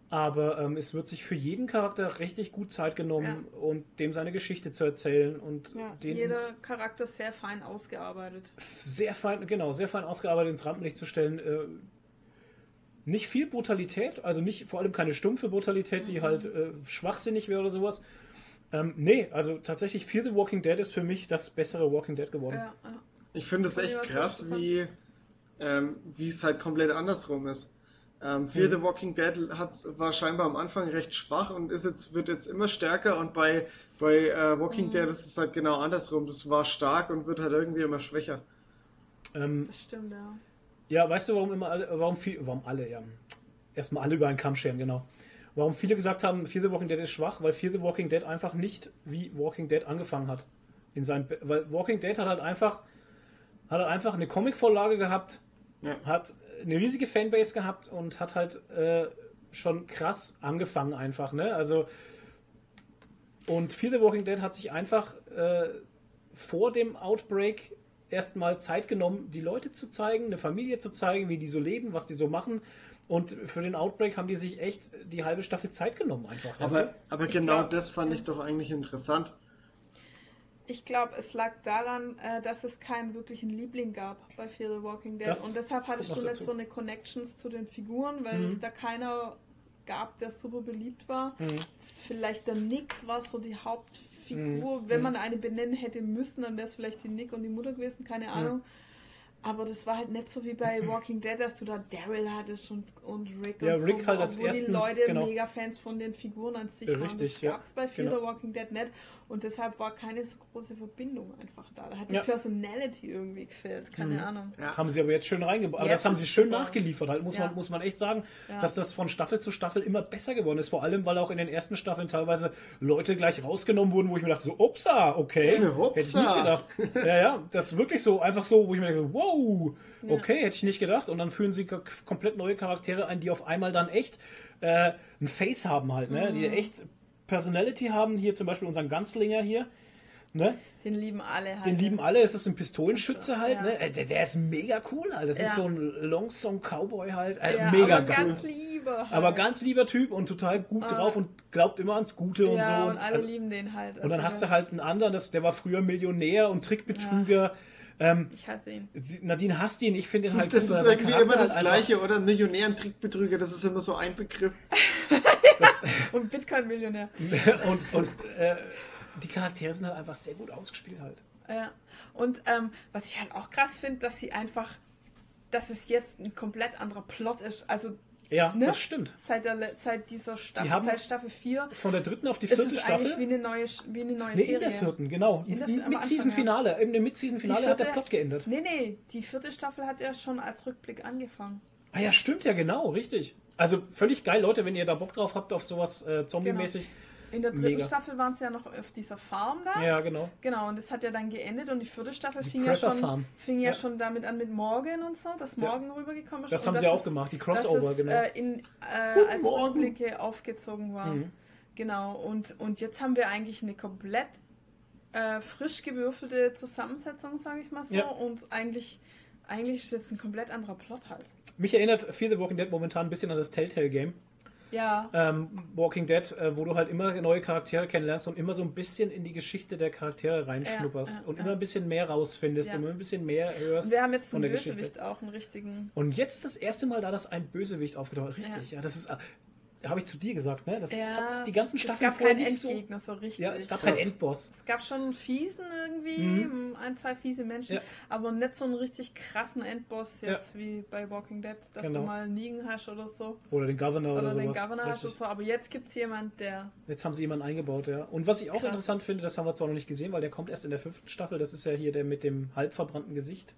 Aber ähm, es wird sich für jeden Charakter richtig gut Zeit genommen, und dem seine Geschichte zu erzählen und
Ja,
den
jeder Charakter sehr fein ausgearbeitet.
sehr fein, genau, sehr fein ausgearbeitet ins Rampenlicht zu stellen. Äh, nicht viel Brutalität, also nicht vor allem keine stumpfe Brutalität,
Mhm.
die halt äh, schwachsinnig wäre oder sowas. Ähm, nee, also tatsächlich Fear the Walking Dead ist für mich das bessere Walking Dead geworden.
Ja, ja.
Ich finde es echt krass, wie ähm, wie es halt komplett andersrum ist. Ähm, Fear
Mhm.
the Walking Dead hat's, war scheinbar am Anfang recht schwach und ist jetzt, wird jetzt immer stärker und bei, bei äh, Walking
Mhm.
Dead ist es halt genau andersrum. Das war stark und wird halt irgendwie immer schwächer.
Ähm,
Das stimmt, ja.
Ja, weißt du, warum immer alle, warum viel, warum alle, ja. Erstmal alle über einen Kamm scheren, genau. Warum viele gesagt haben, Fear the Walking Dead ist schwach, weil Fear the Walking Dead einfach nicht wie Walking Dead angefangen hat. In seinem, weil Walking Dead hat halt einfach, hat halt einfach eine Comicvorlage gehabt,
Ja.
hat eine riesige Fanbase gehabt und hat halt äh, schon krass angefangen einfach, ne? Also und Fear the Walking Dead hat sich einfach äh, vor dem Outbreak erstmal Zeit genommen, die Leute zu zeigen, eine Familie zu zeigen, wie die so leben, was die so machen. Und für den Outbreak haben die sich echt die halbe Staffel Zeit genommen einfach.
Aber, aber genau
glaub-
das fand ich doch eigentlich interessant.
Ich glaube, es lag daran, äh, dass es keinen wirklichen Liebling gab bei Fear the Walking Dead.
Das
und deshalb hattest du nicht so eine Connections zu den Figuren, weil
Mhm.
es da keiner gab, der super beliebt war.
Mhm.
Vielleicht der Nick war so die Hauptfigur.
Mhm.
Wenn
Mhm.
man eine benennen hätte müssen, dann wäre es vielleicht die Nick und die Mutter gewesen, keine Ahnung. Aber das war halt nicht so wie bei Walking Dead, dass du da Daryl hattest und, und Rick
Ja,
und
Rick
so,
halt als
wo die
ersten,
Leute
genau.
mega Fans von den Figuren an sich
Äh,
waren.
richtig,
Das
ja,
gab es bei Fear
genau.
the Walking Dead nicht. Und deshalb war keine so große Verbindung einfach da. Da hat die
Ja.
Personality irgendwie gefehlt, keine
Mhm.
Ahnung.
Ja.
Haben sie aber jetzt schön reingebaut. Aber
Jetzt
das haben sie schön
super.
nachgeliefert, halt, muss,
Ja.
man, muss man echt sagen,
Ja.
dass das von Staffel zu Staffel immer besser geworden ist. Vor allem, weil auch in den ersten Staffeln teilweise Leute gleich rausgenommen wurden, wo ich mir dachte, so, upsa, okay.
Hupsa.
Hätte ich nicht gedacht. Ja, ja, das ist wirklich so, einfach so, wo ich mir denke, so, wow, okay, hätte ich nicht gedacht. Und dann führen sie komplett neue Charaktere ein, die auf einmal dann echt äh, ein Face haben halt, ne?
Mhm.
die echt Personality haben. Hier zum Beispiel unseren Ganzlinger hier. Ne?
Den lieben alle halt.
Den lieben alle, es ist ein Pistolenschütze halt,
Ja.
ne? Äh, Der, der ist mega cool halt. Das
Ja.
ist so ein Longsong Cowboy halt. Äh,
Ja,
mega
aber
geil.
ganz lieber. Halt.
Aber ganz lieber Typ und total gut
Ah.
drauf und glaubt immer ans Gute und
ja,
so.
und alle
also,
lieben den halt.
und dann
Also
hast du halt einen anderen, das, der war früher Millionär und Trickbetrüger. Ähm,
Ich hasse ihn.
Nadine hasst ihn, ich finde ihn halt
Das ist irgendwie
Charakter
immer das
halt einfach-
Gleiche, oder? Millionär und Trickbetrüger, das ist immer so ein Begriff.
Das,
Und Bitcoin-Millionär.
und und äh, die Charaktere sind halt einfach sehr gut ausgespielt halt.
Ja. Und ähm, was ich halt auch krass finde, dass sie einfach, dass es jetzt ein komplett anderer Plot ist. Also
Ja,
Ne?
das stimmt.
seit, der, seit dieser Staffel,
Die
seit Staffel 4,
Von der dritten auf die
ist
vierte
es eigentlich
Staffel.
wie eine neue, wie eine neue
Nee,
Serie.
in der vierten, genau.
In der-
Im
am
Mid-Season-Finale. Im
Die
Mid-Season-Finale hat der Plot geändert.
Nee, nee, die vierte Staffel hat ja schon als Rückblick angefangen.
Ah ja, stimmt ja, genau, richtig. Also völlig geil, Leute, wenn ihr da Bock drauf habt auf sowas äh, Zombie-mäßig.
In der dritten
Mega.
Staffel waren es ja noch auf dieser Farm da.
Ja, genau.
Genau, und das hat ja dann geendet und die vierte Staffel
Die
fing, ja schon, fing ja.
Ja.
schon damit an mit Morgan und so, dass. Morgan rübergekommen ist.
Das haben sie auch
es-
gemacht, die Crossover,
es,
genau.
Äh, in, äh, als
Morgen.
Rückblicke aufgezogen war.
Mhm.
Genau, und, und jetzt haben wir eigentlich eine komplett äh, frisch gewürfelte Zusammensetzung, sage ich mal so.
Ja.
Und eigentlich, eigentlich ist jetzt ein komplett anderer Plot halt.
Mich erinnert Fear the Walking Dead momentan ein bisschen an das Telltale-Game.
Ja,
Ähm, Walking Dead, äh, wo du halt immer neue Charaktere kennenlernst und immer so ein bisschen in die Geschichte der Charaktere reinschnupperst
Ja,
und immer ein bisschen mehr rausfindest und immer ein bisschen mehr hörst.
und wir haben jetzt einen
der Geschichte.
Bösewicht auch, einen richtigen.
Und jetzt ist das erste Mal da, dass ein Bösewicht aufgetaucht ist. Richtig, ja, das ist. Habe ich zu dir gesagt, ne? Das
Ja,
hat die ganzen
es
Staffeln
gab
vorher
keinen
so.
Endgegner so richtig.
Ja, es gab keinen Endboss.
Es gab schon einen fiesen irgendwie,
Mhm.
ein, zwei fiese Menschen,
Ja.
aber nicht so einen richtig krassen Endboss
Ja.
jetzt wie bei Walking Dead, dass
Genau.
du mal einen Negan hast oder so.
Oder den Governor oder,
Oder, den
sowas.
Governor hast oder
Richtig.
so. Aber jetzt gibt es jemanden, der.
Jetzt haben sie jemanden eingebaut, ja. Und was ich auch
Krass.
interessant finde, das haben wir zwar noch nicht gesehen, weil der kommt erst in der fünften Staffel. Das ist ja hier der mit dem halb verbrannten Gesicht.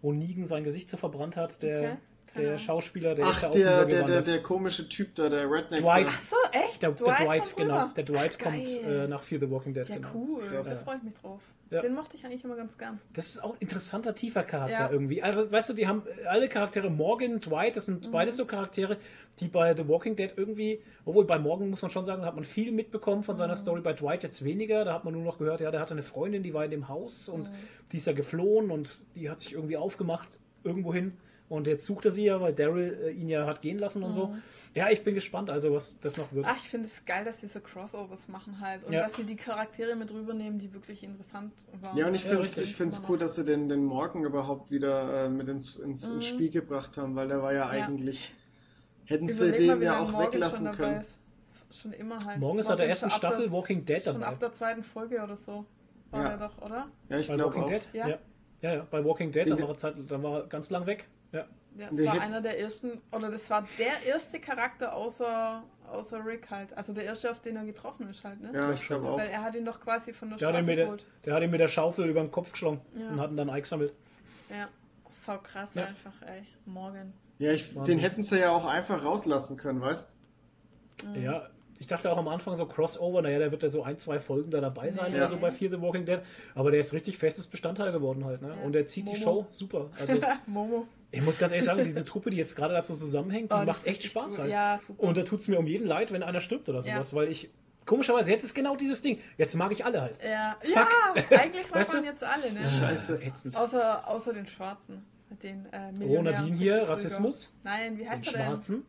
wo Negan sein Gesicht so verbrannt hat. Der,
Okay,
der
Ahnung.
Schauspieler, der ist
Ach,
ja auch
der, der, der, der komische Typ da, der Redneck.
Dwight.
da.
Ach so, echt?
Der, der Dwight,
kommt
genau. Der Dwight
Ach,
kommt äh, nach Fear the Walking Dead.
Ja,
genau.
cool.
Krass.
Da freue ich mich drauf.
Ja.
Den mochte ich eigentlich immer ganz gern.
Das ist auch ein interessanter, tiefer Charakter
Ja.
irgendwie. Also, weißt du, die haben äh, alle Charaktere, Morgan, Dwight, das
Mhm.
sind beides so Charaktere, die bei The Walking Dead irgendwie, obwohl bei Morgan muss man schon sagen, hat man viel mitbekommen von
Mhm.
seiner Story, bei Dwight jetzt weniger. Da hat man nur noch gehört, ja, der hatte eine Freundin, die war in dem Haus und
Mhm.
die ist ja geflohen und die hat sich irgendwie aufgemacht irgendwo hin. Und jetzt sucht er sie ja, weil Daryl äh, ihn ja hat gehen lassen und so. Ja, ich bin gespannt, also was das noch wird.
Mhm. Ach, ich finde es geil, dass diese Crossovers machen halt. Und
Ja.
dass sie die Charaktere mit rübernehmen, die wirklich interessant waren.
Ja, und ich
Ja,
finde es find's cool, dass sie den, den Morgan überhaupt wieder äh, mit ins, ins, ins
Mhm.
Spiel gebracht haben, weil der war ja,
Ja.
eigentlich. Hätten sie
Überleg mal,
den ja auch
Morgan
weglassen
schon
können.
ist. Schon immer halt.
Morgen ist seit der
Morgan
ersten
schon
Staffel
der-
Walking Dead
Schon
dabei.
ab der zweiten Folge oder so. War
Ja.
er doch, oder?
Ja, ich
Bei
glaube
Walking
auch.
Dead?
Ja.
Ja. ja, ja, bei Walking Dead, da war, er Zeit, war er ganz lang weg. Ja.
Ja, das war einer der ersten, oder das war der erste Charakter außer, außer Rick halt. Also der erste, auf den er getroffen ist halt, ne?
Ja, ich glaube auch.
Weil er hat ihn doch quasi von der
Der hat, ihn
Straße
mit der,
geholt.
der hat ihn mit der Schaufel über den Kopf geschlagen
Ja.
und hat ihn dann eingesammelt.
Ja, sau krass
Ja.
einfach, ey. Morgan.
Ja, ich, den hätten sie ja auch einfach rauslassen können, weißt
Mhm.
Ja, ich dachte auch am Anfang so Crossover, naja, der wird ja so ein, zwei Folgen da dabei sein
Ja.
oder so bei Fear the Walking Dead, aber der ist richtig festes Bestandteil geworden halt, ne?
Ja.
Und der zieht die
Momo.
Show super. Also
Momo.
Ich muss ganz ehrlich sagen, diese Truppe, die jetzt gerade dazu zusammenhängt, die
Oh,
macht echt Spaß
gut.
halt.
Ja, super.
Und da tut es mir um jeden leid, wenn einer stirbt oder
Ja.
sowas, weil ich komischerweise jetzt ist genau dieses Ding. Jetzt mag ich alle halt.
ja,
Fuck.
ja, eigentlich mag
Weißt
man
du?
jetzt alle, ne?
Scheiße.
Ätzend.
Außer, außer den Schwarzen. Mit den äh,
Oh, Nadine hier. Rassismus.
Nein, wie
Den
heißt er denn?
Schwarzen.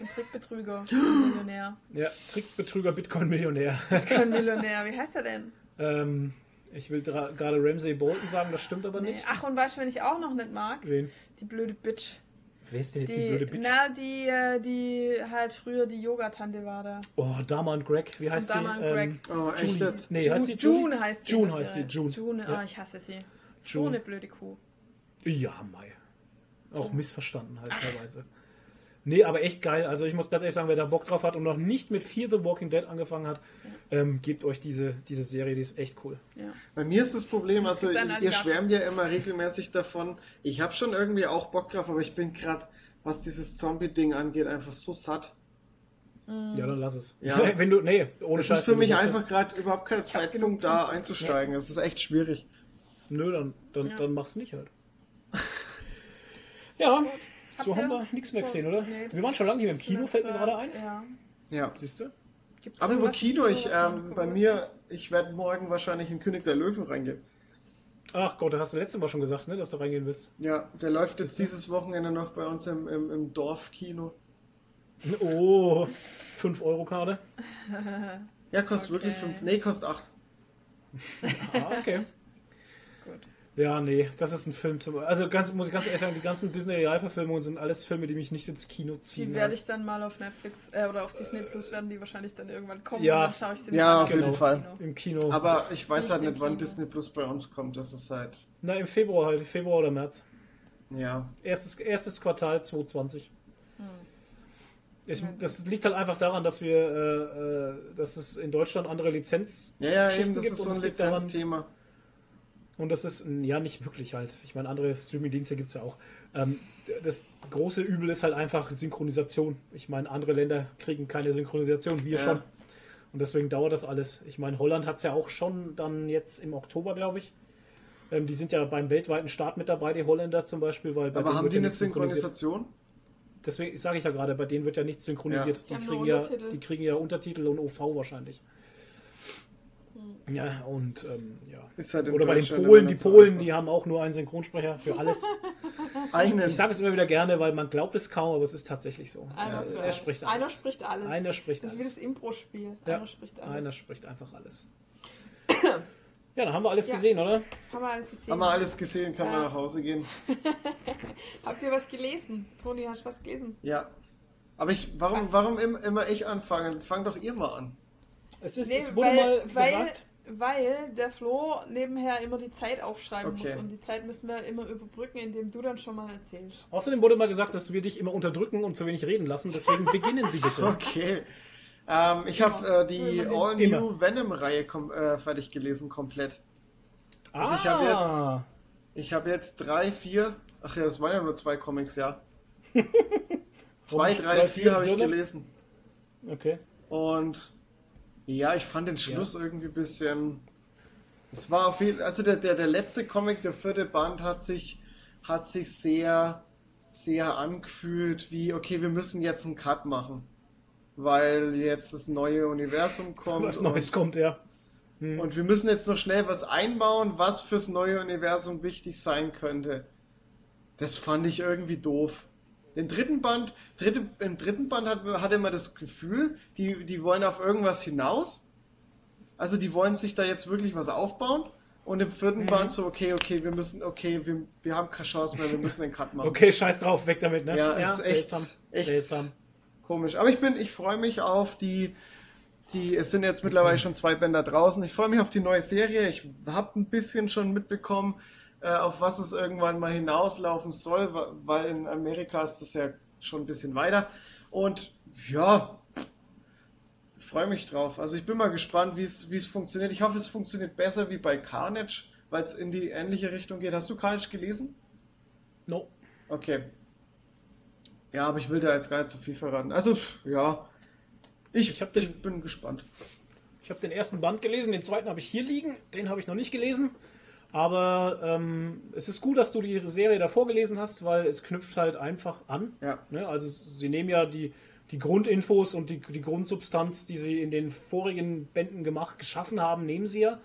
Ein Trickbetrüger. Ein Millionär.
Ja, Trickbetrüger, Bitcoin-Millionär.
Kein Millionär. Wie heißt er denn?
ähm, ich will gerade Ramsay Bolton sagen, das stimmt aber
Nee.
nicht.
Ach, und weißt du, wen ich auch noch nicht mag?
Wen?
Die blöde Bitch.
Wer ist denn jetzt die,
Die,
blöde Bitch?
na, die, äh, die halt früher die Yoga-Tante war da.
Oh, Dama und Greg. Wie
Von
heißt
Dama
sie?
und
Ähm,
Oh, echt jetzt?
Nee,
June,
heißt sie Julie?
June heißt sie.
June heißt sie, June.
June, oh, ich hasse sie. So
June.
eine blöde Kuh.
Ja, Mai. Auch missverstanden halt teilweise. Nee, aber echt geil. Also ich muss ganz ehrlich sagen, wer da Bock drauf hat und noch nicht mit Fear the Walking Dead angefangen hat, ähm, gebt euch diese, diese Serie, die ist echt cool.
Ja.
Bei mir ist das Problem, also ihr schwärmt ja immer regelmäßig davon. Ich habe schon irgendwie auch Bock drauf, aber ich bin gerade, was dieses Zombie-Ding angeht, einfach so satt.
Ja, dann lass es.
Ja.
Wenn du, nee, ohne
Es
Scheiß,
ist für mich einfach gerade überhaupt kein Zeitpunkt, da einzusteigen. Es ist echt schwierig.
Nö, dann, dann,
Ja.
dann mach's nicht halt. ja, so haben wir nichts mehr gesehen, oder?
nee,
wir waren schon lange nicht mehr im Kino, fällt mir gerade ein.
Ja.
Ja.
Siehst du?
Gibt's
Aber über Kino, ich, ähm, bei mir, ich werde morgen wahrscheinlich in König der Löwen reingehen.
Ach Gott, das hast du letztes Mal schon gesagt, ne, dass du reingehen willst.
Ja, der läuft jetzt dieses Wochenende noch bei uns im, im, im Dorfkino.
Oh, 5-Euro-Karte.
Ja, kostet
Okay.
wirklich fünf. Nee, kostet acht.
Ah, okay. Ja, nee, das ist ein Film zum. Also ganz, muss ich ganz ehrlich sagen, die ganzen Disney-Realverfilmungen sind alles Filme, die mich nicht ins Kino ziehen.
Die werde ich dann mal auf Netflix äh, oder auf Disney Plus werden die wahrscheinlich dann irgendwann kommen
Ja.
und dann schaue ich sie
Ja, auf jeden
Genau.
Fall.
Im Kino.
Aber ich weiß
Nicht
halt nicht, wann
Kino.
Disney Plus bei uns kommt. Das ist halt,
Na, im Februar halt, Februar oder März.
ja.
Erstes, erstes Quartal 2020.
Hm.
Ich,
Ja.
das liegt halt einfach daran, dass wir, äh, äh, dass es in Deutschland andere Lizenz
Ja, ja, eben, das
gibt
ist so ein
liegt daran-
Lizenzthema.
Und das ist ja nicht wirklich halt. Ich meine, andere Streaming-Dienste gibt es ja auch. Ähm, das große Übel ist halt einfach Synchronisation. Ich meine, andere Länder kriegen keine Synchronisation, wir
Ja.
schon. Und deswegen dauert das alles. Ich meine, Holland hat es ja auch schon dann jetzt im Oktober, glaube ich. Ähm, die sind ja beim weltweiten Start mit dabei, die Holländer zum Beispiel. Weil bei
Aber
denen
haben die
ja
eine. Synchronisation?
Deswegen sage ich ja gerade, bei denen wird ja nichts synchronisiert.
Die
Die, kriegen ja,
Untertitel.
die kriegen ja Untertitel und OV wahrscheinlich.
Hm.
Ja, und ähm, ja.
Ist halt
Oder bei den Polen, die Polen,
einfach.
die haben auch nur einen Synchronsprecher für alles.
Einen.
Ich sage es immer wieder gerne, weil man glaubt es kaum, aber es ist tatsächlich so.
Einer,
Ja,
er
das-
spricht
einer
alles.
spricht alles.
Einer spricht
das ist wie das
alles.
Impro-Spiel.
Ja.
Einer spricht alles.
Einer spricht einfach alles. Ja, dann haben wir alles
Ja.
gesehen, oder?
Haben wir alles gesehen?
Haben wir alles gesehen, kann man
Ja.
nach Hause gehen.
Habt ihr was gelesen? Toni, hast du was gelesen?
Ja. Aber ich, warum,
Was?
warum im- immer ich anfangen? Fang doch ihr mal an.
Es, ist,
Nee,
es wurde
weil,
mal
weil,
gesagt.
weil der Flo nebenher immer die Zeit aufschreiben
Okay.
muss und die Zeit müssen wir immer überbrücken, indem du dann schon mal erzählst.
Außerdem wurde mal gesagt, dass wir dich immer unterdrücken und zu wenig reden lassen. Deswegen beginnen Sie bitte.
Okay. Ähm, ich habe äh, die
Immer.
All New
Immer.
Venom-Reihe kom äh, fertig gelesen, komplett. Also
ah,
ich hab Ich habe jetzt drei, vier. Ach ja, das waren ja nur zwei Comics, ja. zwei, drei,
drei,
vier
vier
habe ich gelesen.
Okay.
Und ja, ich fand den Schluss irgendwie ein bisschen. Es war auf jeden also der, der, der letzte Comic, der vierte Band, hat sich, hat sich sehr, sehr angefühlt, wie, okay, wir müssen jetzt einen Cut machen. Weil jetzt das neue Universum kommt.
Was Neues kommt, ja.
und wir müssen jetzt noch schnell was einbauen, was fürs neue Universum wichtig sein könnte. Das fand ich irgendwie doof. Den dritten Band, dritte, im dritten Band hat, hatte man das Gefühl, die, die wollen auf irgendwas hinaus. Also die wollen sich da jetzt wirklich was aufbauen. Und im vierten Band so, okay, okay, wir müssen, okay, wir, wir haben keine Chance mehr, wir müssen den Cut machen.
Okay, scheiß drauf, weg damit, ne?
Ja, ist echt,
seltsam.
echt
seltsam.
komisch. Aber ich bin, ich freue mich auf die, die, es sind jetzt mittlerweile schon zwei Bänder draußen. Ich freue mich auf die neue Serie. Ich habe ein bisschen schon mitbekommen, auf was es irgendwann mal hinauslaufen soll, weil in Amerika ist das ja schon ein bisschen weiter. Und ja, freue mich drauf. Also ich bin mal gespannt, wie es, funktioniert. Ich hoffe, es funktioniert besser wie bei Carnage, weil es in die ähnliche Richtung geht. Hast du Carnage gelesen?
No.
Okay. Ja, aber ich will da jetzt gar nicht zu viel verraten. Also, ja. Ich,
Ich den-
ich bin gespannt.
Ich habe den ersten Band gelesen, den zweiten habe ich hier liegen, den habe ich noch nicht gelesen. Aber ähm, es ist gut, dass du die Serie davor gelesen hast, weil es knüpft halt einfach an.
Ja.
Ne? Also sie nehmen ja die, die Grundinfos und die, die Grundsubstanz, die sie in den vorigen Bänden gemacht, geschaffen haben, nehmen sie ja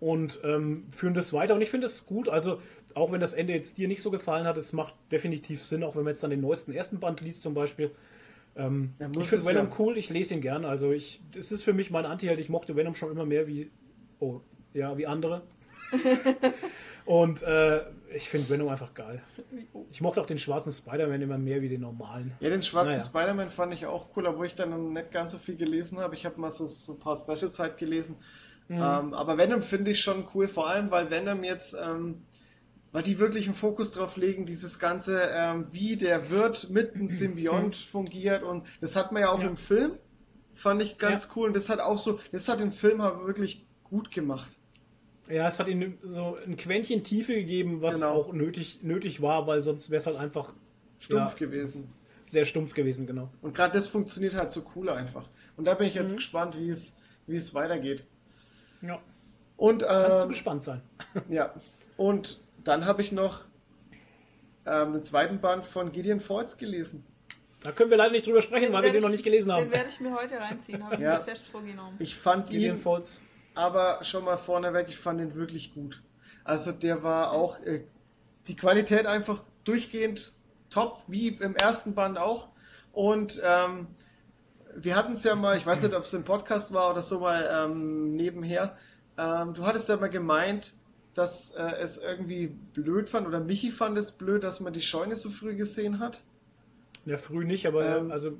und ähm, führen das weiter. Und ich finde es gut. Also auch wenn das Ende jetzt dir nicht so gefallen hat, es macht definitiv Sinn, auch wenn man jetzt dann den neuesten ersten Band liest zum Beispiel. Ähm, ich finde
es
Venom
ja.
cool, ich lese ihn gern. Also ich, das ist für mich mein Anti-Held. Ich mochte Venom schon immer mehr wie, oh, ja, wie andere. Und äh, ich finde Venom einfach geil. Ich mochte auch den schwarzen Spider-Man immer mehr wie den normalen.
Ja, den schwarzen
Naja.
Spider-Man fand ich auch cool, obwohl ich dann noch nicht ganz so viel gelesen habe. Ich habe mal so, so ein paar Specials halt gelesen.
Mhm.
Ähm, aber Venom finde ich schon cool, vor allem weil Venom jetzt, ähm, weil die wirklich einen Fokus drauf legen, dieses ganze, ähm, wie der Wirt mit einem Symbiont fungiert und das hat man ja auch
Mhm. Ja.
im Film, fand ich ganz cool und das hat auch so, das hat den Film aber wirklich gut gemacht.
Ja, es hat ihm so ein Quäntchen Tiefe gegeben, was
Genau.
auch nötig, nötig war, weil sonst wäre es halt einfach
Stumpf
Ja.
gewesen.
sehr stumpf gewesen, genau.
Und gerade das funktioniert halt so cool einfach. Und da bin ich
Mhm.
jetzt gespannt, wie es, wie es weitergeht.
Ja,
Und
kannst du
ähm,
gespannt sein.
Ja, und dann habe ich noch ähm, den zweiten Band von Gideon Falls gelesen.
Da können wir leider nicht drüber sprechen, weil wir den noch
ich-
nicht gelesen haben.
Den werde ich mir heute reinziehen, habe ich
Ja.
mir fest vorgenommen.
Ich fand
Gideon
ihn
Falls.
Aber schon mal vorneweg, ich fand ihn wirklich gut. Also der war auch, äh, die Qualität einfach durchgehend top, wie im ersten Band auch. Und ähm, wir hatten es ja mal, ich weiß nicht, ob es im Podcast war oder so mal ähm, nebenher. Ähm, du hattest ja mal gemeint, dass äh, es irgendwie blöd fand, oder Michi fand es blöd, dass man die Scheune so früh gesehen hat.
Ja, früh nicht, aber
Ähm,
also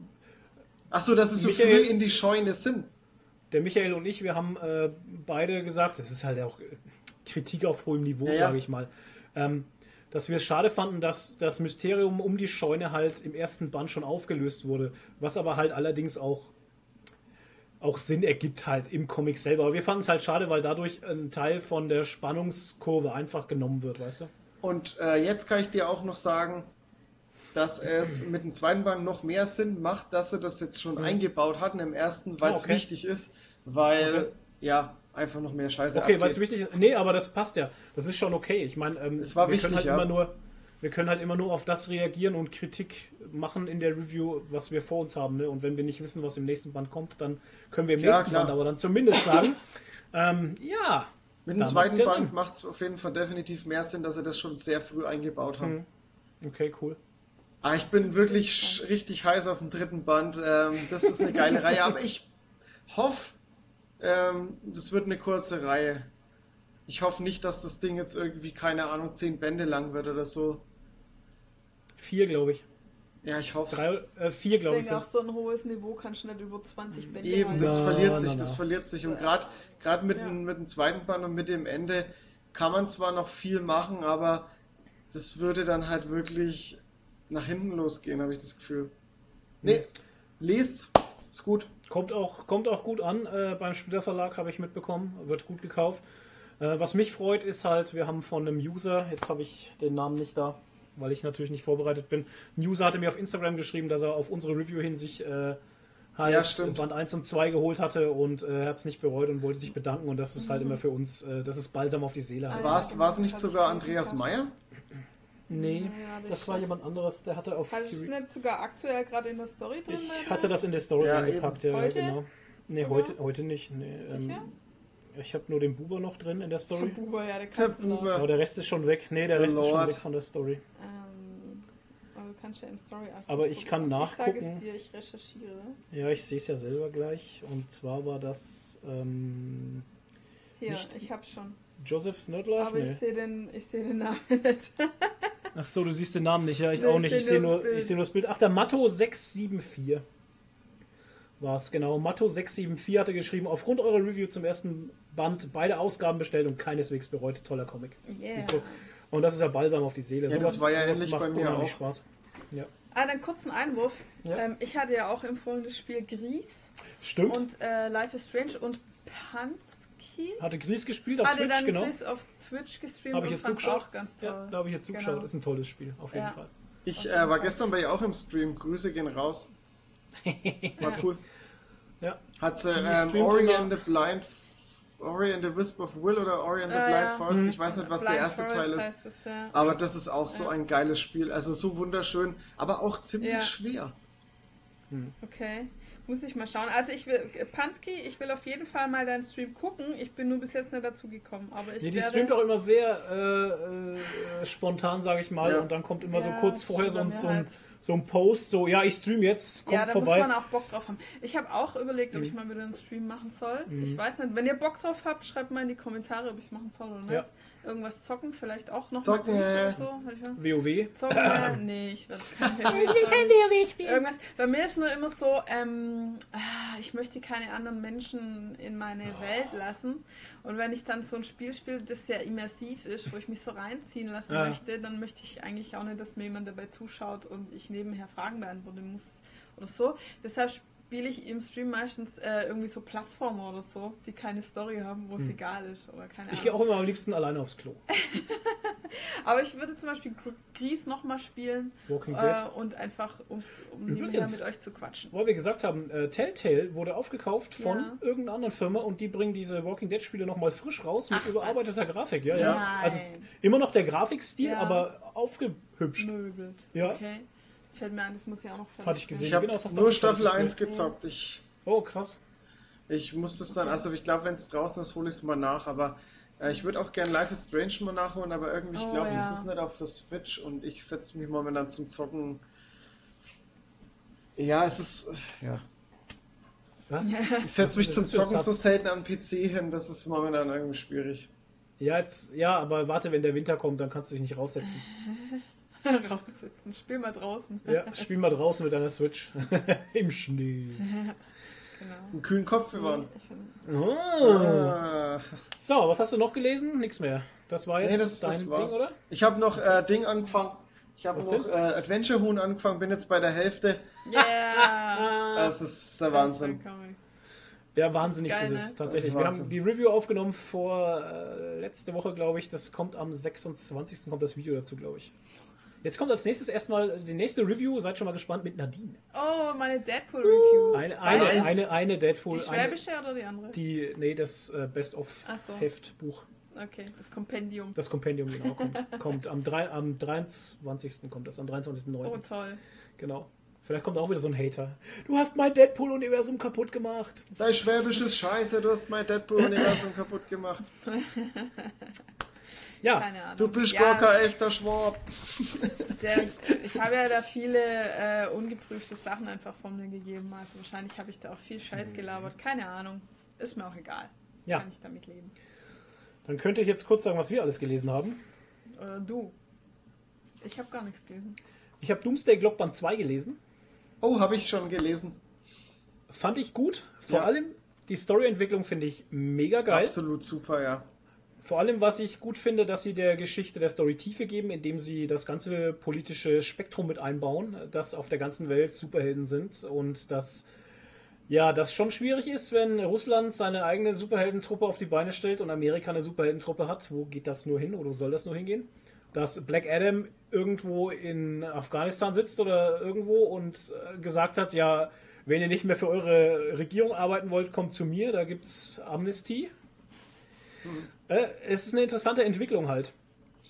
Ach so, dass es so
Michael-
früh in die Scheune sind.
Der Michael und ich, wir haben äh, beide gesagt, das ist halt auch äh, Kritik auf hohem Niveau,
Ja, ja.
sage ich mal, ähm, dass wir es schade fanden, dass das Mysterium um die Scheune halt im ersten Band schon aufgelöst wurde, was aber halt allerdings auch auch Sinn ergibt halt im Comic selber. Aber wir fanden es halt schade, weil dadurch ein Teil von der Spannungskurve einfach genommen wird, weißt du?
Und äh, jetzt kann ich dir auch noch sagen, dass es mit dem zweiten Band noch mehr Sinn macht, dass sie das jetzt schon eingebaut hatten im ersten, weil es
okay.
wichtig ist, weil
Okay.
ja einfach noch mehr Scheiße
Okay, weil es wichtig ist. Nee, aber das passt ja. Das ist schon okay. Ich meine, ähm,
Es war
wir können
wichtig,
halt
ja.
immer nur, wir können halt immer nur auf das reagieren und Kritik machen in der Review, was wir vor uns haben. Ne? Und wenn wir nicht wissen, was im nächsten Band kommt, dann können wir im
Klar,
nächsten
klar.
Band aber dann zumindest sagen, ähm, ja.
Mit dem zweiten
ja
Band macht es auf jeden Fall definitiv mehr Sinn, dass sie das schon sehr früh eingebaut haben.
Hm. Okay, cool.
Ah, ich bin wirklich richtig heiß auf dem dritten Band. Ähm, das ist eine geile Reihe, aber ich hoffe, ähm, das wird eine kurze Reihe. Ich hoffe nicht, dass das Ding jetzt irgendwie, keine Ahnung, zehn Bände lang wird oder so.
Vier, glaube ich.
Ja, ich hoffe
äh, vier, glaube ich.
Deswegen auf
Sind's.
so ein hohes Niveau kannst du nicht über 20 Bände
Eben,
halten.
das
Na,
verliert sich,
na,
das
na.
verliert sich. Und gerade gerade mit,
Ja.
dem- mit dem zweiten Band und mit dem Ende kann man zwar noch viel machen, aber das würde dann halt wirklich nach hinten losgehen, habe ich das Gefühl. Nee, lest, ist gut.
Kommt auch, kommt auch gut an. Äh, beim Splitter Verlag habe ich mitbekommen. Wird gut gekauft. Äh, was mich freut, ist halt, wir haben von einem User, jetzt habe ich den Namen nicht da, weil ich natürlich nicht vorbereitet bin. Ein User hatte mir auf Instagram geschrieben, dass er auf unsere Review hin sich äh, halt
Ja, stimmt.
Band 1 und 2 geholt hatte und äh, er hat es nicht bereut und wollte sich bedanken und das ist halt immer für uns, äh, das ist Balsam auf die Seele. Halt.
War es war es nicht sogar Andreas Meyer?
Nee,
Ja, das
das war jemand anderes, der hatte auf
Hat es
die-
nicht sogar aktuell gerade in der Story drin?
Ich hatte das in der Story
Ja,
reingepackt, ja,
Heute?
genau. Nee,
Sogar?
heute, heute nicht. Nee, ähm,
Sicher?
ich habe nur den Buber noch drin in der
Der
Story.
Buber, ja, der
Der
kannst du noch.
Buber.
Aber der Rest ist schon weg. Nee, der
The
Rest ist schon weg von der Story.
Ähm, aber du kannst ja im story
Aber ich kann
Ich sage
nachgucken.
es dir, ich recherchiere.
Ja, ich sehe es ja selber gleich. Und zwar war das ähm,
Hier,
Nicht-
ich hab's schon.
Joseph Snodlaff?
Aber ich
Nee.
sehe den, ich sehe den Namen nicht.
Ach so, du siehst den Namen nicht. Ja, ich
Nee,
auch
ich
nicht.
seh
Ich sehe
nur Bild.
ich sehe nur das Bild. Ach, der Matto 674 war es, genau. Matto 674 hatte geschrieben, aufgrund eurer Review zum ersten Band beide Ausgaben bestellt und keineswegs bereut. Toller Comic.
Yeah.
Siehst du? Und das ist ja balsam auf die Seele.
Ja, das war ja ähnlich
macht
bei mir
unheimlich
auch.
Spaß. Ja.
Ah, dann kurz ein Einwurf.
Ja.
Ähm, ich hatte ja auch empfohlen das Spiel Gries
Stimmt.
und äh, Life is Strange und Pansky.
Hatte Gries gespielt auf
Hatte
Twitch,
dann
genau.
Gries auf Twitch gestreamt
Habe ich
und
jetzt
fand's
zugeschaut.
auch ganz toll.
Ja, da habe ich jetzt zugeschaut.
Genau.
Ist ein tolles Spiel, auf jeden
Ja.
Fall.
Ich äh, war gestern bei ihr auch im Stream. Grüße gehen raus. War cool.
Ja.
Hat sie ähm, Ori and the Blind Ori and the Wisp of Will oder Ori and the
Ja,
Blind
ja.
Forest.
Mhm.
Ich weiß nicht, was
Blind
der erste
Forest
Teil ist.
es, ja.
Aber das ist auch so
Ja.
ein geiles Spiel. Also so wunderschön, aber auch ziemlich
Ja.
schwer.
Okay, muss ich mal schauen. Also ich will, Pansky, ich will auf jeden Fall mal deinen Stream gucken. Ich bin nur bis jetzt nicht dazu gekommen, aber ich
Nee, die
werde...
streamt auch immer sehr äh, äh, spontan, sage ich mal.
Ja.
Und dann kommt immer so
Ja,
kurz
das
vorher so so, ein,
halt.
so ein Post, so, ja, ich stream jetzt, kommt
ja, da
vorbei.
muss man auch Bock drauf haben. Ich habe auch überlegt, ob
Mhm.
ich mal wieder einen Stream machen soll.
Mhm.
Ich weiß nicht, wenn ihr Bock drauf habt, schreibt mal in die Kommentare, ob ich es machen soll oder nicht. Irgendwas zocken, vielleicht auch noch
Zocken,
mal oder so.
WoW.
Zocken, nee, ich werde kein WoW zocken. Irgendwas. Bei mir ist nur immer so, ähm, ah, ich möchte keine anderen Menschen in meine Welt lassen. Und wenn ich dann so ein Spiel spiele, das sehr immersiv ist, wo ich mich so reinziehen lassen
Ja.
möchte, dann möchte ich eigentlich auch nicht, dass mir jemand dabei zuschaut und ich nebenher Fragen beantworten muss oder so. Deshalb spiele ich im Stream meistens äh, irgendwie so Plattformen oder so, die keine Story haben, wo es egal ist oder keine
Hm. Ich gehe auch immer am liebsten alleine aufs Klo.
Aber ich würde zum Beispiel Gries nochmal spielen
Walking
äh,
Dead.
und einfach, ums, um
Übrigens.
mit euch zu quatschen.
Weil wir gesagt haben, äh, Telltale wurde aufgekauft von
Ja.
irgendeiner anderen Firma und die bringen diese Walking Dead Spiele nochmal frisch raus mit
Ach,
überarbeiteter Grafik. Ja, ja.
Nein.
Also immer noch der Grafikstil,
Ja.
aber aufgehübscht.
Möbelt.
Ja.
Okay. Fällt mir ein, das muss ich auch noch fertig
Hatte ich gesehen.
Ich habe
Genau,
nur Staffel
gespielt.
1 gezockt. Ich,
Oh, krass.
ich muss das dann, also ich glaube, wenn es draußen ist, hole ich es mal nach. Aber äh, ich würde auch gerne Life is Strange mal nachholen, aber irgendwie, ich
Oh,
glaube,
ja.
es ist nicht auf der Switch und ich setze mich momentan zum Zocken. Ja, es ist. Ja.
Was?
Ich setze mich zum Zocken so selten am PC hin, das ist momentan irgendwie schwierig.
Ja, jetzt, ja, aber warte, wenn der Winter kommt, dann kannst du dich nicht raussetzen.
Raussitzen. Spiel mal draußen.
Ja, spiel mal draußen mit deiner Switch. Im Schnee.
Genau.
Einen kühlen Kopf bewahren.
Oh.
Ah.
So, was hast du noch gelesen? Nix mehr. Das war jetzt
Nee, das,
dein
das.
Ding, oder?
Ich habe noch äh, Ding angefangen. Ich habe
Was
noch äh, Adventure Huhn angefangen, bin jetzt bei der Hälfte.
Yeah!
Das ist der Wahnsinn.
Ja, wahnsinnig
Geil,
ist es
ne?
tatsächlich. Wir haben die Review aufgenommen vor äh, letzte Woche, glaube ich. Das kommt am 26. kommt das Video dazu, glaube ich. Jetzt kommt als nächstes erstmal die nächste Review. Seid schon mal gespannt mit Nadine.
Oh, meine Deadpool-Reviews.
Eine, eine,
Nice.
eine, eine Deadpool.
die
eine,
schwäbische oder die andere?
die, nee, das äh,
Ach so.
Best-of-Heftbuch.
Okay, das Kompendium.
Das Kompendium, genau, kommt. kommt am, drei, am 23. kommt das, am 23.09.
Oh, toll.
Genau. Vielleicht kommt auch wieder so ein Hater. Du hast mein Deadpool-Universum kaputt gemacht.
Dein Schwäbisch ist scheiße, du hast mein Deadpool-Universum kaputt gemacht.
Ja,
Keine Ahnung.
Du bist
ja,
gar kein echter Schwab.
der, Ich habe ja da viele äh, ungeprüfte Sachen einfach von mir gegeben. Also wahrscheinlich habe ich da auch viel Scheiß gelabert. Keine Ahnung. Ist mir auch egal.
Ja.
Kann ich damit leben.
dann könnte ich jetzt kurz sagen, was wir alles gelesen haben.
Oder du. Ich habe gar nichts gelesen.
Ich habe Doomsday Clock Band 2 gelesen.
Oh, habe ich schon gelesen.
Fand ich gut. Vor
Ja.
allem die Storyentwicklung finde ich mega geil.
Absolut super, ja.
Vor allem, was ich gut finde, dass sie der Geschichte der Story Tiefe geben, indem sie das ganze politische Spektrum mit einbauen, dass auf der ganzen Welt Superhelden sind und dass Ja, das schon schwierig ist, wenn Russland seine eigene Superheldentruppe auf die Beine stellt und Amerika eine Superheldentruppe hat. Wo geht das nur hin oder soll das nur hingehen? Dass Black Adam irgendwo in Afghanistan sitzt oder irgendwo und äh, gesagt hat, ja, wenn ihr nicht mehr für eure Regierung arbeiten wollt, kommt zu mir, da gibt's Amnestie. Äh, es ist eine interessante Entwicklung halt.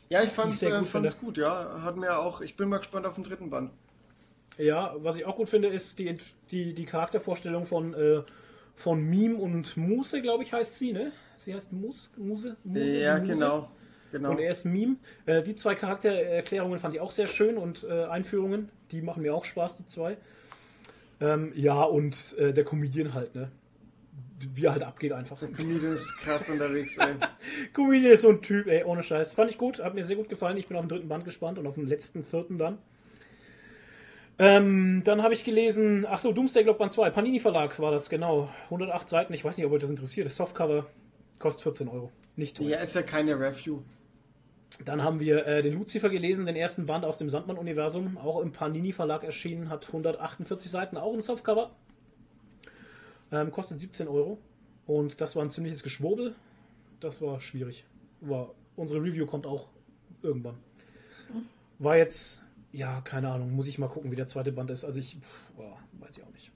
Ja, ich fand's,
ich sehr
äh,
gut
fand's gut, ja. Hat mir auch, ich bin mal gespannt auf den dritten Band.
Ja, was ich auch gut finde, ist die, die, die Charaktervorstellung von, äh, von Meme und Muse, glaube ich, heißt sie, ne? Sie heißt Mus, Muse? Muse
ja,
Muse.
genau. genau.
Und er ist Meme. Äh, die zwei Charaktererklärungen fand ich auch sehr schön und äh, Einführungen, die machen mir auch Spaß, die zwei. Ähm, ja, und äh, der Comedian halt, ne? Wie er halt abgeht einfach.
Comedian ist krass unterwegs, ey.
Comedian ist so ein Typ, ey, ohne Scheiß. Fand ich gut, hat mir sehr gut gefallen. Ich bin auf den dritten Band gespannt und auf den letzten vierten dann. Ähm, dann habe ich gelesen, ach so, Doomsday Clock Band 2, Panini Verlag war das, genau. 108 Seiten, ich weiß nicht, ob euch das interessiert. Das Softcover kostet 14 Euro. Nicht teuer.
Ja, ist ja keine Review.
Dann haben wir äh, den Lucifer gelesen, den ersten Band aus dem Sandmann-Universum, auch im Panini Verlag erschienen, hat 148 Seiten, auch ein Softcover. Ähm, kostet 17 Euro. Und das war ein ziemliches Geschwurbel. Das war schwierig. War, unsere Review kommt auch irgendwann. War jetzt, ja, keine Ahnung, muss ich mal gucken, wie der zweite Band ist. Also ich, boah, weiß ich auch nicht.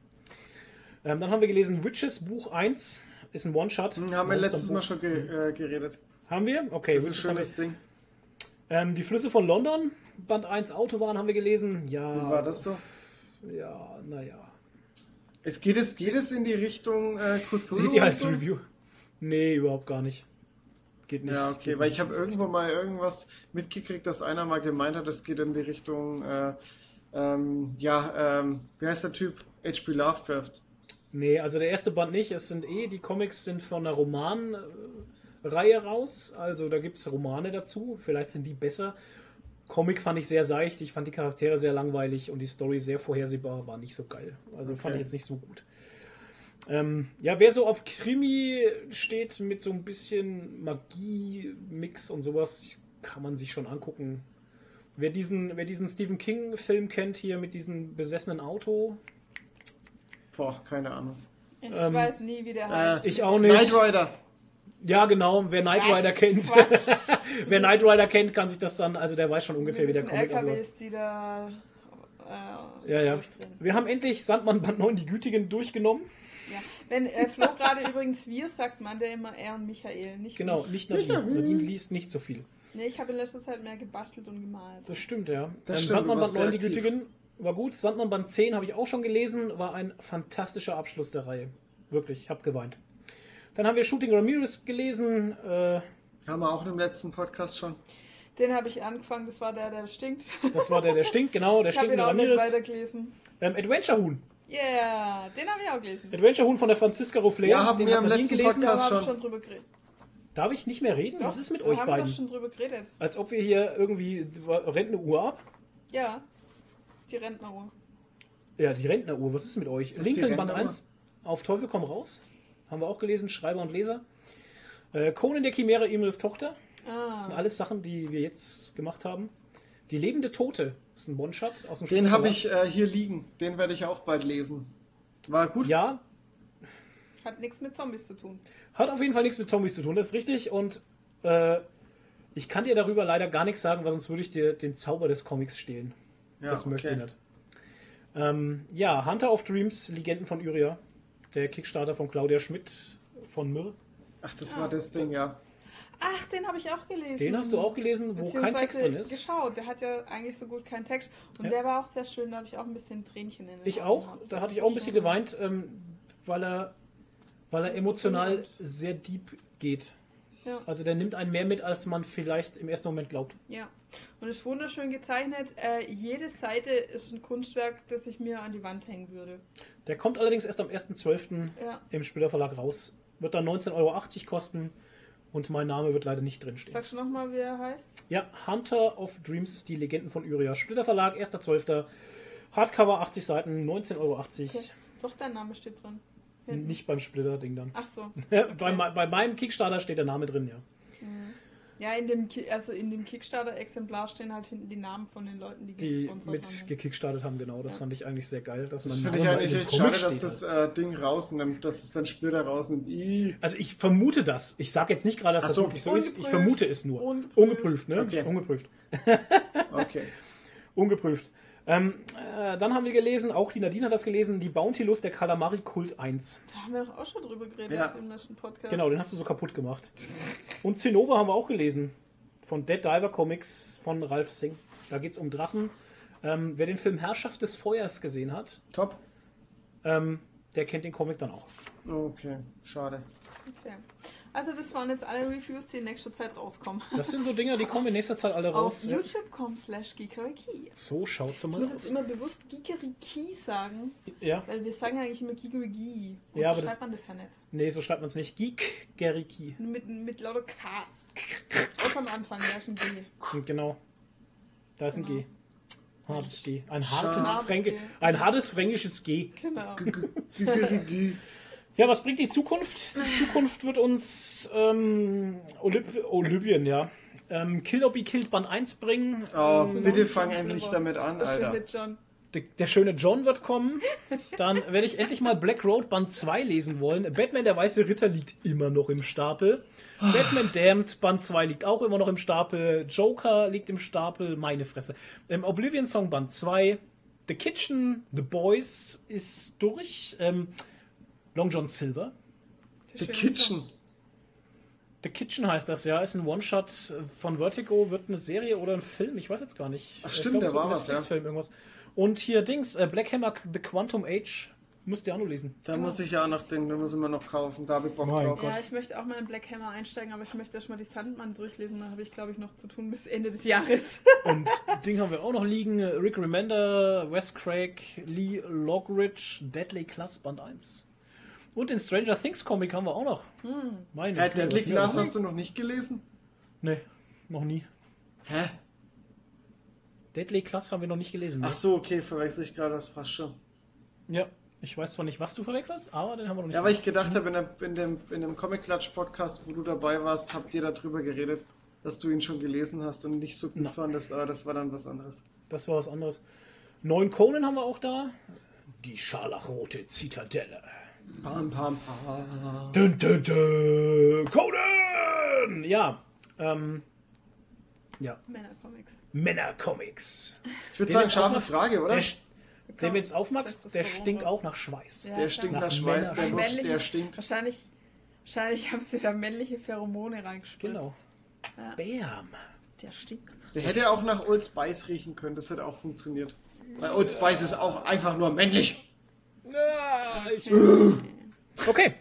Ähm, dann haben wir gelesen, Witches Buch 1 ist ein One-Shot.
Hm, haben wir letztes
Monsterbuch.
Mal schon ge äh, geredet.
Haben wir? Okay,
Das ist ein
Witches wir,
schönes Ding.
ähm, die Flüsse von London, Band 1 Autobahn haben wir gelesen. Ja.
Wie war das so?
Ja, naja.
Es geht, es, geht es in die Richtung äh, Cthulhu?
Seht ihr als
so?
Review? Nee, überhaupt gar nicht. Geht nicht.
Ja, okay, weil ich habe irgendwo mal irgendwas mitgekriegt, dass einer mal gemeint hat, es geht in die Richtung, äh, ähm, ja, ähm, wie heißt der Typ? H.P. Lovecraft.
Nee, also der erste Band nicht. Es sind eh, die Comics sind von einer Romanreihe raus. Also da gibt es Romane dazu. Vielleicht sind die besser. Comic fand ich sehr seicht. Ich fand die Charaktere sehr langweilig und die Story sehr vorhersehbar. War nicht so geil. Also fand
Okay.
ich jetzt nicht so gut. Ähm, ja, wer so auf Krimi steht mit so ein bisschen Magie-Mix und sowas, kann man sich schon angucken. Wer diesen, wer diesen Stephen King-Film kennt, hier mit diesem besessenen Auto,
Boah, keine Ahnung.
Ich
Ähm,
weiß nie, wie der
Äh,
heißt.
ich auch nicht.
Knight Rider.
Ja, genau. Wer Knight? Rider kennt, wer Knight Rider kennt, kann sich das dann, also der weiß schon ungefähr, wie der Comic abläuft.
LKWs, die da äh,
Ja, ja. Wir haben endlich Sandmann Band 9, die Gütigen, durchgenommen.
Ja. Wenn äh, Flo gerade übrigens wir sagt, man der immer er und Michael, nicht
Genau,
mich.
nicht Nadine. Nadine liest nicht so viel.
Nee, ich habe in letzter Zeit mehr gebastelt und gemalt.
Das stimmt, ja.
Das
ähm,
stimmt,
Sandmann Band
warst
9, die. Gütigen, war gut. Sandmann Band 10 habe ich auch schon gelesen, war ein fantastischer Abschluss der Reihe. Wirklich, ich habe geweint. Dann haben wir Shooting Ramirez gelesen. Äh,
Haben wir auch im letzten Podcast schon.
Den habe ich angefangen, das war der, der stinkt.
das war der, der stinkt, genau, der
Ich
stinkende Ramirez.
weitergelesen.
Ähm, Adventure Huhn.
Yeah, den habe ich auch gelesen.
Adventure Huhn von der Franziska Ruffler.
Ja, haben
den
wir
Nadine
letzten
gelesen.
Podcast
ich
schon.
schon drüber geredet.
Darf ich nicht mehr reden?
Doch,
Was ist mit
da
euch
haben wir
beiden?
doch schon drüber geredet.
Als ob wir hier irgendwie rennt eine Uhr ab.
Ja, die Rentneruhr.
Ja, die Rentneruhr, was ist mit euch? Lincoln Band
Rentneruhr?
1, auf Teufel komm raus. Haben wir auch gelesen, Schreiber und Leser. Äh, Conan der Chimäre, Emils Tochter. Das sind
Ah,
alles Sachen, die wir jetzt gemacht haben. Die lebende Tote ist ein One-Shot aus dem
Den
Spiel-
habe ich äh, hier liegen. Den werde ich auch bald lesen. War gut.
Ja,
hat nichts mit Zombies zu tun.
hat auf jeden Fall nichts mit Zombies zu tun, das ist richtig. Und äh, ich kann dir darüber leider gar nichts sagen, weil sonst würde ich dir den Zauber des Comics stehlen.
Ja,
das möchte ich nicht. Ähm, ja, Hunter of Dreams, Legenden von Uria. Der Kickstarter von Claudia Schmidt von Mir.
Ach, das
Ah,
war das Ding, ja.
Ach, den habe ich auch gelesen.
Den hast du auch gelesen, wo kein Text drin ist.
geschaut. Der hat ja eigentlich so gut keinen Text. Und
Ja.
der war auch sehr schön. Da habe ich auch ein bisschen Tränchen in den
Ich
Augen
auch.
gehabt.
Da hatte ich auch ein bisschen geweint, ähm, weil er, weil er emotional sehr deep geht.
Ja.
Also der nimmt einen mehr mit, als man vielleicht im ersten Moment glaubt.
Ja, und ist wunderschön gezeichnet. Äh, jede Seite ist ein Kunstwerk, das ich mir an die Wand hängen würde.
Der kommt allerdings erst am 1.12.
Ja.
im Spielerverlag raus. Wird dann 19,80 Euro kosten und mein Name wird leider nicht drinstehen.
Sagst du nochmal, wie er heißt?
Ja, Hunter of Dreams, die Legenden von Uria. Splitterverlag, 1.12. Hardcover, 80 Seiten, 19,80 Euro.
Okay. Doch, dein Name steht drin. Hinten.
Nicht beim Splitter-Ding dann.
Ach so.
bei, mei- bei meinem Kickstarter steht der Name drin, ja.
Ja, in dem, Ki- also in dem Kickstarter-Exemplar stehen halt hinten die Namen von den Leuten, die
Die mit
haben.
gekickstartet haben, genau. Das
Ja.
fand ich eigentlich sehr geil, dass
Das
man
finde ich eigentlich echt schade, dass das
halt.
äh, Ding rausnimmt, dass es dann später rausnimmt. Ih.
Also ich vermute das. Ich sage jetzt nicht gerade, dass
Ach
das
so.
wirklich so ist. Ich vermute es nur.
Ungeprüft.
Ungeprüft, ne?
Okay.
Ungeprüft.
Okay.
Ungeprüft. Ähm, äh, dann haben wir gelesen, auch die Nadine hat das gelesen, die Bounty-Lust der Kalamari Kult 1.
Da haben wir doch auch schon drüber geredet
Ja.
im letzten Podcast.
Genau, den hast du so kaputt gemacht. Und Zinnober haben wir auch gelesen. Von Dead Diver Comics von Ralph Singh. Da geht es um Drachen. Ähm, wer den Film Herrschaft des Feuers gesehen hat,
Top.
ähm, der kennt den Comic dann auch.
Okay, schade.
Okay. Also das waren jetzt alle Reviews, die in nächster Zeit rauskommen.
Das sind so Dinge, die kommen in nächster Zeit alle
Auf
raus. Ja.
youtube.com slash geekeriki.
So schaut's
Ich
mal
muss jetzt
aus.
immer bewusst Geekeriki sagen,
Ja,
weil wir sagen eigentlich immer Gigerigi. Und
Ja,
so
aber das-
schreibt man das ja nicht.
nee, so schreibt man es nicht. Geek Geriki.
Mit, mit lauter Ks. Auch am Anfang, da ist ein G.
Und Genau. Da ist ein G. Hartes G. Ein hartes,
Hartes
Fränke,
G.
ein hartes fränkisches G.
Genau.
Ja, was bringt die Zukunft? Die Zukunft wird uns ähm, Olymp Olympien, ja. Ähm, Kill or Be Killed Band 1 bringen.
Oh,
Ähm,
bitte fang endlich
Silver.
damit an, Alter.
schöne John.
der, der schöne John wird kommen. Dann werde ich endlich mal Black Road Band 2 lesen wollen. Batman, der weiße Ritter, liegt immer noch im Stapel. Batman Damned Band 2 liegt auch immer noch im Stapel. Joker liegt im Stapel. Meine Fresse. Ähm, Oblivion Song Band 2. The Kitchen, The Boys ist durch. Ähm, Long John Silver.
The Kitchen.
The Kitchen heißt das ja, ist ein One-Shot von Vertigo, wird eine Serie oder ein Film, ich weiß jetzt gar nicht.
Ach,
Ich
stimmt,
glaub,
der
wird
war was, ja.
Netflix-Film, irgendwas. Und hier Dings, äh, Black Hammer, The Quantum Age, müsst ihr auch noch lesen.
Da muss ich ja auch noch den, den müssen wir noch kaufen. Da habe ich Bock
Mein
drauf.
Gott.
Ja, ich möchte auch mal in Black Hammer einsteigen, aber ich möchte erst mal die Sandmann durchlesen. Da habe ich, glaube ich, noch zu tun bis Ende des Jahres.
Und Ding haben wir auch noch liegen, Rick Remender, Wes Craig, Lee Logridge, Deadly Class Band 1. Und den Stranger Things Comic haben wir auch noch. Meine
Hä,
Güte,
Deadly
was wir
Class
noch-
hast du noch nicht gelesen?
Nee, noch nie.
Hä?
Deadly Class haben wir noch nicht gelesen. ne?
Ach so, okay, verwechsel ich gerade, das passt schon.
Ja, ich weiß zwar nicht, was du verwechselst, aber den haben wir noch nicht.
Ja, weil ich gedacht habe, in, der- in dem, in dem Comic Clutch Podcast, wo du dabei warst, habt ihr darüber geredet, dass du ihn schon gelesen hast und nicht so gut
Na.
fandest, aber das war dann was anderes.
Das war was anderes. Neun Conan haben wir auch da. Die scharlachrote Zitadelle.
Pam, pam, pam.
Dun, dun, dun. Conan! Ja, ähm, ja,
Männercomics.
Männercomics.
Ich würde sagen,
jetzt
scharfe Frage, oder?
Der, den wir jetzt aufmachst, der stinkt auch nach Schweiß.
Ja,
Der stinkt
Nach
nach Schweiß, der, muss, der stinkt.
Wahrscheinlich, wahrscheinlich haben sie da männliche Pheromone reingespritzt.
Genau.
Ja.
Bam.
Der stinkt.
Der hätte auch nach Old Spice riechen können, das hätte auch funktioniert. Weil Old Spice ist auch einfach nur männlich.
Ja, ich- okay,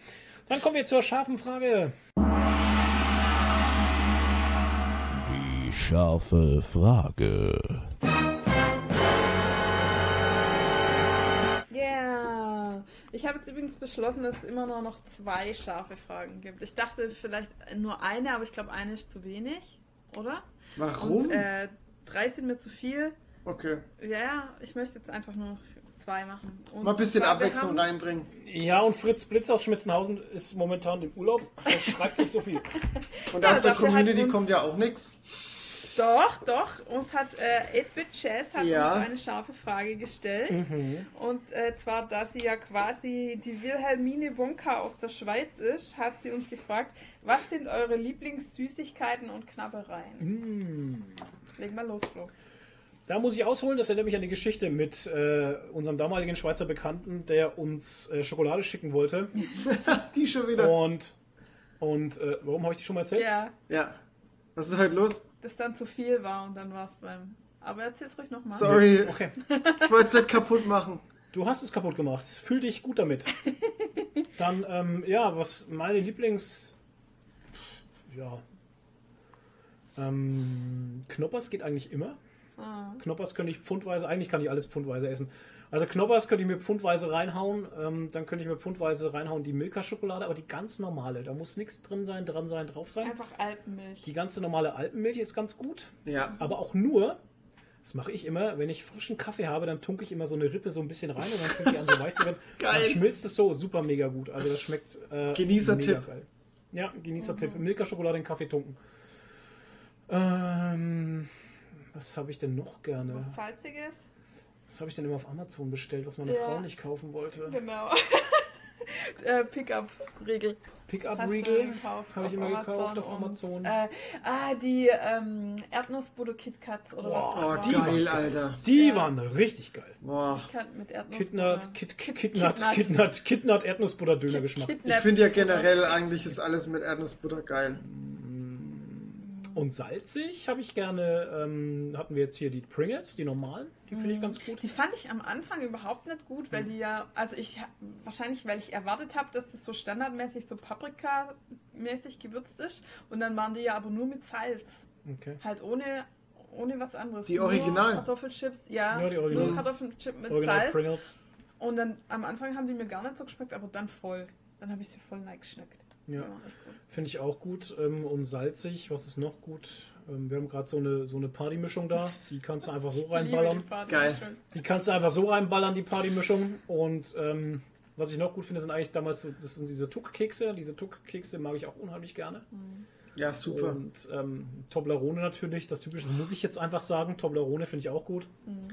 dann kommen wir zur scharfen Frage.
Die scharfe Frage.
Yeah. Ich habe jetzt übrigens beschlossen, dass es immer nur noch zwei scharfe Fragen gibt. Ich dachte vielleicht nur eine, aber ich glaube, eine ist zu wenig, oder?
Warum?
Und, äh, drei sind mir zu viel.
okay.
Ja, ja, ich möchte jetzt einfach nur noch zwei machen. Und
Mal ein bisschen Abwechslung
haben-
reinbringen.
Ja, und Fritz Blitz aus Schmitzenhausen ist momentan im Urlaub. Er schreibt nicht so viel.
Und
Ja,
aus der Community kommt ja auch nichts.
Doch, doch. Uns hat äh, 8-Bit Jazz hat
Ja.
uns eine scharfe Frage gestellt.
Mhm.
Und äh, zwar, da sie ja quasi die Wilhelmine Wonka aus der Schweiz ist, hat sie uns gefragt, was sind eure Lieblingssüßigkeiten und Knabbereien?
Mm.
Leg mal los, Flo.
Da muss ich ausholen, das erinnert mich an die Geschichte mit äh, unserem damaligen Schweizer Bekannten, der uns äh, Schokolade schicken wollte.
Die schon wieder.
Und, und äh, warum habe ich die schon mal erzählt?
Ja,
Ja. Was ist heute los?
das dann zu viel war und dann war es beim. Aber erzähl's ruhig nochmal.
Sorry,
Okay,
ich wollte es nicht kaputt machen.
du hast es kaputt gemacht. Fühl dich gut damit. Dann, ähm, ja, was meine Lieblings... Ja... Ähm, Knoppers geht eigentlich immer.
Ah.
Knoppers könnte ich pfundweise, eigentlich kann ich alles pfundweise essen. Also Knoppers könnte ich mir pfundweise reinhauen, ähm, dann könnte ich mir pfundweise reinhauen die Milka-Schokolade, aber die ganz normale, da muss nichts drin sein, dran sein, drauf sein.
Einfach Alpenmilch.
Die ganze normale Alpenmilch ist ganz gut,
Ja.
aber auch nur, das mache ich immer, wenn ich frischen Kaffee habe, dann tunke ich immer so eine Rippe so ein bisschen rein und dann fängt die an so weich zu werden.
Geil.
Dann schmilzt es so super mega gut. Also das schmeckt äh,
Genießertipp.
mega geil. Ja, Genießertipp. Milka-Schokolade in Kaffee tunken. Ähm, was habe ich denn noch gerne?
Was Salziges?
Was habe ich denn immer auf Amazon bestellt, was meine
Ja.
Frau nicht kaufen wollte?
Genau. äh, Pickup-Regel.
Pickup
Hast du
Riegel
gekauft
habe ich immer gekauft auf
und,
Amazon.
Äh, ah, die ähm, Erdnussbutter KitKats oder
Boah,
was
Oh,
das
die
war.
geil,
war-
Alter.
Die
Ja.
waren richtig geil.
Boah.
Mit Erdnussbutter.
Kidnut, Kid, Kid, Kidnut,
Kidnut.
Kidnut, Kidnut Erdnussbutter Dönergeschmack.
Ich finde ja generell eigentlich ist alles mit Erdnussbutter geil.
Und salzig habe ich gerne, ähm, hatten wir jetzt hier die Pringles, die normalen, die finde ich ganz gut.
Die fand ich am Anfang überhaupt nicht gut, weil die ja, also ich, wahrscheinlich, weil ich erwartet habe, dass das so standardmäßig so Paprika-mäßig gewürzt ist. Und dann waren die ja aber nur mit Salz.
Okay.
Halt ohne, ohne was anderes.
Die
Nur
Original?
Kartoffelchips, ja.
Ja, die Original.
Nur Kartoffelchips mit
Original
Salz.
Pringles.
Und dann am Anfang haben die mir gar nicht so geschmeckt, aber dann voll. Dann habe ich sie voll geschneckt.
Ja. Finde ich auch gut. Ähm, und salzig, was ist noch gut? Ähm, wir haben gerade so eine, so eine Partymischung da. Die kannst du einfach so reinballern.
die
Geil.
Die kannst du einfach so reinballern, die Partymischung. Und ähm, was ich noch gut finde, sind eigentlich damals so, das sind diese Tuck-Kekse. Diese Tuck-Kekse mag ich auch unheimlich gerne.
Ja, super.
Und ähm, Toblerone natürlich, das typische, das muss ich jetzt einfach sagen. Toblerone finde ich auch gut.
Mhm.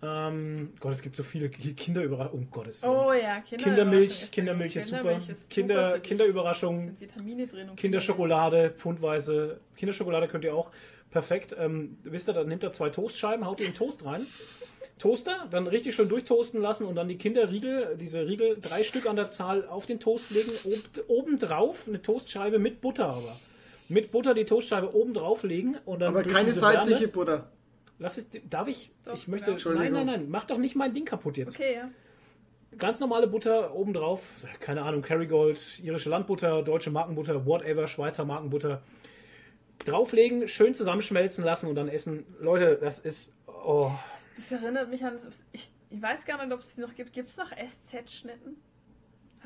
Ähm, Gott, es gibt so viele Ki- Kinderüberraschungen. Um Gottes Willen.
Oh ja, Kindermilch.
Kindermilch, Kindermilch ist super.
Kindermilch ist
Kinder,
super für dich.
Kinderüberraschung,
Da sind Vitamine drin. Und
Kinderschokolade, pfundweise. Kinderschokolade könnt ihr auch perfekt. Ähm, wisst ihr, dann nimmt er zwei Toastscheiben, haut in den Toast rein. Toaster, dann richtig schön durchtoasten lassen und dann die Kinderriegel, diese Riegel, drei Stück an der Zahl auf den Toast legen. Ob, obendrauf eine Toastscheibe mit Butter aber. Mit Butter die Toastscheibe oben drauf legen und dann.
Aber keine salzige
Wärme-
Butter.
Lass es, darf ich?
Doch,
ich möchte.
ja.
Nein,
Entschuldigung.
nein, nein. Mach doch nicht mein Ding kaputt jetzt.
Okay, ja.
Ganz normale Butter obendrauf, keine Ahnung, Kerrygold, irische Landbutter, deutsche Markenbutter, whatever, Schweizer Markenbutter. Drauflegen, schön zusammenschmelzen lassen und dann essen. Leute, das ist. Oh.
Das erinnert mich an. Ich, ich weiß gar nicht, ob es die noch gibt. Gibt es noch SZ-Schnitten?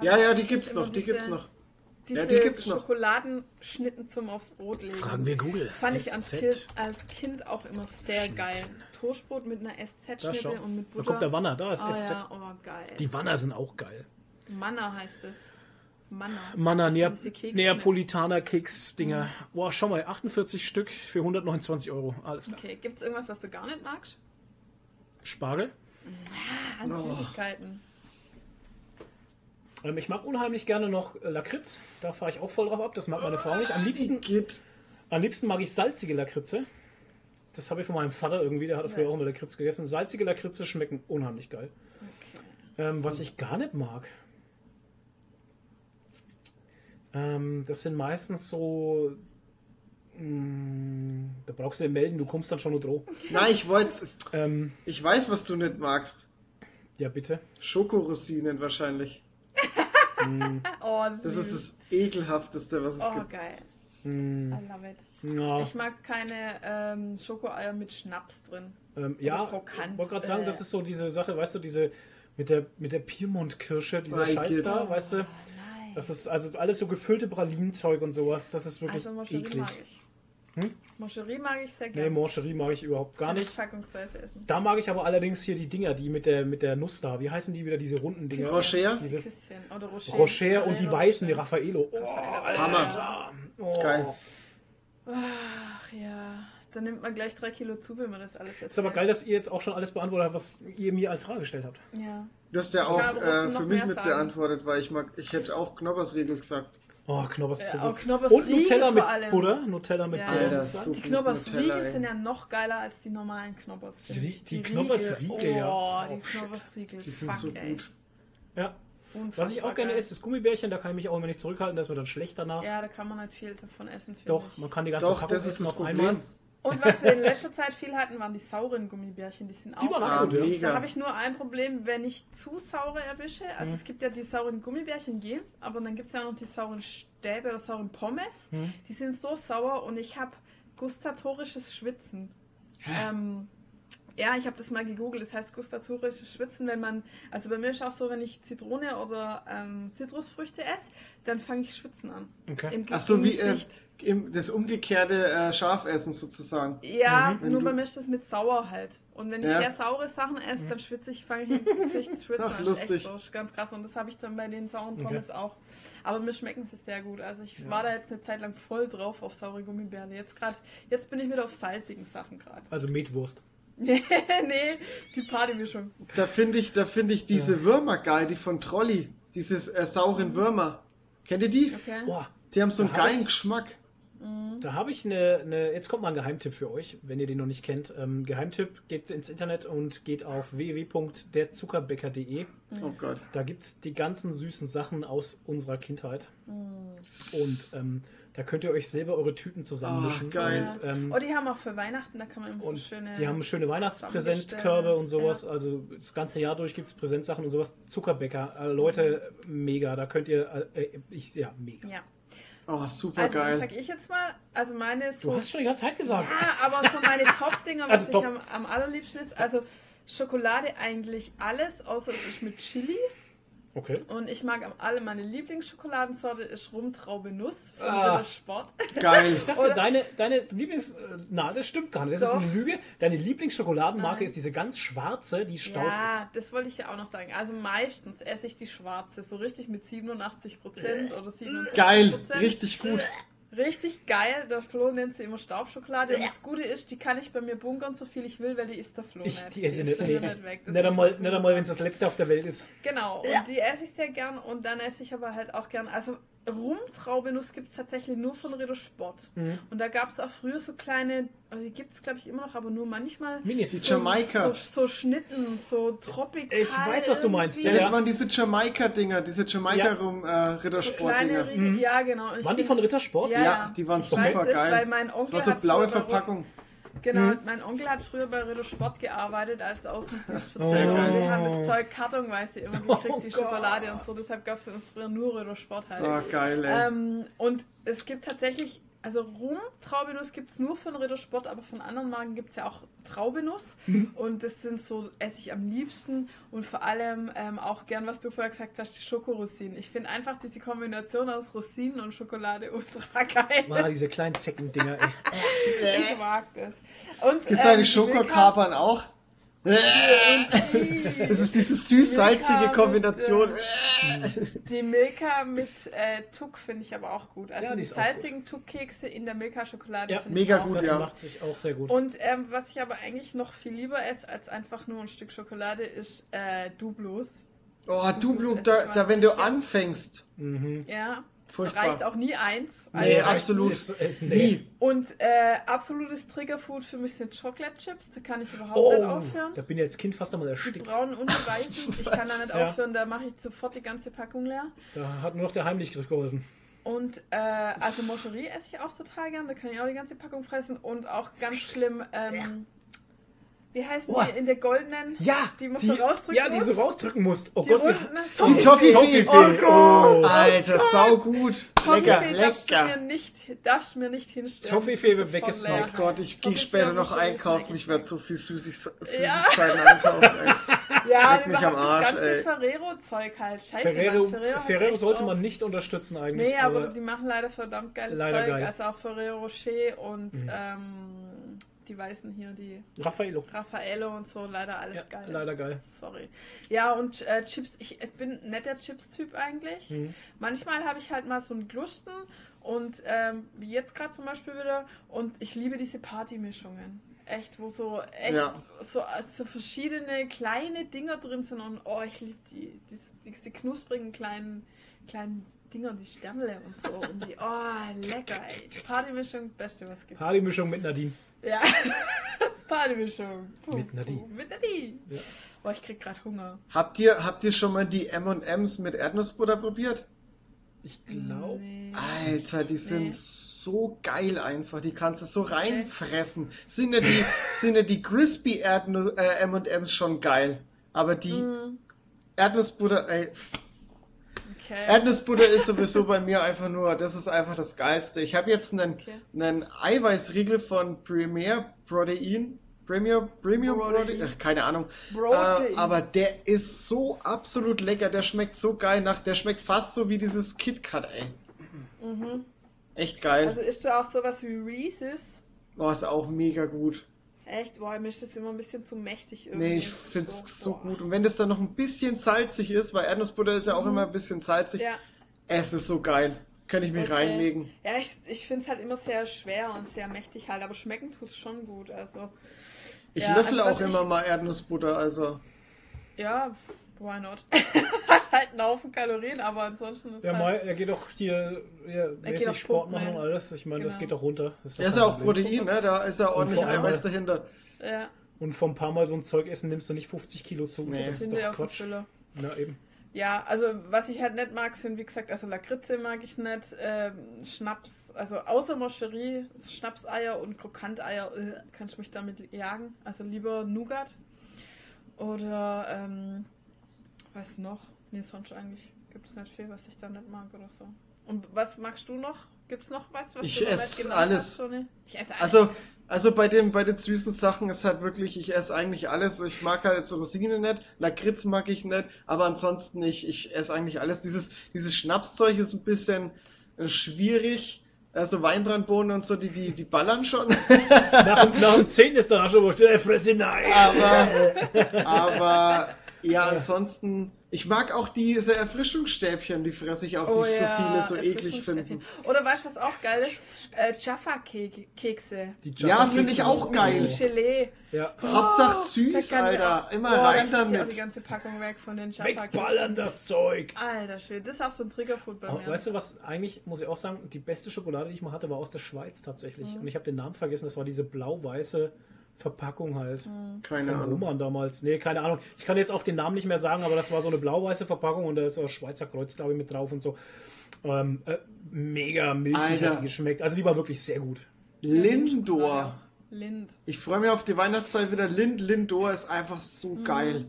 Ja, ja, die gibt's noch, die gibt's noch.
Diese
Ja, die gibt's noch.
Schokoladenschnitten zum aufs Brot legen.
Fragen wir Google.
Fand ich als
SZ.
kind, als kind auch immer sehr
Schnitten.
geil. Toastbrot mit einer
Da
SZ-Schnitte und mit
Da
Butter.
kommt der Wanner, da ist
oh,
SZ.
Ja, oh, geil.
Die Wanner sind auch geil.
Manna heißt es. Manna.
Manna, Neap. Neapolitaner Keks-Dinger. Boah, schau mal, 48 Stück für 129 Euro. Alles klar.
Okay, gibt es irgendwas, was du gar nicht magst?
Spargel.
Ah, an Süßigkeiten.
Ähm, ich mag unheimlich gerne noch äh, Lakritz. Da fahre ich auch voll drauf ab. Das mag meine Frau nicht. Am liebsten,
Geht.
Am liebsten mag ich salzige Lakritze. Das habe ich von meinem Vater irgendwie, der hat früher
Ja.
auch immer Lakritz gegessen. Salzige Lakritze schmecken unheimlich geil. Ähm, was ich gar nicht mag, ähm, das sind meistens so. mh, da brauchst du den melden, du kommst dann schon nur droh.
Nein, ich wollte.
Ähm,
Ich weiß, was du nicht magst.
ja, bitte.
Schokorosinen wahrscheinlich.
Oh, süß.
Das ist das ekelhafteste, was es
Oh,
gibt.
geil.
Mh,
I love it.
ja,
Ich mag keine ähm, Schokoeier mit Schnaps drin.
ähm, ja,
krokant.
ich wollte gerade sagen,
Äh.
das ist so diese Sache, weißt du, diese mit der, mit der Piemont-Kirsche, dieser
Ei,
Scheiß da, weißt du.
Oh, nein.
Das ist also alles so gefüllte Pralinenzeug und sowas. Das ist wirklich
also
eklig. Hm?
Moscherie mag ich sehr
Nee,
gerne.
Moncherie mag ich überhaupt gar nicht.
Packungsweise essen.
Da mag ich aber allerdings hier die Dinger, die mit der, mit der Nuss da. Wie heißen die wieder, diese runden Dinger?
Rocher?
Diese
Küsschen. Oder Rocher.
Rocher und die weißen, die. Raffaello. Oh,
Raffaello.
Hammer.
Oh.
Geil.
Ach ja, dann nimmt man gleich drei Kilo zu, wenn man das alles jetzt.
Ist aber geil, dass ihr jetzt auch schon alles beantwortet habt, was ihr mir als Frage gestellt habt.
Ja.
Du hast ja auch äh, für mich
mehr
mit
sagen?
beantwortet, weil ich mag, ich hätte auch Knobbersriegel gesagt.
Oh, Knoppers ist so gut.
Knoppers
Und
Riegel
Nutella
vor
mit
allem.
Butter. Nutella mit
Ja.
Butter.
Alter, so
Die
gut
Knoppers
Nutella,
Riegel
ey.
sind ja noch geiler als die normalen Knoppers. finde
Die-
ich.
die Knoppers Riegel, ja.
Oh,
Oh,
die
shit.
Knoppers Riegel.
Die sind
Fuck,
so
ey.
gut.
Ja.
Unfassbar
Was ich auch gerne
geil.
esse, ist Gummibärchen. Da kann ich mich auch immer nicht zurückhalten. Das wird dann schlecht danach.
Ja, da kann man nicht viel davon essen. finde
Doch,
ich.
man kann die ganze
Doch,
Packung
das ist
essen
das
auf
Problem.
Und was wir in letzter Zeit viel hatten, waren die sauren Gummibärchen. Die sind auch
Die waren auch gut, ja.
Da habe ich nur ein Problem, wenn ich zu saure erwische. Also
Mhm.
es gibt ja die sauren Gummibärchen gehen, aber dann gibt es ja auch noch die sauren Stäbe oder sauren Pommes.
Mhm.
Die sind so sauer und ich habe gustatorisches Schwitzen. Ähm, Ja, ich habe das mal gegoogelt. Das heißt gustatorisches Schwitzen, wenn man, also bei mir ist auch so, wenn ich Zitrone oder ähm, Zitrusfrüchte esse, dann fange ich schwitzen an.
Okay.
Im,
Ach so, wie äh, im, das umgekehrte äh, Schafessen sozusagen.
Ja,
Wenn
nur
du-
bei mir ist das mit sauer halt. Und wenn ich
Ja.
sehr saure Sachen esse, dann schwitze ich, fange ich im Gesicht schwitzen.
Ach,
Das ist
lustig.
Echt so, ganz krass. Und das habe ich dann bei den sauren
Okay.
Pommes auch. Aber mir schmecken sie sehr gut. Also ich war da jetzt eine Zeit lang voll drauf auf saure Gummibärle. Jetzt gerade, jetzt bin ich wieder auf salzigen Sachen gerade.
Also Metwurst.
nee, nee, die Partymischung.
Da finde ich, da finde ich diese Würmer geil, die von Trolli. Dieses äh, sauren Würmer. Kennt ihr die?
Okay.
Boah,
Die haben so einen geilen
ich-
Geschmack.
da habe ich eine, eine. Jetzt kommt mal ein Geheimtipp für euch, wenn ihr den noch nicht kennt. Ähm, Geheimtipp geht ins Internet und geht auf www.derzuckerbäcker.de.
Oh Gott.
Da gibt es die ganzen süßen Sachen aus unserer Kindheit. Und ähm, da könnt ihr euch selber eure Tüten zusammenmischen.
Ah, geil.
Und, ähm,
Oh, die haben auch für Weihnachten, da kann man immer
und
so schöne.
die haben schöne Weihnachtspräsentkörbe und sowas.
Ja.
Also das ganze Jahr durch gibt es Präsentsachen und sowas. Zuckerbäcker. Äh, Leute, mega. Da könnt ihr. Äh, ich, ja, mega.
Ja.
Oh, super
Also,
geil.
sag ich jetzt mal, also meine
Du
so.
hast schon die ganze Zeit gesagt.
Ja, aber so meine Top-Dinger, was
Also top.
ich am, am allerliebsten ist, also Schokolade eigentlich alles, außer es ist mit Chili.
Okay.
Und ich mag am alle, meine Lieblingsschokoladensorte ist Rumtraube Nuss von
Ah.
Sport.
Geil.
Ich dachte, deine, deine Lieblings... äh, Na, das stimmt gar nicht. Das
Doch.
ist eine Lüge. Deine Lieblingsschokoladenmarke
Nein.
ist diese ganz schwarze, die staub
Ja,
ist.
das wollte ich ja auch noch sagen. Also meistens esse ich die schwarze, so richtig mit 87% oder 77%.
Geil. Richtig gut.
Richtig geil. Der Flo nennt sie immer Staubschokolade. Und das Gute ist, die kann ich bei mir bunkern, so viel ich will, weil die isst der Flo
Ich,
nicht.
die esse
isst
nicht. Nee.
nicht weg. Das
Nicht
ist
einmal, nicht einmal wenn es das letzte auf der Welt ist.
Genau, und die esse ich sehr gern und dann esse ich aber halt auch gern, also Rumtraubenuss gibt es tatsächlich nur von Ritter Sport.
Mhm.
Und da gab es auch früher so kleine, also die gibt es glaube ich immer noch, aber nur manchmal
Minis.
Die
so,
Jamaika.
so, so Schnitten, so tropikal.
Ich weiß, was du meinst,
Ja, das
Ja.
waren diese Jamaika-Dinger, diese
Ja.
Jamaika-Rum äh,
so kleine
Rittersport-Dinger.
Riegel, ja genau. Und ich
Waren die von Rittersport?
Ja,
Ja, die waren
ich
super
weiß das,
geil.
Weil mein
Das
Onkel
war so blaue Verpackung.
Genau,
Mhm.
mein Onkel hat früher bei Ritter Sport gearbeitet als Außendienst für
Sehr
Zoll.
geil.
Wir haben das Zeug kartonweise immer gekriegt,
Oh
die
Gott.
Schokolade und so. Deshalb gab es uns früher nur Ritter Sport halt.
So geil, ey.
Ähm, und es gibt tatsächlich, also Rum, Traubenuss gibt es nur von Ritter Sport, aber von anderen Marken gibt es ja auch Traubenuss.
Mhm.
Und das sind so, esse ich am liebsten und vor allem ähm, auch gern, was du vorher gesagt hast, die Schokorosinen. Ich finde einfach diese Kombination aus Rosinen und Schokolade ultra geil.
Ah, diese kleinen Zeckendinger, ey.
Ich mag das. Und,
Gibt es die
Milka-
Schokokapern auch? Das ist diese süß-salzige Kombination.
Mit, äh, die Milka mit äh, Tuck finde ich aber auch gut. Also
Ja, die
die salzigen Tuck-Kekse in der Milka-Schokolade
Ja,
finde
mega
ich auch
gut,
Das
ja.
macht sich auch sehr gut.
Und ähm, was ich aber eigentlich noch viel lieber esse als einfach nur ein Stück Schokolade ist äh, Dublos.
Oh, du, Blum,
Das
da, da wenn du anfängst.
Mhm.
Ja,
Furchtbar.
reicht auch nie eins.
Nee,
Also-
absolut.
Ist, ist, nee.
Nie.
Und äh, absolutes Triggerfood für mich sind Chocolate Chips. Da kann ich überhaupt
Oh,
nicht aufhören.
da bin ich als Kind fast einmal
Die
erstickt.
braunen und die weißen. Ich kann da nicht
Ja.
aufhören, da mache ich sofort die ganze Packung leer.
Da hat nur noch der Heimlichgriff geholfen.
Und äh, also Moscherie esse ich auch total gern, da kann ich auch die ganze Packung fressen. Und auch ganz schlimm, ähm, wie heißen
Oh.
die in der goldenen?
Ja,
Die musst
die,
du rausdrücken
Ja, die
musst?
so rausdrücken musst. Oh
Die
Gott,
runden,
Die Toffifee.
Oh Gott.
Alter, sau gut. Lecker,
Toffifee darfst du mir
lecker.
nicht, darfst du mir nicht hinstellen.
Toffifee wird weggesnackt.
Oh. Gott, ich gehe später noch einkaufen. Ich werde so viel Süßig
Ja.
Süßigkeiten einkaufen. Ey.
Ja,
Leck mich am Arsch,
das ganze
ey.
Ferrero-Zeug halt. Scheiße,
Ferrero,
Mann, Ferrero,
Ferrero sollte man nicht unterstützen eigentlich.
Nee, aber, die machen leider verdammt geiles
Leider
Zeug.
geil.
Also auch Ferrero Rocher und
Mhm.
ähm, die Weißen hier, die
Raffaello.
Raffaello und so, leider alles
Ja,
geil.
leider geil.
Sorry. Ja, und äh, Chips, ich bin ein netter Chips-Typ eigentlich.
Mhm.
Manchmal habe ich halt mal so einen Glusten und ähm, wie jetzt gerade zum Beispiel wieder. Und ich liebe diese Partymischungen. Echt, wo so echt
Ja.
so, so verschiedene kleine Dinger drin sind und oh, ich liebe die, die, diese knusprigen kleinen, kleinen Dinger, die Sternle und so. Und die, oh, lecker, ey. Partymischung, beste, was gibt.
Partymischung mit Nadine.
Ja. Partymischung. Puh,
Mit Nadine.
puh, Mit Nadine.
Ja.
Boah, ich krieg gerade Hunger.
Habt ihr, habt ihr schon mal die M&M's mit Erdnussbutter probiert?
Ich glaube.
Nee.
Alter, die sind
Nee.
so geil einfach. Die kannst du so reinfressen. Sind ja die, sind ja die Crispy Erdnu äh, M&M's schon geil. Aber die
Mm,
Erdnussbutter, ey,
Okay.
Erdnussbutter ist sowieso bei mir einfach nur, das ist einfach das Geilste. Ich habe jetzt einen,
Okay.
einen Eiweißriegel von Premier Protein. Premium, Premium
Protein.
Protein, ach, keine Ahnung. Äh, aber der ist so absolut lecker, der schmeckt so geil nach, der schmeckt fast so wie dieses KitKat, ey. Echt geil.
Also ist da auch sowas wie Reese's?
Boah, ist auch mega gut.
Echt? Boah, mir ist das immer ein bisschen zu mächtig irgendwie.
Nee, ich find's so,
boah.
gut. Und wenn das dann noch ein bisschen salzig ist, weil Erdnussbutter ist ja auch immer ein bisschen salzig,
Ja.
es ist so geil. Kann ich mich
Okay.
reinlegen.
Ja, ich, ich finde es halt immer sehr schwer und sehr mächtig halt, aber schmecken tut es schon gut. Also,
Ich
Ja,
löffel
also
auch immer
ich-
mal Erdnussbutter, also.
ja, why not? Hat halt einen Haufen Kalorien, aber ansonsten ist
Ja,
halt...
Mai, er geht auch hier ja, mäßig Sport
Pumpen,
machen und alles. Ich meine, das
Genau.
geht auch runter. Das
Der
doch
ist ja auch
Problem.
Protein, ne? Da ist ja ordentlich Eiweiß dahinter.
Ja,
Und vom paar Mal so ein Zeug essen nimmst du nicht 50 Kilo zu.
Nee.
Das ist
sind wir
doch Quatsch.
Fülle.
Na eben.
Ja, also was ich halt nicht mag, sind wie gesagt, also Lakritze mag ich nicht, ähm, Schnaps, also außer Moscherie, Schnapseier und Krokanteier, äh, kann ich mich damit jagen. Also lieber Nougat. Oder, ähm, was noch? Nee, sonst eigentlich gibt es nicht viel, was ich da nicht mag oder so. Und was magst du noch? Gibt es noch was, was
Ich
du noch
ess
nicht genannt
alles.
hast? Ich esse alles.
Also, also bei, den, bei den süßen Sachen ist halt wirklich, ich esse eigentlich alles. Ich mag halt so Rosinen nicht, Lakritz mag ich nicht, aber ansonsten ich, ich esse eigentlich alles. Dieses, dieses Schnapszeug ist ein bisschen äh, schwierig. Also Weinbrandbohnen und so, die, die, die ballern schon.
Nach, dem- nach dem 10 ist dann auch schon, äh, fresse nein.
aber, aber ja, ansonsten, ich mag auch diese Erfrischungsstäbchen, die fresse ich auch, die
Oh
so
ja,
viele so eklig finden.
Oder weißt du, was auch geil ist? Äh, Jaffa-Kekse.
Ja, finde ich
Kekse
auch geil.
so.
Gelee.
Ja.
Hauptsache
Oh,
süß,
kann ich
Alter.
auch-
Immer
Boah,
rein
ich auch
damit.
die ganze Packung weg von den
Wegballern das Zeug.
Alter Schwede, das ist auch so ein Triggerfood bei mir.
weißt du was, eigentlich muss ich auch sagen, die beste Schokolade, die ich mal hatte, war aus der Schweiz tatsächlich.
Mhm.
Und ich habe den Namen vergessen, das war diese blau-weiße Verpackung halt.
Mhm.
Keine
Von
Ahnung.
Roman damals. Nee, keine Ahnung. Ich kann jetzt auch den Namen nicht mehr sagen, aber das war so eine blau-weiße Verpackung und da ist auch Schweizer Kreuz, glaube ich, mit drauf und so. Ähm, äh, mega milchig hat die geschmeckt. Also die war wirklich sehr gut.
Lindor.
Lind.
Ich freue mich auf die Weihnachtszeit wieder. Lind, Lindor ist einfach so geil.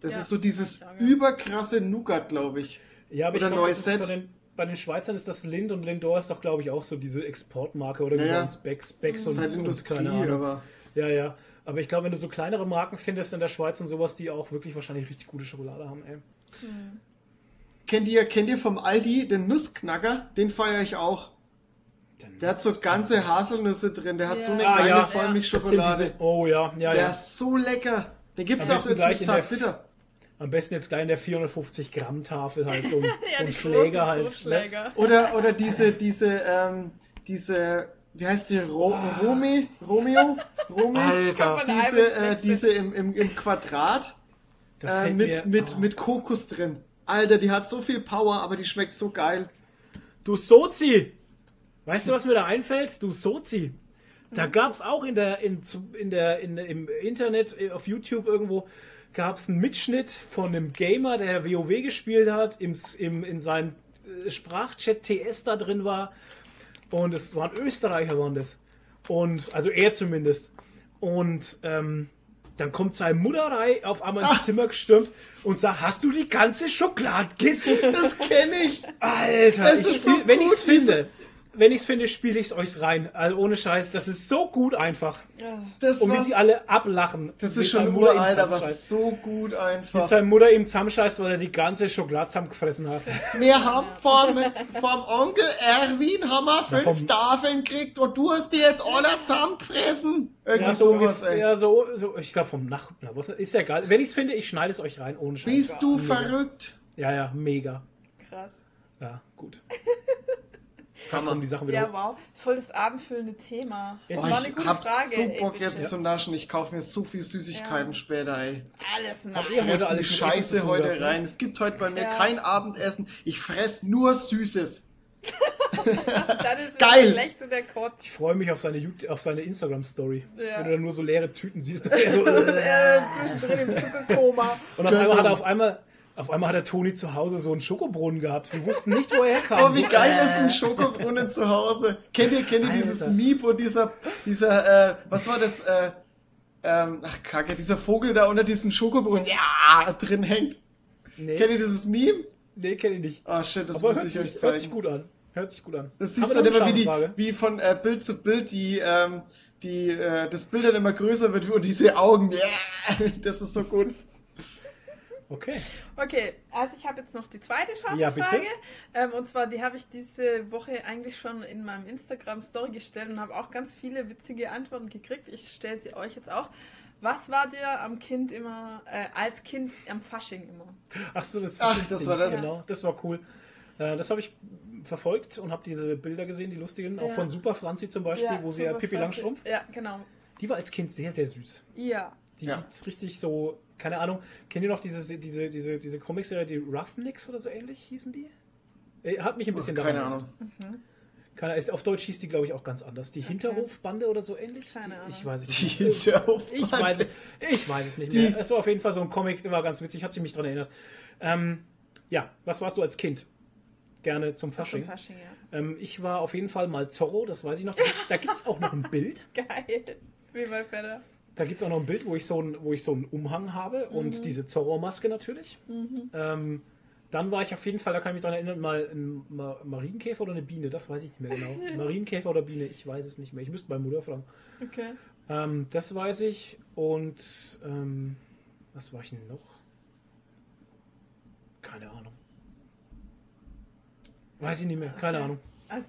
Das
Mhm. Ja,
ist so dieses
ja.
überkrasse Nougat, glaube ich.
Ja, aber
Oder
ich glaube,
neues Set.
bei den, bei den Schweizern ist das Lind und Lindor ist doch, glaube ich, auch so diese Exportmarke oder wie
Ja, ja.
uns Becks, Becks
Das
und,
ist halt
und
Industrie,
keine Ahnung.
aber
Ja, ja. Aber ich glaube, wenn du so kleinere Marken findest in der Schweiz und sowas, die auch wirklich wahrscheinlich richtig gute Schokolade haben, ey.
kennt ihr, kennt ihr vom Aldi den Nussknacker? Den feiere ich auch. Der hat so ganze Haselnüsse drin. Der hat so eine
Ja.
Ah,
kleine
ja.
Vollmilchschokolade.
diese, oh ja, ja,
Der
ja.
ist so lecker. Den gibt's
Am
auch jetzt mit
der
Zartbitter.
Am besten jetzt gleich in der 450 Gramm Tafel halt, so, ein- so
Ja,
ein
die
Schläger halt. Ne?
Zuschläger.
Oder, oder diese, diese, ähm, diese, wie heißt die? Ro Romi? Romeo? Romi?
Alter,
Diese, äh, diese im, im, im Quadrat äh, mit,
mir-
mit,
oh.
mit Kokos drin. Alter, die hat so viel Power, aber die schmeckt so geil.
Du Sozi! Weißt du, was mir da einfällt? Du Sozi! Da gab es auch in der, in, in der, in, im Internet, äh, auf YouTube irgendwo, gab es einen Mitschnitt von einem Gamer, der WoW gespielt hat, im, S- im, in seinem äh, Sprachchat TS da drin war. Und es waren Österreicher, waren das. Und, also er zumindest. Und ähm, dann kommt seine Mutter rein, auf einmal ins Zimmer gestürmt und sagt, hast du die ganze Schokolade gegessen?
Das kenne ich.
Alter, ich spiel,
so
wenn ich es finde, wenn ich es finde, spiele ich es euch rein. Also ohne Scheiß, das ist so gut einfach.
Das,
Und wie sie alle ablachen.
das
wie
ist schon uralt, aber so gut
Wie
einfach.
seine Mutter ihm zusammenscheißt, weil er die ganze Schokolade zusammengefressen hat.
Wir haben vom, vom Onkel Erwin haben wir fünf
vom-
Tafeln gekriegt und du hast die jetzt alle zusammengefressen. Irgendwie
Ja, so,
sowas, ey.
ja, so, so ich glaube vom Nach... Na, was, ist ja egal. Wenn ich es finde, ich schneide es euch rein, ohne Scheiß.
Bist du
Mega.
verrückt?
Ja, ja, mega.
Krass.
Ja, gut.
Kann
Kommen die Sachen wieder
Ja,
hoch.
wow. Das ist voll das abendfüllende Thema.
Ist
Oh,
war eine
ich
gute
hab
Frage.
so
ey,
Bock
bitte.
jetzt zu naschen. Ich kaufe mir so viel Süßigkeiten
Ja.
später, ey.
Alles nach.
ihr
Fress die Scheiße
tun
heute
gehabt, ne?
rein. Es gibt heute bei mir
Ja.
kein Abendessen. Ich fress nur Süßes. Geil.
der schlecht und der Kotz.
Ich freue mich auf seine, auf seine Instagram-Story.
Ja.
Wenn du dann nur so leere Tüten siehst. so, Äh,
zwischendrin im Zuckerkoma.
Und auf einmal hat er auf einmal, auf einmal hat der Toni zu Hause so einen Schokobrunnen gehabt. Wir wussten nicht, wo er herkam.
Oh, wie geil
äh,
ist ein Schokobrunnen zu Hause? Kennt ihr, kennt ihr dieses. Miep, wo dieser, dieser, äh, was war das, äh, ähm, ach kacke, dieser Vogel da unter diesem Schokobrunnen, ja, drin hängt.
Nee,
Kennt ihr dieses Meme?
nee kenne ich nicht.
Oh shit, das
Aber
muss
hört
ich euch
sich, hört sich
zeigen.
gut an. Hört sich gut an.
Das siehst du dann immer, wie, die, wie von äh, Bild zu Bild die, ähm, die, äh, das Bild dann immer größer wird und diese Augen, yeah, das ist so gut.
Okay.
Okay, also ich habe jetzt noch die zweite
Ja, bitte.
Ähm, und zwar, die habe ich diese Woche eigentlich schon in meinem Instagram-Story gestellt und habe auch ganz viele witzige Antworten gekriegt. Ich stelle sie euch jetzt auch. Was war dir am Kind immer, äh, als Kind am Fasching immer?
Ach so, das,
Ach, das war das.
Genau, das war cool. Äh, das habe ich verfolgt und habe diese Bilder gesehen, die lustigen, auch
Ja.
von Super Franzi zum Beispiel, wo sie ja Pippi. Langstrumpf.
Ja, genau.
Die war als Kind sehr, sehr süß.
Ja.
Die
Ja.
sieht richtig so, keine Ahnung, kennt ihr noch diese, diese, diese, diese Comicserie, die Roughnecks oder so ähnlich hießen die? Äh, Hat mich ein bisschen daran
Keine
erinnert.
Ahnung.
Keine, ist, auf Deutsch hieß die, glaube ich, auch ganz anders. Die Hinterhofbande oder so ähnlich?
Keine
die,
Ahnung.
Ich weiß es
Die
nicht. mehr.
Hinterhofbande.
Ich weiß, ich weiß es nicht
Die-
mehr. Es war auf jeden Fall so ein Comic, der war ganz witzig, hat sich mich daran erinnert. Ähm, ja, was warst du als Kind? Gerne zum Fasching.
Zum Fasching, ja.
Ähm, ich war auf jeden Fall mal Zorro, das weiß ich noch. Da gibt es auch noch ein Bild.
Geil. Wie mein Vater.
Da gibt es auch noch ein Bild, wo ich so, ein, wo ich so einen Umhang habe und diese Zorro-Maske natürlich. Ähm, dann war ich auf jeden Fall, da kann ich mich daran erinnern, mal ein Ma Marienkäfer oder eine Biene, das weiß ich nicht mehr genau. Marienkäfer oder Biene, ich weiß es nicht mehr. Ich müsste meine Mutter fragen.
Okay.
Ähm, das weiß ich. Und ähm, was war ich denn noch? Keine Ahnung. Weiß ich nicht mehr, keine
Okay.
Ahnung.
Also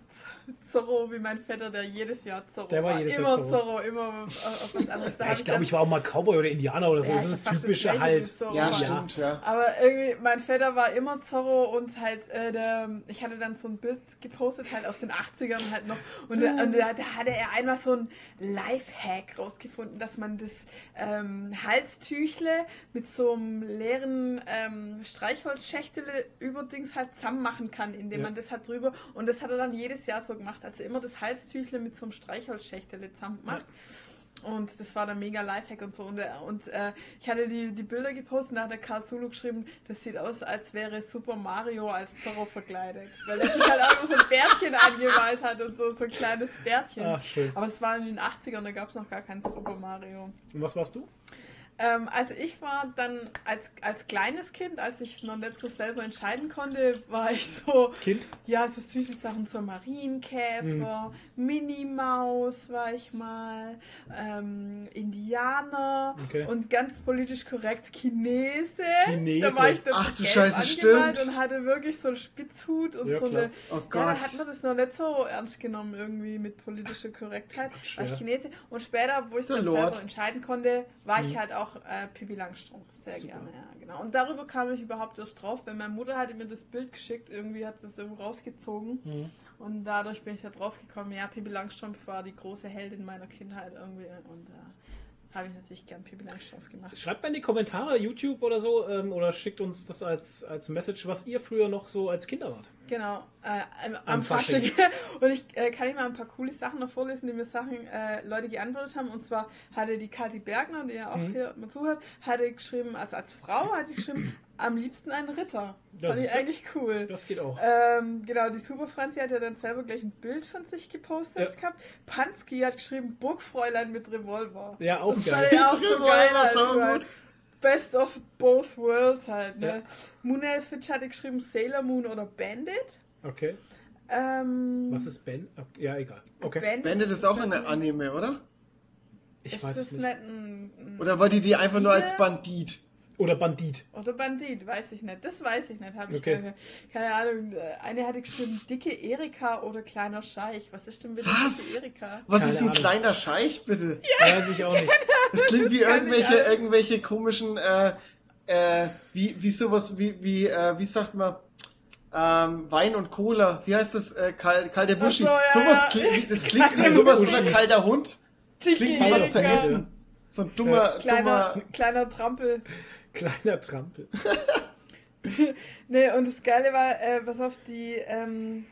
Zorro wie mein Vetter, der jedes Jahr Zorro
Der war jedes
immer
Jahr Zorro.
Zorro, immer auf, was anderes. Da
Ja, ich glaube, ich war auch mal Cowboy oder Indianer oder so.
Ja,
das
ist das
typische halt.
Ja, stimmt, ja.
Aber irgendwie, mein Vater war immer Zorro und halt, äh, der, ich hatte dann so ein Bild gepostet, halt aus den 80ern halt noch. Und, da- und da, da hatte er einmal so ein Lifehack rausgefunden, dass man das ähm, Halstüchle mit so einem leeren ähm, Streichholzschächtele überdings halt zusammen machen kann, indem
Ja.
man das halt drüber. Und das hat er dann jedes Jahr so gemacht, also immer das Halstüchle mit so einem Streichholzschächtele zusammen macht. Und das war dann mega Lifehack und so. Und, äh, und äh, ich hatte die, die Bilder gepostet und da hat der Karl Sulu geschrieben, das sieht aus, als wäre Super Mario als Zorro verkleidet. Weil er sich halt auch so ein Bärtchen angemalt hat und so, so ein kleines Bärtchen.
Ach, schön.
Aber es war in den 80ern, da gab es noch gar kein Super Mario.
Und was warst du?
Ähm, also ich war dann als, als kleines Kind, als ich es noch nicht so selber entscheiden konnte, war ich so,
Kind?
ja, so süße Sachen, so Marienkäfer, Minnie Maus war ich mal, ähm, Indianer
Okay.
und ganz politisch korrekt Chinese.
Chinese.
Da war ich dann
Ach,
so
du Scheiße,
angemalt
stimmt.
und hatte wirklich so einen Spitzhut und
Ja,
so
klar.
eine...
Oh
Ja,
Gott.
da hat man das noch nicht so ernst genommen irgendwie mit politischer Korrektheit.
Quatsch,
war ich
ja.
Chinese. Und später, wo ich es dann
Lord.
selber entscheiden konnte, war ich halt auch äh, Pippi Langstrumpf. Sehr.
Super.
gerne, ja, genau. Und darüber kam ich überhaupt erst drauf, weil meine Mutter hatte mir das Bild geschickt, irgendwie hat sie es irgendwo rausgezogen.
Mhm.
Und dadurch bin ich da drauf gekommen, ja, Pippi Langstrumpf war die große Heldin meiner Kindheit irgendwie. Und da habe ich natürlich gern Pippi Langstrumpf gemacht.
Schreibt mal in die Kommentare, YouTube oder so, ähm, oder schickt uns das als, als Message, was ihr früher noch so als Kinder wart.
Genau, äh, am, am,
Am
Fasching.
Fasching.
Und ich äh, kann ich mal ein paar coole Sachen noch vorlesen, die mir Sachen äh, Leute geantwortet haben. Und zwar hatte die Kathi Bergner, die ja auch
Mhm.
hier mal zuhört, hatte geschrieben, also als Frau hat sie geschrieben, am liebsten einen Ritter.
Ja,
Fand ich eigentlich cool.
Das geht auch.
Ähm, genau, die Super Franzi hat ja dann selber gleich ein Bild von sich gepostet
Ja.
gehabt. Pansky hat geschrieben, Burgfräulein mit Revolver.
Ja, auch
das
geil.
fand ich auch so
Revolver,
geil. halt,
saugut.
weil Best of both worlds halt, ne?
Ja.
Moonel Fitch hatte geschrieben Sailor Moon oder Bandit.
Okay.
Ähm,
Was ist Ben? Okay, Ja, egal. Okay.
Bandit?
Bandit ist auch eine Anime, oder?
Ich
ist
weiß es nicht.
nicht ein, ein
Oder war die die einfach nur als. Bandit?
Oder Bandit.
oder Bandit? Weiß ich nicht. Das weiß ich nicht. Habe ich
Okay.
keine, keine Ahnung. Äh, Eine hatte geschrieben, dicke Erika oder kleiner Scheich. Was ist denn bitte
Was?
dicke Erika?
Was
Keine
ist ein
Ahnung.
kleiner Scheich, bitte?
Weiß ich auch nicht.
Das klingt wie
ich
irgendwelche, irgendwelche komischen, äh, äh, wie, wie sowas, wie, wie, äh, wie sagt man, ähm, Wein und Cola. Wie heißt das? Äh, Kal kalter Buschi.
So, ja,
sowas
ja.
klingt, das klingt wie sowas
Buschi.
oder kalter Hund. Klingt wie was zu essen. So ein dummer,
Kleiner,
dummer.
kleiner Trampel.
Kleiner Trampel.
Nee, und das Geile war, äh, was auf die ähm,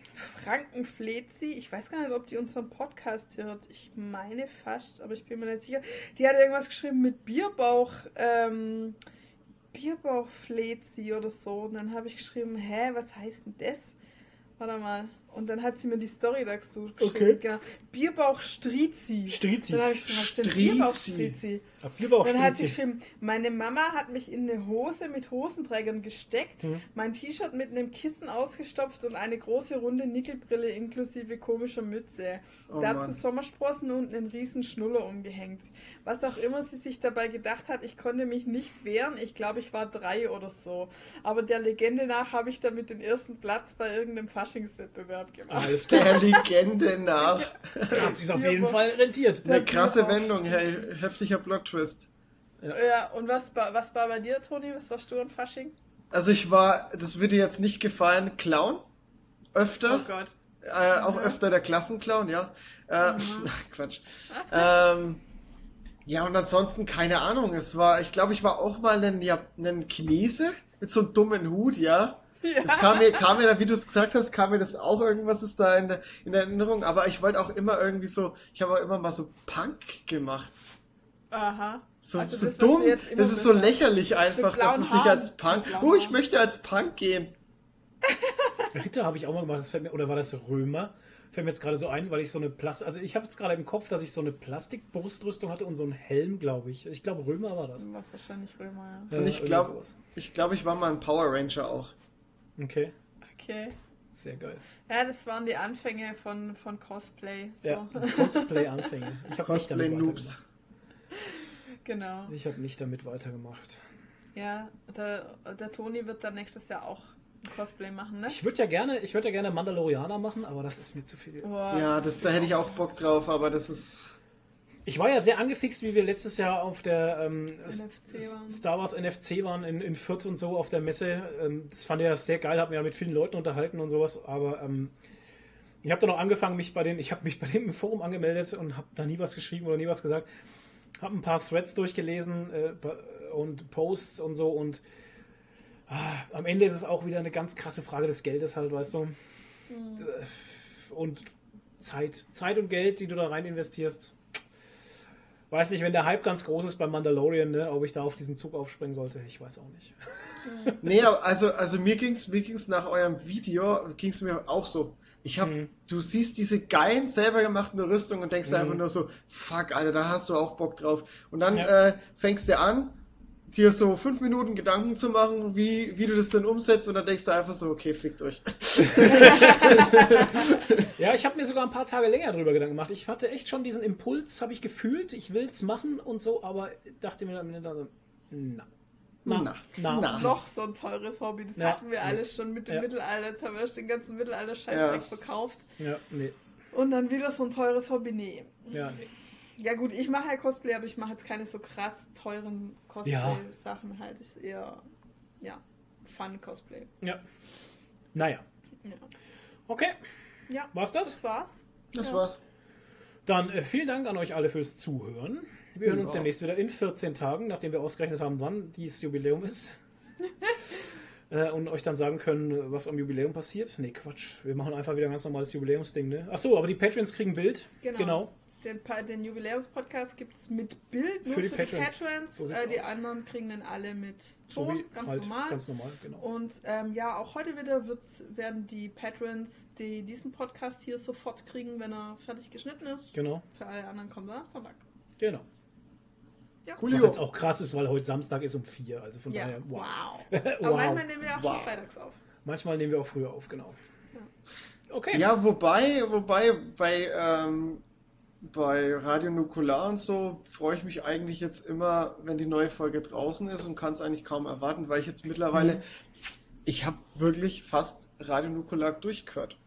Frankenflezi, ich weiß gar nicht, ob die unseren Podcast hört. Ich meine fast, aber ich bin mir nicht sicher. Die hat irgendwas geschrieben mit Bierbauch, ähm, Bierbauchflezi oder so. Und dann habe ich geschrieben, hä, was heißt denn das? Warte mal. Und dann hat sie mir die Story dazu geschrieben.
Okay.
Genau. Bierbauch Strizi.
Strizi.
Dann habe ich geschrieben. Bierbauch Strizi?
Ab Bierbauch
Dann hat sie geschrieben, meine Mama hat mich in eine Hose mit Hosenträgern gesteckt,
Mhm.
mein T-Shirt mit einem Kissen ausgestopft und eine große runde Nickelbrille inklusive komischer Mütze.
Oh
Dazu
Mann.
Sommersprossen und einen riesen Schnuller umgehängt. Was auch immer sie sich dabei gedacht hat, ich konnte mich nicht wehren. Ich glaube, ich war drei oder so. Aber der Legende nach habe ich damit den ersten Platz bei irgendeinem Faschingswettbewerb gemacht.
Alles.
Der Legende nach.
Hat sich auf
Ja,
jeden Fall rentiert.
Eine
Der
krasse
Bierbauch
Wendung, hey, heftiger Plot-Twist.
Ja, und was, war- was war bei dir, Toni? Was warst du an Fasching?
Also ich war, das würde jetzt nicht gefallen, Clown. Öfter.
Oh Gott.
Äh, auch
Mhm.
öfter der Klassenclown, ja. Äh, Quatsch. Ähm, ja, und ansonsten keine Ahnung. Es war, ich glaube, ich war auch mal ein, ja, ein Chinese mit so einem dummen Hut, ja.
Ja.
Das kam mir, kam mir, wie du es gesagt hast, kam mir das auch irgendwas ist da in der, in der Erinnerung. Aber ich wollte auch immer irgendwie so, ich habe auch immer mal so Punk gemacht.
Aha.
So,
Also
so
das,
dumm. Das ist so lächerlich einfach, dass man sich als Punk. Oh, ich möchte als Punk gehen.
Ritter habe ich auch mal gemacht, das fällt mir, oder war das Römer? Fällt mir jetzt gerade so ein, weil ich so eine Plastik, also ich habe jetzt gerade im Kopf, dass ich so eine Plastikbrustrüstung hatte und so einen Helm, glaube ich. Ich glaube, Römer war das.
Was wahrscheinlich Römer,
Äh,
Und ich glaube, ich glaube, ich war mal ein Power Ranger auch.
Okay,
ja. Okay.
sehr geil.
Ja, das waren die Anfänge von, von Cosplay. So.
Ja, Cosplay-Anfänge. Ich habe nicht damit
Cosplay-Noobs.
weitergemacht.
genau.
Ich habe nicht damit weitergemacht.
Ja, der, der Toni wird dann nächstes Jahr auch Cosplay machen, ne?
Ich würde ja gerne, ich würde ja gerne Mandalorianer machen, aber das ist mir zu viel.
Boah.
Ja, das, da hätte ich auch Bock drauf, aber das ist.
Ich war ja sehr angefixt, wie wir letztes Jahr auf der ähm. Star Wars NFC waren in, in Fürth und so auf der Messe. Ähm, das fand ich ja sehr geil, habe mich ja mit vielen Leuten unterhalten und sowas, aber ähm, ich habe dann auch angefangen, mich bei den, ich habe mich bei dem im Forum angemeldet und habe da nie was geschrieben oder nie was gesagt. Habe ein paar Threads durchgelesen äh, und Posts und so und am Ende ist es auch wieder eine ganz krasse Frage des Geldes halt, weißt du. Und Zeit, Zeit und Geld, die du da rein investierst. Weiß nicht, wenn der Hype ganz groß ist beim Mandalorian, ne, ob ich da auf diesen Zug aufspringen sollte, ich weiß auch nicht.
Nee, aber also, also mir ging's, mir ging's nach eurem Video, ging's mir auch so. Ich hab,
Mhm.
du siehst diese geilen selber gemachten Rüstungen und denkst
Mhm.
einfach nur so, fuck, Alter, da hast du auch Bock drauf. Und dann
Ja.
äh, fängst du an, dir so fünf Minuten Gedanken zu machen, wie, wie du das denn umsetzt, und dann denkst du einfach so, okay, fickt euch.
Ja, ich habe mir sogar ein paar Tage länger drüber Gedanken gemacht. Ich hatte echt schon diesen Impuls, habe ich gefühlt, ich will's machen und so, aber dachte mir dann, so, na. Na,
Na,
na.
na.
Noch so ein teures Hobby. Das
Ja.
hatten wir alles schon mit dem
Ja.
Mittelalter. Jetzt haben wir erst den ganzen Mittelalter-Scheiß
Ja.
wegverkauft.
Ja, nee.
Und dann wieder so ein teures Hobby. Nee.
Ja, nee.
Ja gut, ich mache ja Cosplay, aber ich mache jetzt keine so krass teuren Cosplay-Sachen halt. Ist eher, ja, Fun-Cosplay.
Ja. Naja.
Ja.
Okay,
ja,
war's das?
das war's.
Das
Ja.
war's.
Dann äh, vielen Dank an euch alle fürs Zuhören. Wir hören uns
Ja.
demnächst wieder in 14 Tagen, nachdem wir ausgerechnet haben, wann dieses Jubiläum ist. äh, und euch dann sagen können, was am Jubiläum passiert. Nee, Quatsch. Wir machen einfach wieder ein ganz normales Jubiläumsding, ne? Achso, aber die Patrons kriegen Bild.
Genau.
genau.
Den, den Jubiläumspodcast gibt es mit Bild nur
Für
für
die
die
Patrons.
Patrons.
So
äh, die
aus.
anderen kriegen dann alle mit
So
Ton,
wie
ganz
halt
normal.
ganz normal, genau.
Und ähm, ja, auch heute wieder wird, werden die Patrons die, diesen Podcast hier sofort kriegen, wenn er fertig geschnitten ist.
Genau,
Für alle anderen kommt er am Sonntag.
genau.
Ja.
Was
Coolio.
jetzt auch krass ist, weil heute Samstag ist um 4. Also von
Ja,
daher, wow.
wow. Aber
wow.
manchmal nehmen wir auch
Wow.
schon freitags auf.
Manchmal nehmen wir auch früher auf, genau. Okay.
Ja, wobei, wobei bei, ähm, bei Radio Nukular und so freue ich mich eigentlich jetzt immer, wenn die neue Folge draußen ist und kann es eigentlich kaum erwarten, weil ich jetzt mittlerweile,
Mhm.
ich habe wirklich fast Radio Nukular durchgehört.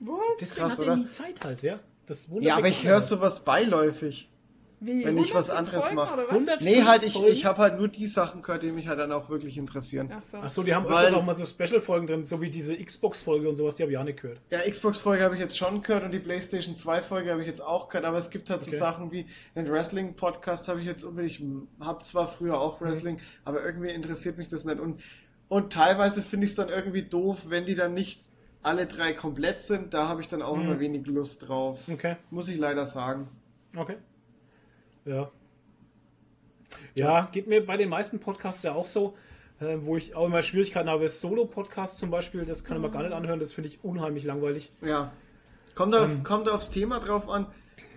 Was?
Deswegen
krass,
hat er
oder?
nie Zeit halt, ja. Das wundert
Ja, aber ich höre sowas beiläufig.
Wie?
Wenn ich was
100
anderes mache.
oder was?
100
Nee, halt, ich,
Folgen?
ich habe halt nur die Sachen gehört, die mich halt dann auch wirklich interessieren.
Ach so.
Achso, die haben
Weil-
auch mal so Special-Folgen drin, so wie diese Xbox-Folge und sowas, die habe ich auch nicht gehört.
Ja, Xbox-Folge habe ich jetzt schon gehört und die PlayStation 2-Folge habe ich jetzt auch gehört, aber es gibt halt
Okay.
so Sachen wie den Wrestling-Podcast habe ich jetzt unbedingt, ich habe zwar früher auch
Mhm.
Wrestling, aber irgendwie interessiert mich das nicht und, und teilweise finde ich es dann irgendwie doof, wenn die dann nicht alle drei komplett sind, da habe ich dann auch
Mhm.
immer wenig Lust drauf.
Okay,
Muss ich leider sagen.
okay. Ja. Ja, geht mir bei den meisten Podcasts ja auch so. Äh, wo ich auch immer Schwierigkeiten habe, ist Solo-Podcast zum Beispiel, das kann man gar nicht anhören, das finde ich unheimlich langweilig.
Ja. Kommt, auf,
Ähm.
kommt aufs Thema drauf an.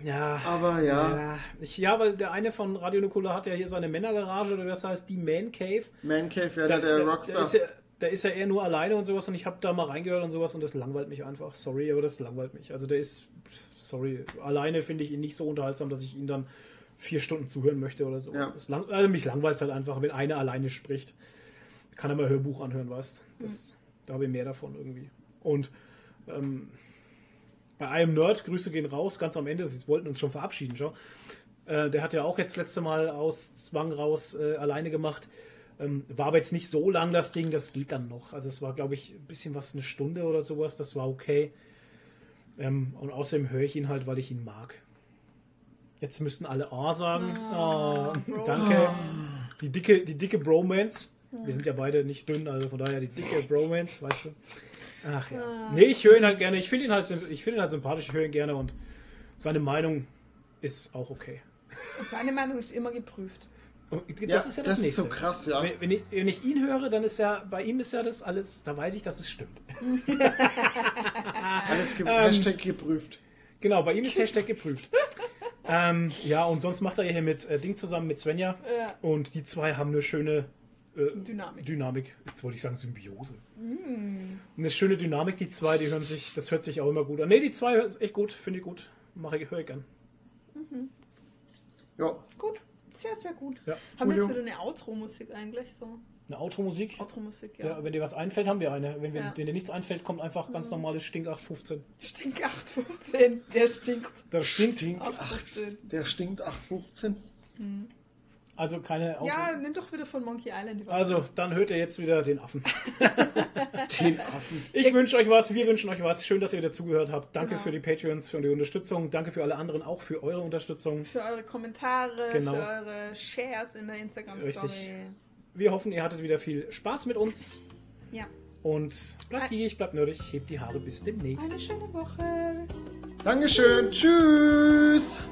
Ja,
Aber ja,
ja, ich, ja, weil der eine von Radio Nukular hat ja hier seine Männergarage, oder das heißt die Man Cave.
Man Cave, ja, der, der Rockstar.
Der ist, ja, der ist ja eher nur alleine und sowas und ich habe da mal reingehört und sowas und das langweilt mich einfach. Sorry, aber das langweilt mich. Also der ist, sorry, alleine finde ich ihn nicht so unterhaltsam, dass ich ihn dann vier Stunden zuhören möchte oder so.
Ja.
Lang, also mich langweilt es halt einfach, wenn einer alleine spricht. Kann er mal Hörbuch anhören, weißt das, Da habe ich mehr davon irgendwie. Und ähm, bei einem Nerd, Grüße gehen raus, ganz am Ende, sie wollten uns schon verabschieden, schon. Äh, der hat ja auch jetzt letzte Mal aus Zwang raus äh, alleine gemacht. Ähm, war aber jetzt nicht so lang das Ding, das geht dann noch. Also es war, glaube ich, ein bisschen was, eine Stunde oder sowas, das war okay. Ähm, und außerdem höre ich ihn halt, weil ich ihn mag. Jetzt müssten alle A sagen. Ah,
Bro.
danke. Die dicke, die dicke Bromance. Wir sind ja beide nicht dünn, also von daher die dicke Bromance, weißt du. Ach ja. Nee, ich höre ihn halt gerne. Ich finde ihn halt, ich finde ihn halt sympathisch, ich höre ihn gerne und seine Meinung ist auch okay.
Seine Meinung ist immer geprüft.
Und das
ja,
ist ja das,
das ist
nächste.
so krass, ja.
Wenn, wenn, ich, wenn ich ihn höre, dann ist ja, bei ihm ist ja das alles, da weiß ich, dass es stimmt.
Alles ge
Ähm,
Hashtag geprüft.
Genau, bei ihm ist Hashtag geprüft. ähm, ja, und sonst macht er hier mit äh, Ding zusammen mit Svenja.
Ja.
Und die zwei haben eine schöne äh,
Dynamik.
Dynamik. Jetzt wollte ich sagen Symbiose. Eine schöne Dynamik, die zwei, die hören sich, das hört sich auch immer gut an. Ne, die zwei ist echt gut, finde ich gut. Mache ich, höre ich gern.
Ja,
Gut, sehr, sehr gut.
Ja.
Haben wir jetzt wieder eine Outro-Musik eigentlich? So,
Eine Automusik.
Outro-Musik,
Ja.
ja.
wenn dir was einfällt, haben wir eine. Wenn, wir,
Ja.
wenn dir nichts einfällt, kommt einfach ganz normales Stink 815.
Stink 815, der stinkt.
Das stinkt.
Stink 8,
815.
der stinkt 815.
Also keine Auto.
Ja, nimm doch wieder von Monkey Island die Waffe.
Also, dann hört ihr jetzt wieder den Affen.
Den Affen.
Ich wünsche euch was, wir wünschen euch was. Schön, dass ihr wieder zugehört habt. Danke
Genau.
für die Patreons, für die Unterstützung. Danke für alle anderen auch für eure Unterstützung.
Für eure Kommentare,
Genau.
für eure Shares in der Instagram-Story.
Wir hoffen, ihr hattet wieder viel Spaß mit uns.
Ja.
Und bleibt gierig, bleibt nerdig, hebt die Haare bis demnächst.
Eine schöne Woche.
Dankeschön. Tschüss.